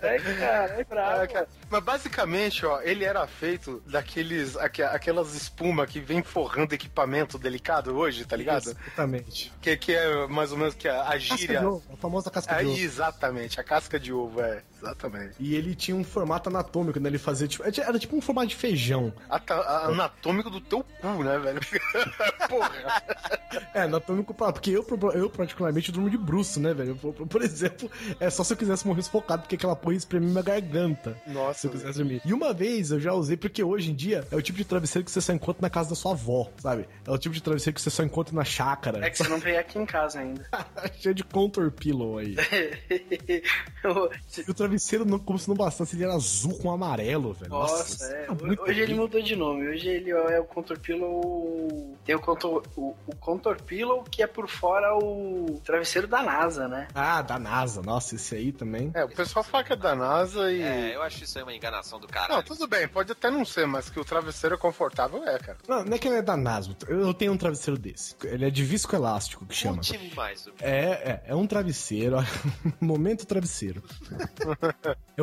é, cara, é bravo. É, cara. Mas basicamente, ó, ele era feito daqueles. Aqu aquelas espuma que vem forrando equipamento delicado hoje, tá ligado? Exatamente. Que, que é mais ou menos que a, a gíria. Casca ovo, a famosa casca de ovo. Exatamente, a casca de ovo, é. Exatamente. E ele tinha um formato anatômico, né? Ele fazia tipo. Era tipo um formato de feijão. anatômico do teu cu, né, velho? Porra. É, anatômico, porque eu, eu particularmente durmo de bruxo, né, velho? Por, por, exemplo, é só se eu quisesse morrer sufocado, porque aquela porra espremia minha garganta. Nossa. Se eu quisesse dormir. E uma vez eu já usei, porque hoje em dia é o tipo de travesseiro que você só encontra na casa da sua avó, sabe? É o tipo de travesseiro que você só encontra na chácara. É que você não veio aqui em casa ainda. Cheio de contour pillow aí. e o travesseiro, não, como se não bastasse, ele era azul com amarelo, velho. Nossa, Nossa é. Hoje ele mudou de nome. Hoje ele é o contour pillow. Tem o contour o, o Contour Pillow, que é por fora o travesseiro da NASA, né? Ah, da NASA. Nossa, esse aí também. É, o pessoal fala que é da NASA e. É, eu acho isso aí uma enganação do cara. Não, tudo bem, pode até não ser, mas que o travesseiro é confortável, é, cara. Não, não é que ele é da NASA. Eu tenho um travesseiro desse. Ele é de visco elástico, que chama. mais. É, é, é um travesseiro. Momento travesseiro.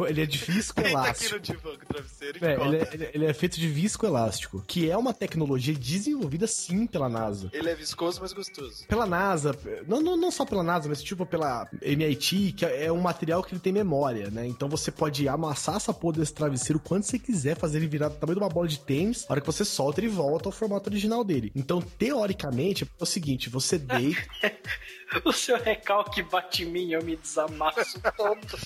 Ele é de visco elástico. Aqui no divã, travesseiro é, ele, é, ele é feito de visco elástico, que é uma tecnologia desenvolvida sim pela NASA. Ele é viscoso, mas gostoso. Pela NASA, não, não, não só pela NASA, mas tipo pela MIT, que é um material que ele tem memória, né? Então você pode amassar essa porra desse travesseiro quando você quiser, fazer ele virar do tamanho de uma bola de tênis, a hora que você solta, ele volta ao formato original dele. Então, teoricamente, é o seguinte, você deita... o seu recalque bate em mim, eu me desamasso todo.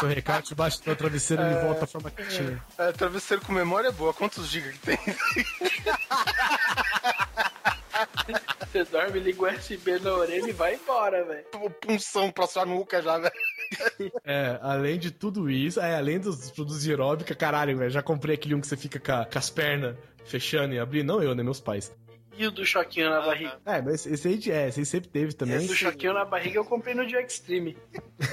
seu recalque bate no travesseiro e é, ele volta à forma que tinha. É, travesseiro com memória é boa. Quantos gigas que tem? Você dorme, liga o USB na orelha e vai embora, velho. Punção pra sua nuca já, velho. É, além de tudo isso, é, além dos produtos de aeróbica, caralho, velho, já comprei aquele um que você fica com, com as pernas fechando e abrindo. Não eu, né? Meus pais. E o do choquinho na barriga? É, mas esse aí, é, esse aí sempre teve também. Esse do choquinho na barriga eu comprei no dia Extreme.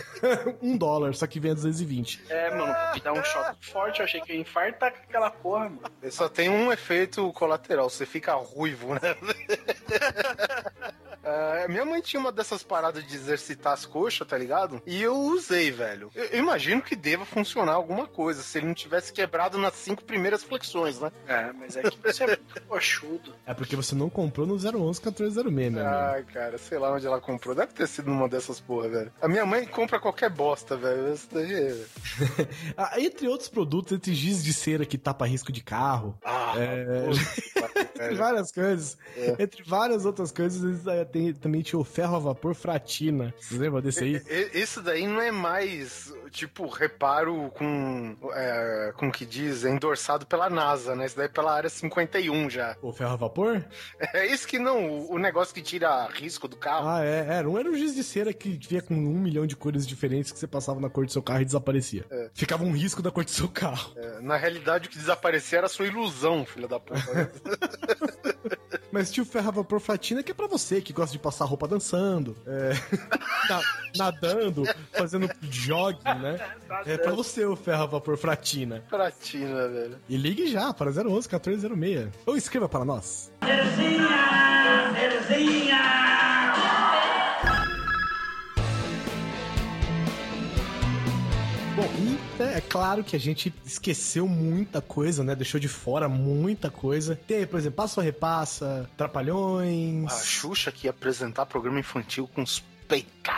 um dólar, só que vem a 220. É, mano, me dá um choque forte, eu achei que eu ia infartar com aquela porra, mano. Ele só tem um efeito colateral, você fica ruivo, né? É, minha mãe tinha uma dessas paradas de exercitar as coxas, tá ligado? E eu usei, velho. Eu, eu imagino que deva funcionar alguma coisa, se ele não tivesse quebrado nas cinco primeiras flexões, né? É, mas é que você é muito coxudo. É porque você não comprou no 011 1406, meu amigo. Ai, cara, sei lá onde ela comprou. Deve ter sido numa dessas porra, velho. A minha mãe compra qualquer bosta, velho. Isso daí é... Ah, entre outros produtos, entre giz de cera que tapa risco de carro. Ah, é... puta, entre várias coisas. É. Entre várias outras coisas, eles, eh, tem, também tinha o ferro a vapor fratina. Você lembra desse aí? Isso daí não é mais, tipo, reparo com. É, com o que diz, é endossado pela NASA, né? Isso daí é pela área 51 já. O ferro a vapor? É isso que não, o- o negócio que tira risco do carro. Ah, é. Era um, era um giz de cera que vinha com um milhão de cores diferentes que você passava na cor do seu carro e desaparecia. É. Ficava um risco da cor do seu carro. É, na realidade, o que desaparecia era a sua ilusão, filha da puta. Mas tinha o ferro a vapor fratina que é pra você que gosta de passar roupa dançando, é, na- nadando, fazendo jogging, né? É pra você o ferro a vapor fratina. Pratina, velho. E ligue já para 011 1406. Ou escreva para nós. Bom, e é, claro que a gente esqueceu muita coisa, né? Deixou de fora muita coisa. Tem, por exemplo, Passa ou Repassa, Trapalhões, A Xuxa que ia apresentar programa infantil com os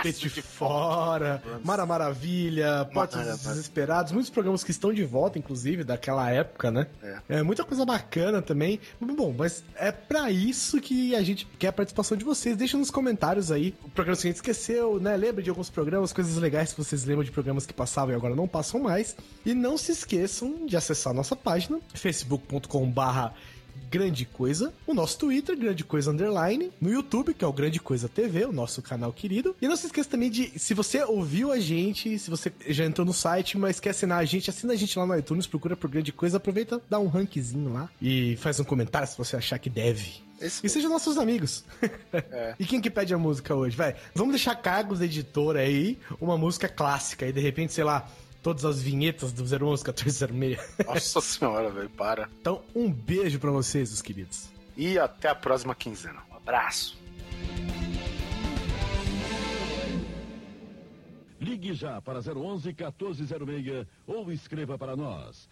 Peito de Fora, Mara Maravilha, Portos Mara- dos Desesperados, muitos programas que estão de volta, inclusive, daquela época, né? É. muita coisa bacana também. Bom, mas é pra isso que a gente quer a participação de vocês. Deixa nos comentários aí o programa que a gente esqueceu, né? Lembra de alguns programas, coisas legais que vocês lembram de programas que passavam e agora não passam mais. E não se esqueçam de acessar a nossa página, facebook.com barra Grande Coisa, o nosso Twitter, Grande Coisa Underline, no YouTube, que é o Grande Coisa TV, o nosso canal querido. E não se esqueça também de, se você ouviu a gente, se você já entrou no site, mas quer assinar a gente, assina a gente lá no iTunes, procura por Grande Coisa, aproveita, dá um rankzinho lá e faz um comentário se você achar que deve. E sejam nossos amigos. E quem que pede a música hoje? Vai, vamos deixar cargos da editora aí, uma música clássica, e de repente, sei lá, todas as vinhetas do 011 1406. Nossa senhora, velho, para. Então, um beijo pra vocês, os queridos. E até a próxima quinzena. Um abraço. Ligue já para 011 1406 ou escreva para nós.